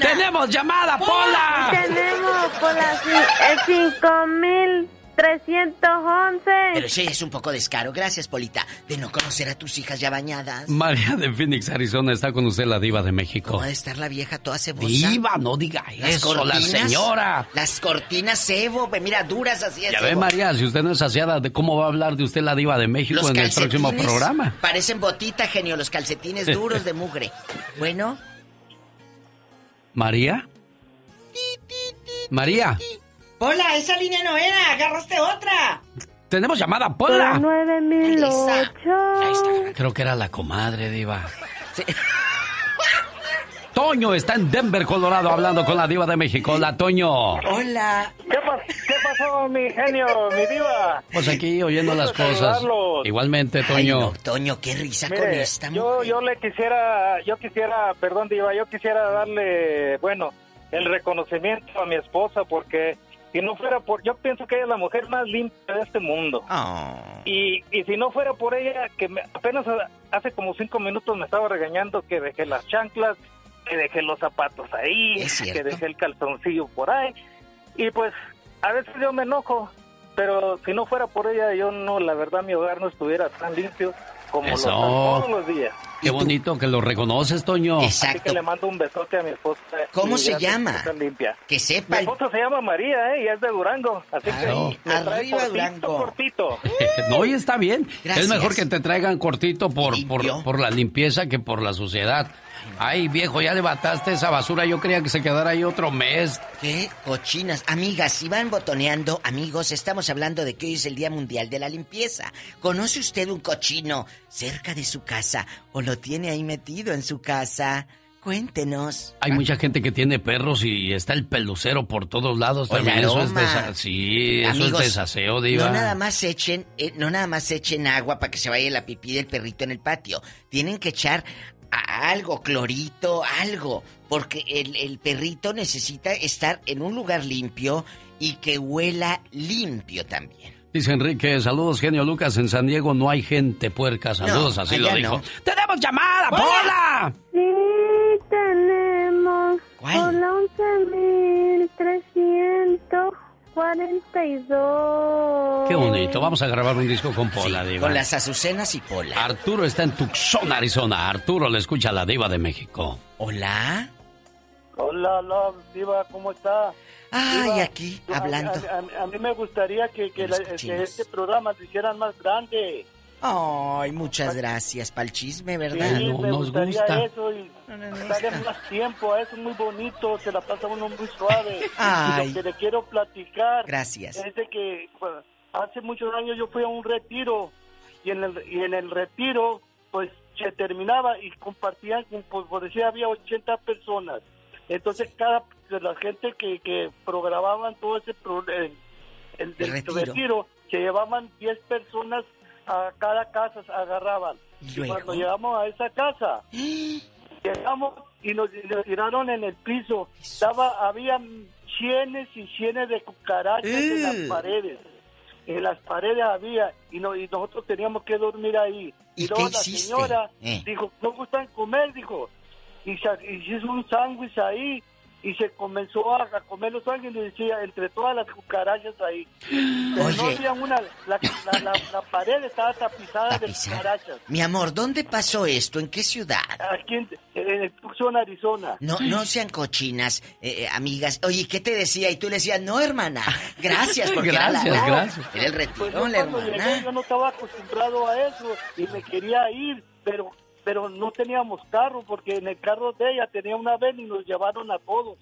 ¡Tenemos llamada, Pola! Tenemos, Pola, sí, es 5000. 311. Pero sí es un poco descaro. Gracias, Polita, de no conocer a tus hijas ya bañadas. María de Phoenix, Arizona, está con usted la diva de México. ¿Cómo de estar la vieja toda cebosa? Diva, no diga eso, la señora. Las cortinas cebo, mira, duras así. Ya ve, María, si usted no es saciada, ¿de cómo va a hablar de usted la diva de México en el próximo programa? Parecen botita, genio, los calcetines (laughs) duros de mugre. Bueno. ¿María? María. Pola, esa línea no era, agarraste otra. tenemos llamada, Pola. 9008. Creo que era la comadre, diva. Toño está en Denver, Colorado, hablando con la diva de México. Hola, Toño. Hola. ¿Qué, pas- qué pasó, mi genio, mi diva? Pues aquí oyendo las cosas. saludarlos. Igualmente, Ay, Toño. no, Toño, qué risa con Mire, esta yo, mujer. yo le quisiera, yo quisiera, perdón, diva, yo quisiera darle, bueno, el reconocimiento a mi esposa porque si no fuera por, yo pienso que ella es la mujer más limpia de este mundo. Oh. Y, y si no fuera por ella, que me- apenas hace como cinco minutos me estaba regañando que dejé las chanclas, que dejé los zapatos ahí, que dejé el calzoncillo por ahí. Y pues a veces yo me enojo, pero si no fuera por ella, yo no, la verdad mi hogar no estuviera tan limpio como lo Eso. está todos los días. Qué bonito que lo reconoces, Toño. Así que le mando un besote a mi esposa. ¿Cómo se llama? limpia. Que Mi sepa. esposa se llama María, ¿eh? Y es de Durango. Así Claro. que Arriba, cortito, Durango. cortito. (laughs) No, y está bien. Gracias. Es mejor que te traigan cortito por, por, por la limpieza que por la suciedad. Ay, viejo, ya levantaste esa basura. Yo creía que se quedara ahí otro mes. Qué cochinas. Amigas, si van botoneando, amigos, estamos hablando de que hoy es el Día Mundial de la Limpieza. ¿Conoce usted un cochino cerca de su casa o lo tiene ahí metido en su casa? Cuéntenos. Hay mucha gente que tiene perros y está el pelucero por todos lados. También eso es desa- sí, eso es desaseo, diva. No nada más echen, eh, no nada más echen agua para que se vaya la pipí del perrito en el patio. Tienen que echar algo, clorito, algo. Porque el, el, perrito necesita estar en un lugar limpio y que huela limpio también. Dice Enrique, saludos, genio Lucas. En San Diego no hay gente puerca. Saludos, así lo dijo. ¡Tenemos llamada, Pola! Sí, tenemos. ¿Cuál? Hola, 11300. 42. Qué bonito. Vamos a grabar un disco con Pola, sí, Diva. Con las azucenas y Pola. Arturo está en Tucson, Arizona. Arturo le escucha a la Diva de México. Hola. Hola, Diva, ¿cómo está? Ay, diva, aquí, hablando. A, a, a, mí me gustaría que, que, la, que este programa lo hicieran más grande. Ay, muchas gracias para el chisme, ¿verdad? Sí, no, me nos gusta. eso y darle más tiempo a eso, muy bonito, se la pasa uno muy suave. Ay. (laughs) Y lo que le quiero platicar Gracias. es de que pues, hace muchos años yo fui a un retiro y en el, y en el retiro pues se terminaba y compartían, pues, por decir, había 80 personas. Entonces cada de la gente que, que programaban todo ese pro- el, el del retiro. retiro. se llevaban 10 personas a cada casa, se agarraban. ¿Y Y luego? cuando llegamos a esa casa, llegamos y nos, y nos tiraron en el piso. Estaba, había cienes y cienes de cucarachas en las Uh. paredes. En las paredes había y, no, y nosotros teníamos que dormir ahí. ¿Y luego qué la señora Eh. dijo, ¿no gustan comer? Dijo. Y, y hizo un sándwich ahí y se comenzó a, a comer los y decía, entre todas las cucarachas ahí. Pero no Oye. había una, la, la, la, la pared estaba tapizada de cucarachas. Mi amor, ¿dónde pasó esto? ¿En qué ciudad? Aquí en, en el Tucson, Arizona. No, no sean cochinas, eh, eh, amigas. Oye, ¿qué te decía? Y tú le decías, no, hermana. Gracias, porque era la- Gracias, gracias. Era el Pues retiro, yo la cuando llegué, hermana. yo no estaba acostumbrado a eso y me quería ir, pero pero no teníamos carro porque en el carro de ella tenía una ven y nos llevaron a todos,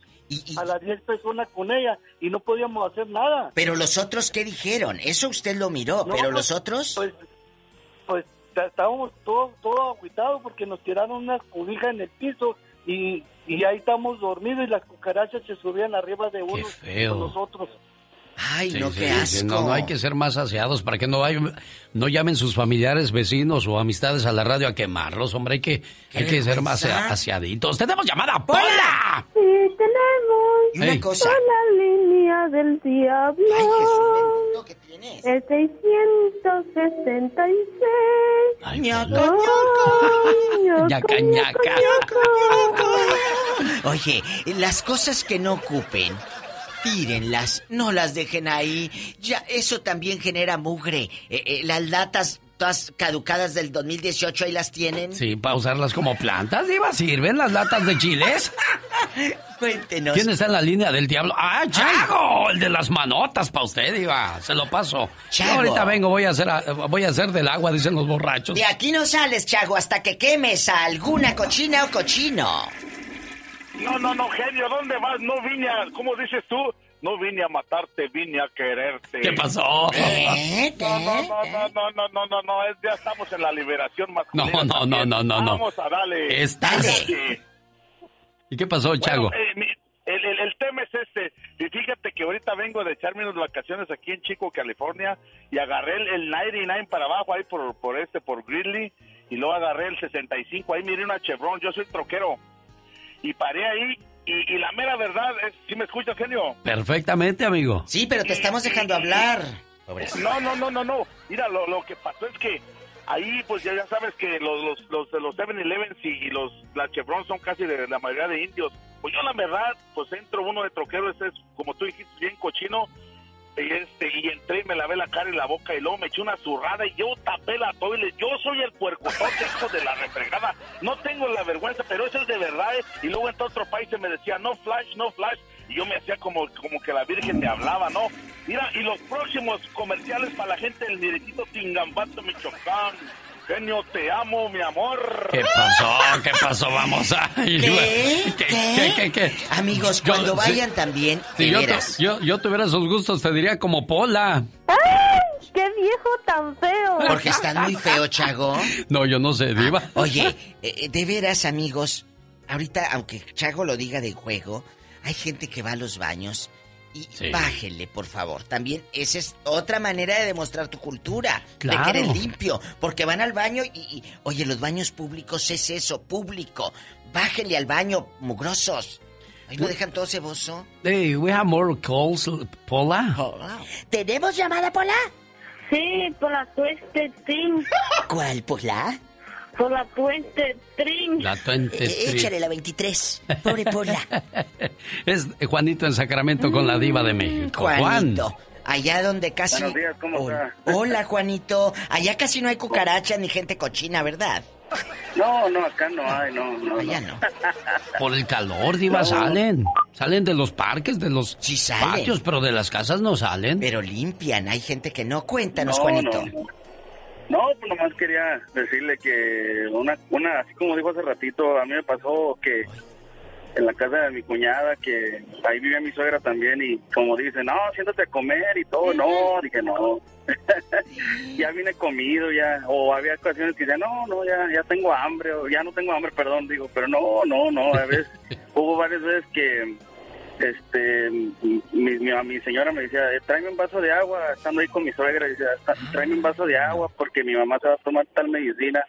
a las 10 personas con ella y no podíamos hacer nada. Pero los otros, ¿qué dijeron? Eso usted lo miró, No, pero pues, los otros... Pues, pues estábamos todos todo agüitados porque nos tiraron unas cobijas en el piso y, y ahí estamos dormidos y las cucarachas se subían arriba de uno feo. con nosotros. Ay, Sí, no, sí, qué asco. No, no hay que ser más aseados para que no, hay- no llamen sus familiares, vecinos o amistades a la radio a quemarlos, hombre. Hay que, hay que ser más aseaditos. ¡Tenemos llamada, Pola! Sí, tenemos Y una cosa... la línea del diablo. Ay, Jesús ¿qué tienes? El 666. Ay, Ñaca, ñaca, Ñaca, ñaca. Oye, las cosas que no ocupen, tírenlas, no las dejen ahí. Ya, eso también genera mugre. Eh, eh, las latas todas caducadas del 2018 ahí las tienen. Sí, para usarlas como plantas, Diva, ¿sirven las latas de chiles? (laughs) Cuéntenos. ¿Quién está en la línea del diablo? ¡Ah, Chago! El de las manotas para usted, Diva. Se lo paso. Chago. Ahorita vengo, voy a hacer, voy a hacer del agua, dicen los borrachos. De aquí no sales, Chago, hasta que quemes a alguna cochina o cochino. No, no, no, genio, ¿dónde vas? No vine a, ¿cómo dices tú? No vine a matarte, vine a quererte. ¿Qué pasó? ¿Eh? No, no, no, no, no, no, no, no, no, es- ya estamos en la liberación masculina. No, no, no, no, no, no. Vamos a darle. Estás-. ¿Y qué pasó, Chago? Bueno, eh, mi- el, el- el tema es este. Y fíjate que ahorita vengo de echarme unas vacaciones aquí en Chico, California, y agarré el, el 99 para abajo ahí por, por este, por Gridley, y luego agarré el 65, ahí miré una Chevron, yo soy troquero, y paré ahí, y, y la mera verdad es, ¿sí me escuchas, genio? Perfectamente, amigo. Sí, pero te estamos dejando hablar. No, no, no, no, no. Mira, lo, lo que pasó es que ahí, pues ya, ya sabes que los los los, los 7-Elevens y los la Chevron son casi de la mayoría de indios. Pues yo la verdad, pues entro uno de troquero, ese es como tú dijiste, bien cochino. Y, este, y entré y me lavé la cara y la boca y luego me eché una zurrada y yo tapé la toile. Yo soy el puercotote, (laughs) hijo de la refregada. No tengo la vergüenza, pero eso es de verdad. ¿eh? Y luego en otro país se me decía, no flash, no flash. Y yo me hacía como, como que la Virgen me hablaba, ¿no? Mira, y los próximos comerciales para la gente del Mirecito Tingambato, Michoacán. Genio, te amo, mi amor. ¿Qué pasó? ¿Qué pasó? Vamos a... ¿Qué? ¿Qué? ¿Qué? ¿Qué? ¿Qué? Amigos, Yo- cuando sí. vayan también, Si de yo, yo, yo tuviera esos gustos, te diría como Pola. ¡Ay! ¡Qué viejo tan feo! Porque están muy feo, Chago. No, yo no sé, Diva. Oye, eh, de veras, amigos, ahorita, aunque Chago lo diga de juego, hay gente que va a los baños y Sí. bájenle, por favor. También esa es otra manera de demostrar tu cultura, Claro. de que eres limpio, porque van al baño y, y, oye, los baños públicos es eso, público. Bájenle al baño, mugrosos. Ahí lo dejan todo ceboso. Hey, we have more calls, Pola. ¿Tenemos llamada, Pola? Sí, por la Twisted Thing. (laughs) ¿Cuál, Pola? Por la Twisted Thing. La 20 Eh, Street. échale la 23. Pobre Pola. (laughs) Es Juanito en Sacramento con la diva de México. Juan. Juanito. Allá donde casi... Buenos días, ¿cómo Hola. está? Hola, Juanito. Allá casi no hay cucarachas ni gente cochina, ¿verdad? No, no, acá no hay, no, no. Allá no. (laughs) Por el calor, diva, No. salen. Salen de los parques, de los salen. patios, pero de las casas no salen. Pero limpian, hay gente que no. Cuéntanos, No, Juanito. No. Pues nomás quería decirle que una, una, así como dijo hace ratito, a mí me pasó que en la casa de mi cuñada, que ahí vivía mi suegra también, y como dice, no, siéntate a comer y todo, no, dije, no. (laughs) ya vine comido, ya, o había ocasiones que ya, no, no, ya, ya tengo hambre, o ya no tengo hambre, perdón, digo, pero no, no, no, a veces, (laughs) hubo varias veces que, este, mi, mi, mi señora me decía, eh, tráeme un vaso de agua, estando ahí con mi suegra, decía, tráeme un vaso de agua porque mi mamá se va a tomar tal medicina.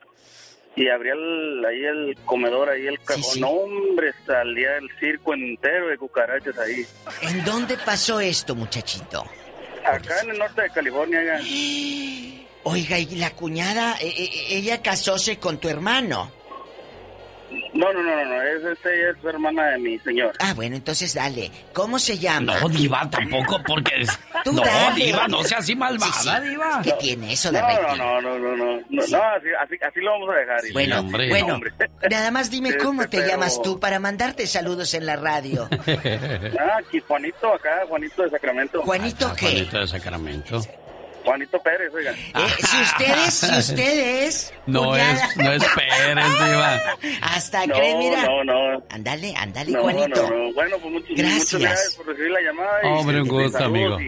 Y abría el, ahí el comedor, ahí el cajón. No, hombre, salía el circo entero de cucarachas ahí. ¿En dónde pasó esto, muchachito? Acá en el norte de California, ya. Oiga, ¿y la cuñada, eh, eh, ella casóse con tu hermano? No, no, no, no, no, es, es, ella es hermana de mi señor. Ah, bueno, entonces dale. ¿Cómo se llama? No, Diva, tampoco, porque es... (laughs) Tú no, dale. Diva, no sea así malvada, Sí, sí. Diva. ¿Qué tiene eso de No, rating? no, no, no, no, no, no, no, así, así, así lo vamos a dejar. Bueno, No, bueno, hombre. (laughs) nada más dime cómo Este, te pero- llamas tú para mandarte saludos en la radio. Ah, aquí Juanito acá, Juanito de Sacramento. ¿Juanito qué? Juanito de Sacramento. Juanito Pérez, oiga. Eh, si ustedes, si (laughs) ustedes... No cuñada- es, no es Pérez, (laughs) Diva. Hasta No, creen, mira. no, no. Ándale, ándale, No, Juanito. no, no. Bueno, pues muchas Gracias. muchas gracias por recibir la llamada. y- Hombre, un gusto, amigo. Y,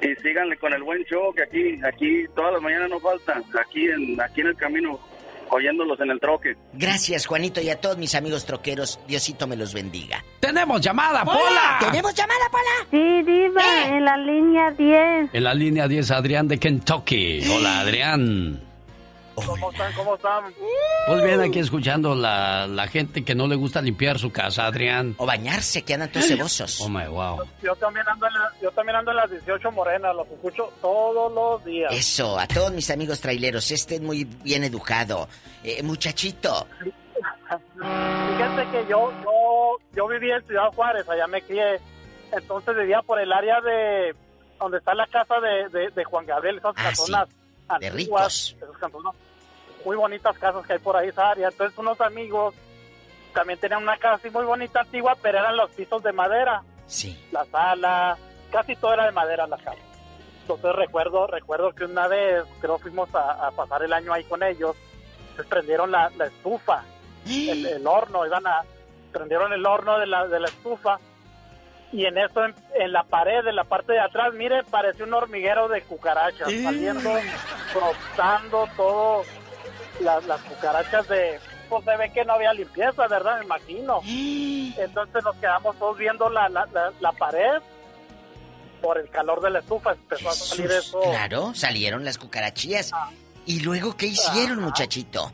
y síganle con el buen show que aquí, aquí todas las mañanas no falta. Aquí en, aquí en el camino, oyéndolos en el troque. Gracias, Juanito, y a todos mis amigos troqueros. Diosito me los bendiga. ¡Tenemos llamada, Pola! ¿Tenemos llamada, Pola? Sí, Diva, en la línea 10. En la línea 10, Adrián de Kentucky. Hola, Adrián. ¿Cómo están? ¿Cómo están? Pues bien, aquí escuchando la, la gente que no le gusta limpiar su casa, Adrián. O bañarse, que andan todos cebosos. Oh, my wow. Yo también ando en, la- yo también ando en las 18 morenas, los escucho todos los días. Eso, a todos mis amigos traileros, este es muy bien educado. Eh, muchachito, Fíjate que yo, yo, yo vivía en Ciudad Juárez, allá me crié. Entonces vivía por el área de donde está la casa de, de, de Juan Gabriel, esas Ah, casonas de antiguas, esas casonas, muy bonitas casas que hay por ahí esa área. Entonces unos amigos también tenían una casa así muy bonita antigua, pero eran los pisos de madera. Sí. La sala, casi todo era de madera la casa. Entonces recuerdo, recuerdo que una vez, creo fuimos a, a pasar el año ahí con ellos, se prendieron la, la estufa, (gasps) el, el horno, iban a, prendieron el horno de la, de la estufa y en eso, en, en la pared, en la parte de atrás, mire, parecía un hormiguero de cucarachas, saliendo, brotando todo, las, las cucarachas de, pues se ve que no había limpieza, ¿verdad? Me imagino. (gasps) Entonces nos quedamos todos viendo la, la, la, la pared por el calor de la estufa, empezó a salir eso. claro, salieron las cucarachillas. ¿Y luego qué hicieron, muchachito?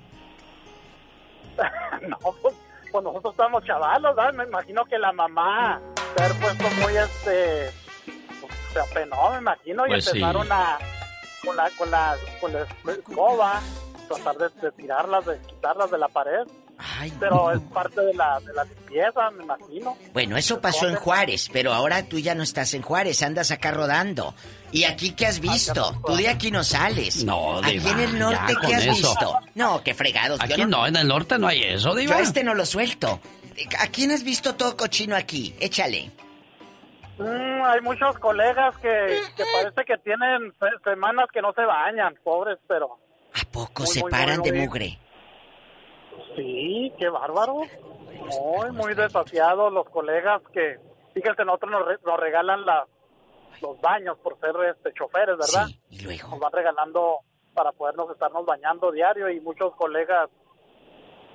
(laughs) no, pues, pues nosotros estábamos chavalos, ¿verdad? Me imagino que la mamá se haber puesto muy, este, pues, se apenó, me imagino, y Pues sí. empezaron a, con la, con la, con la escoba, tratar de, de tirarlas, de quitarlas de la pared. Pero es parte de la, de la limpieza, me imagino. Bueno, eso pasó en Juárez, pero ahora tú ya no estás en Juárez, andas acá rodando. ¿Y aquí qué has visto? Tú de aquí no sales. No, Aquí Diva, en el norte, ya ¿qué has eso. visto? No, qué fregados. yo Aquí no, en el norte no hay eso, Yo Diva. a este no lo suelto. ¿A quién has visto todo cochino aquí? Échale. Mm, hay muchos colegas que, que parece que tienen se- semanas que no se bañan, pobres, pero... ¿A poco Muy, se muy, paran de muy- mugre? Sí, qué bárbaro. Muy, muy desasiados los colegas que, fíjense, nosotros nos, re- nos regalan la, los baños por ser este, choferes, ¿verdad? y luego. Nos van regalando para podernos estarnos bañando diario y muchos colegas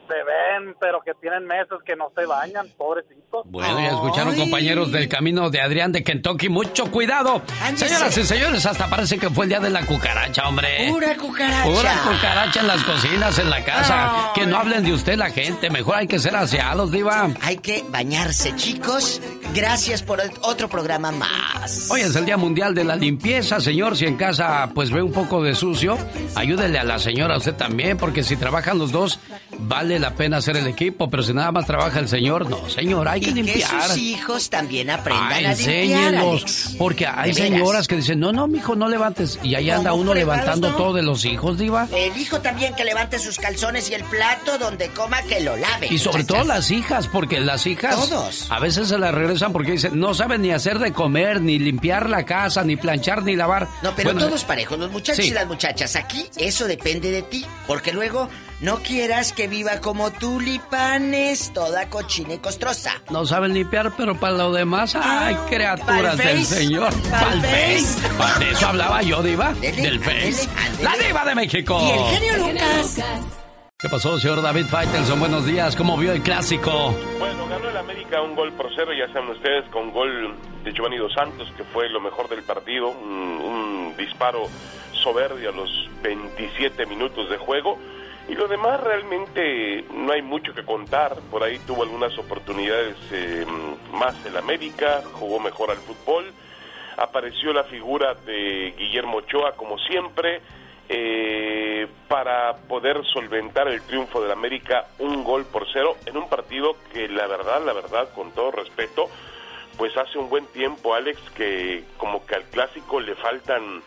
se ven, pero que tienen meses que no se bañan, pobrecitos. Bueno, ya escucharon compañeros del camino de Adrián de Kentucky. Mucho cuidado. Señoras y señores, hasta parece que fue el día de la cucaracha, hombre. Pura cucaracha. Pura cucaracha en las cocinas, en la casa. Ay. Que no hablen de usted la gente. Mejor hay que ser aseados, diva. Hay que bañarse, chicos. Gracias por el- otro programa más. Hoy es el Día Mundial de la Limpieza, señor. Si en casa pues ve un poco de sucio, ayúdele a la señora, a usted también, porque si trabajan los dos, vale la pena hacer el equipo. Pero si nada más trabaja el señor, no, señor, hay que y que limpiar. sus hijos también aprendan Ah, a limpiar. Alex. Porque hay señoras que dicen, no, no, mijo, no levantes. Y ahí anda ¿Cómo uno levantando no? todo de los hijos, diva. El hijo también que levante sus calzones y el plato donde coma que lo lave. Y sobre todo las hijas, porque las hijas Todos. a veces se las regresan porque dicen, no saben ni hacer de comer, ni limpiar la casa, ni planchar, ni lavar. No, pero Bueno, todos parejos, los muchachos sí. y las muchachas. Aquí eso depende de ti. Porque luego no quieras que viva como tulipanes, toda cochina y costrosa. No saben limpiar, pero para lo demás, ay, criaturas Pa'l del Señor. pa'l Pa'l Face. Face. Pa- De eso hablaba yo, Diva. Ándele, Del Face. La. Diva de México. Y el genio Lucas. ¿Qué pasó, señor David Faitelson? Buenos días. ¿Cómo vio el clásico? Bueno, ganó el América un gol por cero, ya saben ustedes, con gol de Giovanni Dos Santos, que fue lo mejor del partido, un, un disparo soberbio a los 27 minutos de juego. Y lo demás realmente no hay mucho que contar. Por ahí tuvo algunas oportunidades eh, más el América, jugó mejor al fútbol. Apareció la figura de Guillermo Ochoa, como siempre, eh, para poder solventar el triunfo del América un gol por cero en un partido que la verdad, la verdad, con todo respeto, pues hace un buen tiempo, Alex, que como que al clásico le faltan,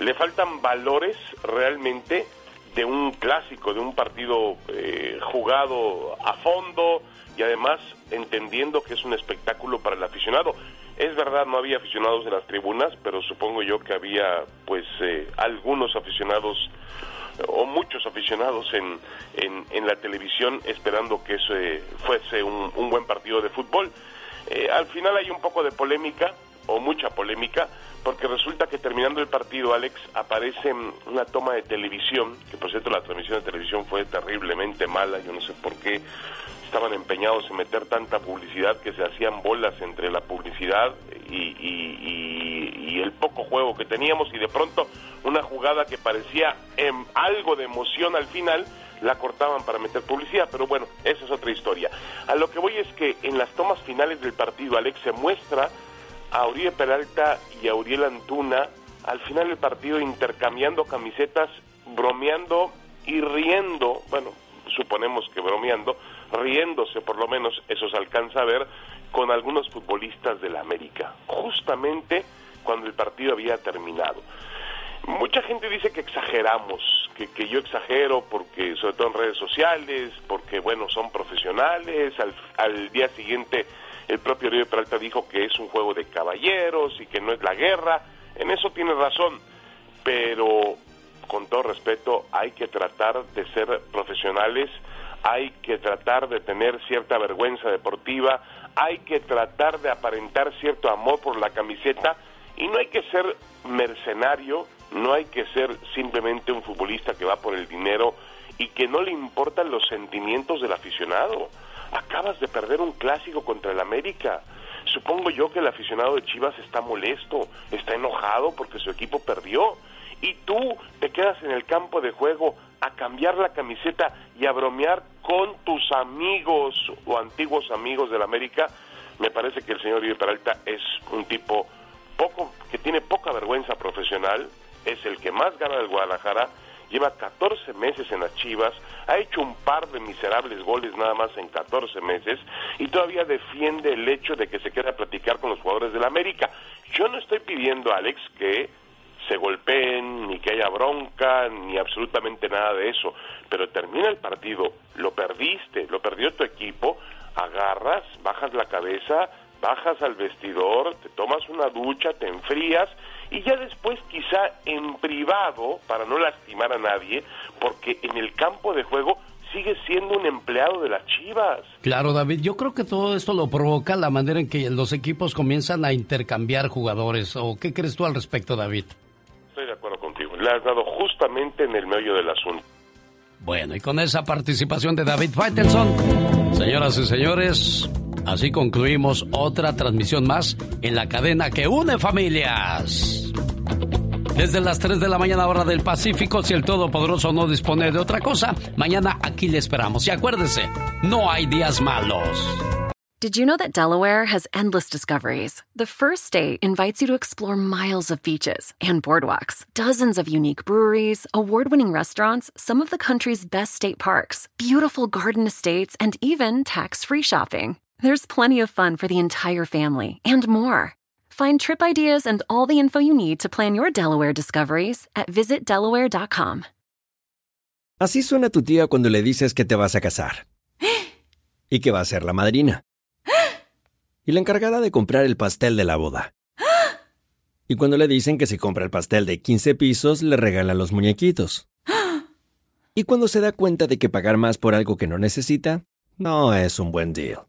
le faltan valores realmente de un clásico, de un partido eh, jugado a fondo y además entendiendo que es un espectáculo para el aficionado. Es verdad, no había aficionados en las tribunas, pero supongo yo que había pues eh, algunos aficionados o muchos aficionados en, en, en la televisión esperando que eso eh, fuese un, un buen partido de fútbol. Eh, al final hay un poco de polémica, o mucha polémica, porque resulta que terminando el partido, Alex, aparece mm, una toma de televisión, que por cierto la transmisión de televisión fue terriblemente mala, yo no sé por qué estaban empeñados en meter tanta publicidad que se hacían bolas entre la publicidad y, y- y- el poco juego que teníamos y de pronto una jugada que parecía em, algo de emoción al final la cortaban para meter publicidad, pero bueno, esa es otra historia. A lo que voy es que en las tomas finales del partido, Alex, se muestra a Peralta y a Antuna al final del partido intercambiando camisetas, bromeando y riendo, bueno, suponemos que bromeando, riéndose por lo menos, eso se alcanza a ver, con algunos futbolistas de la América, justamente cuando el partido había terminado. Mucha gente dice que exageramos, que, que yo exagero porque, sobre todo en redes sociales, porque, bueno, son profesionales. Al, al día siguiente, el propio Río Peralta dijo que es un juego de caballeros y que no es la guerra. En eso tiene razón, pero con todo respeto, hay que tratar de ser profesionales, hay que tratar de tener cierta vergüenza deportiva, hay que tratar de aparentar cierto amor por la camiseta y no hay que ser mercenario, no hay que ser simplemente un futbolista que va por el dinero y que no le importan los sentimientos del aficionado. Acabas de perder un clásico contra el América. Supongo yo que el aficionado de Chivas está molesto, está enojado porque su equipo perdió. Y tú te quedas en el campo de juego a cambiar la camiseta y a bromear con tus amigos o antiguos amigos del América. Me parece que el señor Uribe Peralta es un tipo poco que tiene poca vergüenza profesional, es el que más gana del Guadalajara, lleva 14 meses en las Chivas, ha hecho un par de miserables goles nada más en 14 meses y todavía defiende el hecho de que se quede a platicar con los jugadores del América. Yo no estoy pidiendo, Alex, que se golpeen, ni que haya bronca, ni absolutamente nada de eso, pero termina el partido, lo perdiste, lo perdió tu equipo, agarras, bajas la cabeza, bajas al vestidor, te tomas una ducha, te enfrías y ya después quizá en privado, para no lastimar a nadie, porque en el campo de juego sigues siendo un empleado de las Chivas. Claro, David, yo creo que todo esto lo provoca la manera en que los equipos comienzan a intercambiar jugadores. ¿O qué crees tú al respecto, David? Estoy de acuerdo contigo, le has dado justamente en el medio del asunto. Bueno, y con esa participación de David Faitelson, señoras y señores, así concluimos otra transmisión más en la cadena que une familias. Desde las 3 de la mañana hora del Pacífico, si el Todopoderoso no dispone de otra cosa, mañana aquí le esperamos. Y acuérdese, no hay días malos. Did you know that Delaware has endless discoveries? The first state invites you to explore miles of beaches and boardwalks, dozens of unique breweries, award winning restaurants, some of the country's best state parks, beautiful garden estates, and even tax free shopping. There's plenty of fun for the entire family and more. Find trip ideas and all the info you need to plan your Delaware discoveries at visitdelaware.com. Así suena tu tía cuando le dices que te vas a casar. (gasps) Y que va a ser la madrina. (gasps) Y la encargada de comprar el pastel de la boda. (gasps) Y cuando le dicen que si compra el pastel de 15 pisos, le regala los muñequitos. Y cuando se da cuenta de que pagar más por algo que no necesita, no es un buen deal.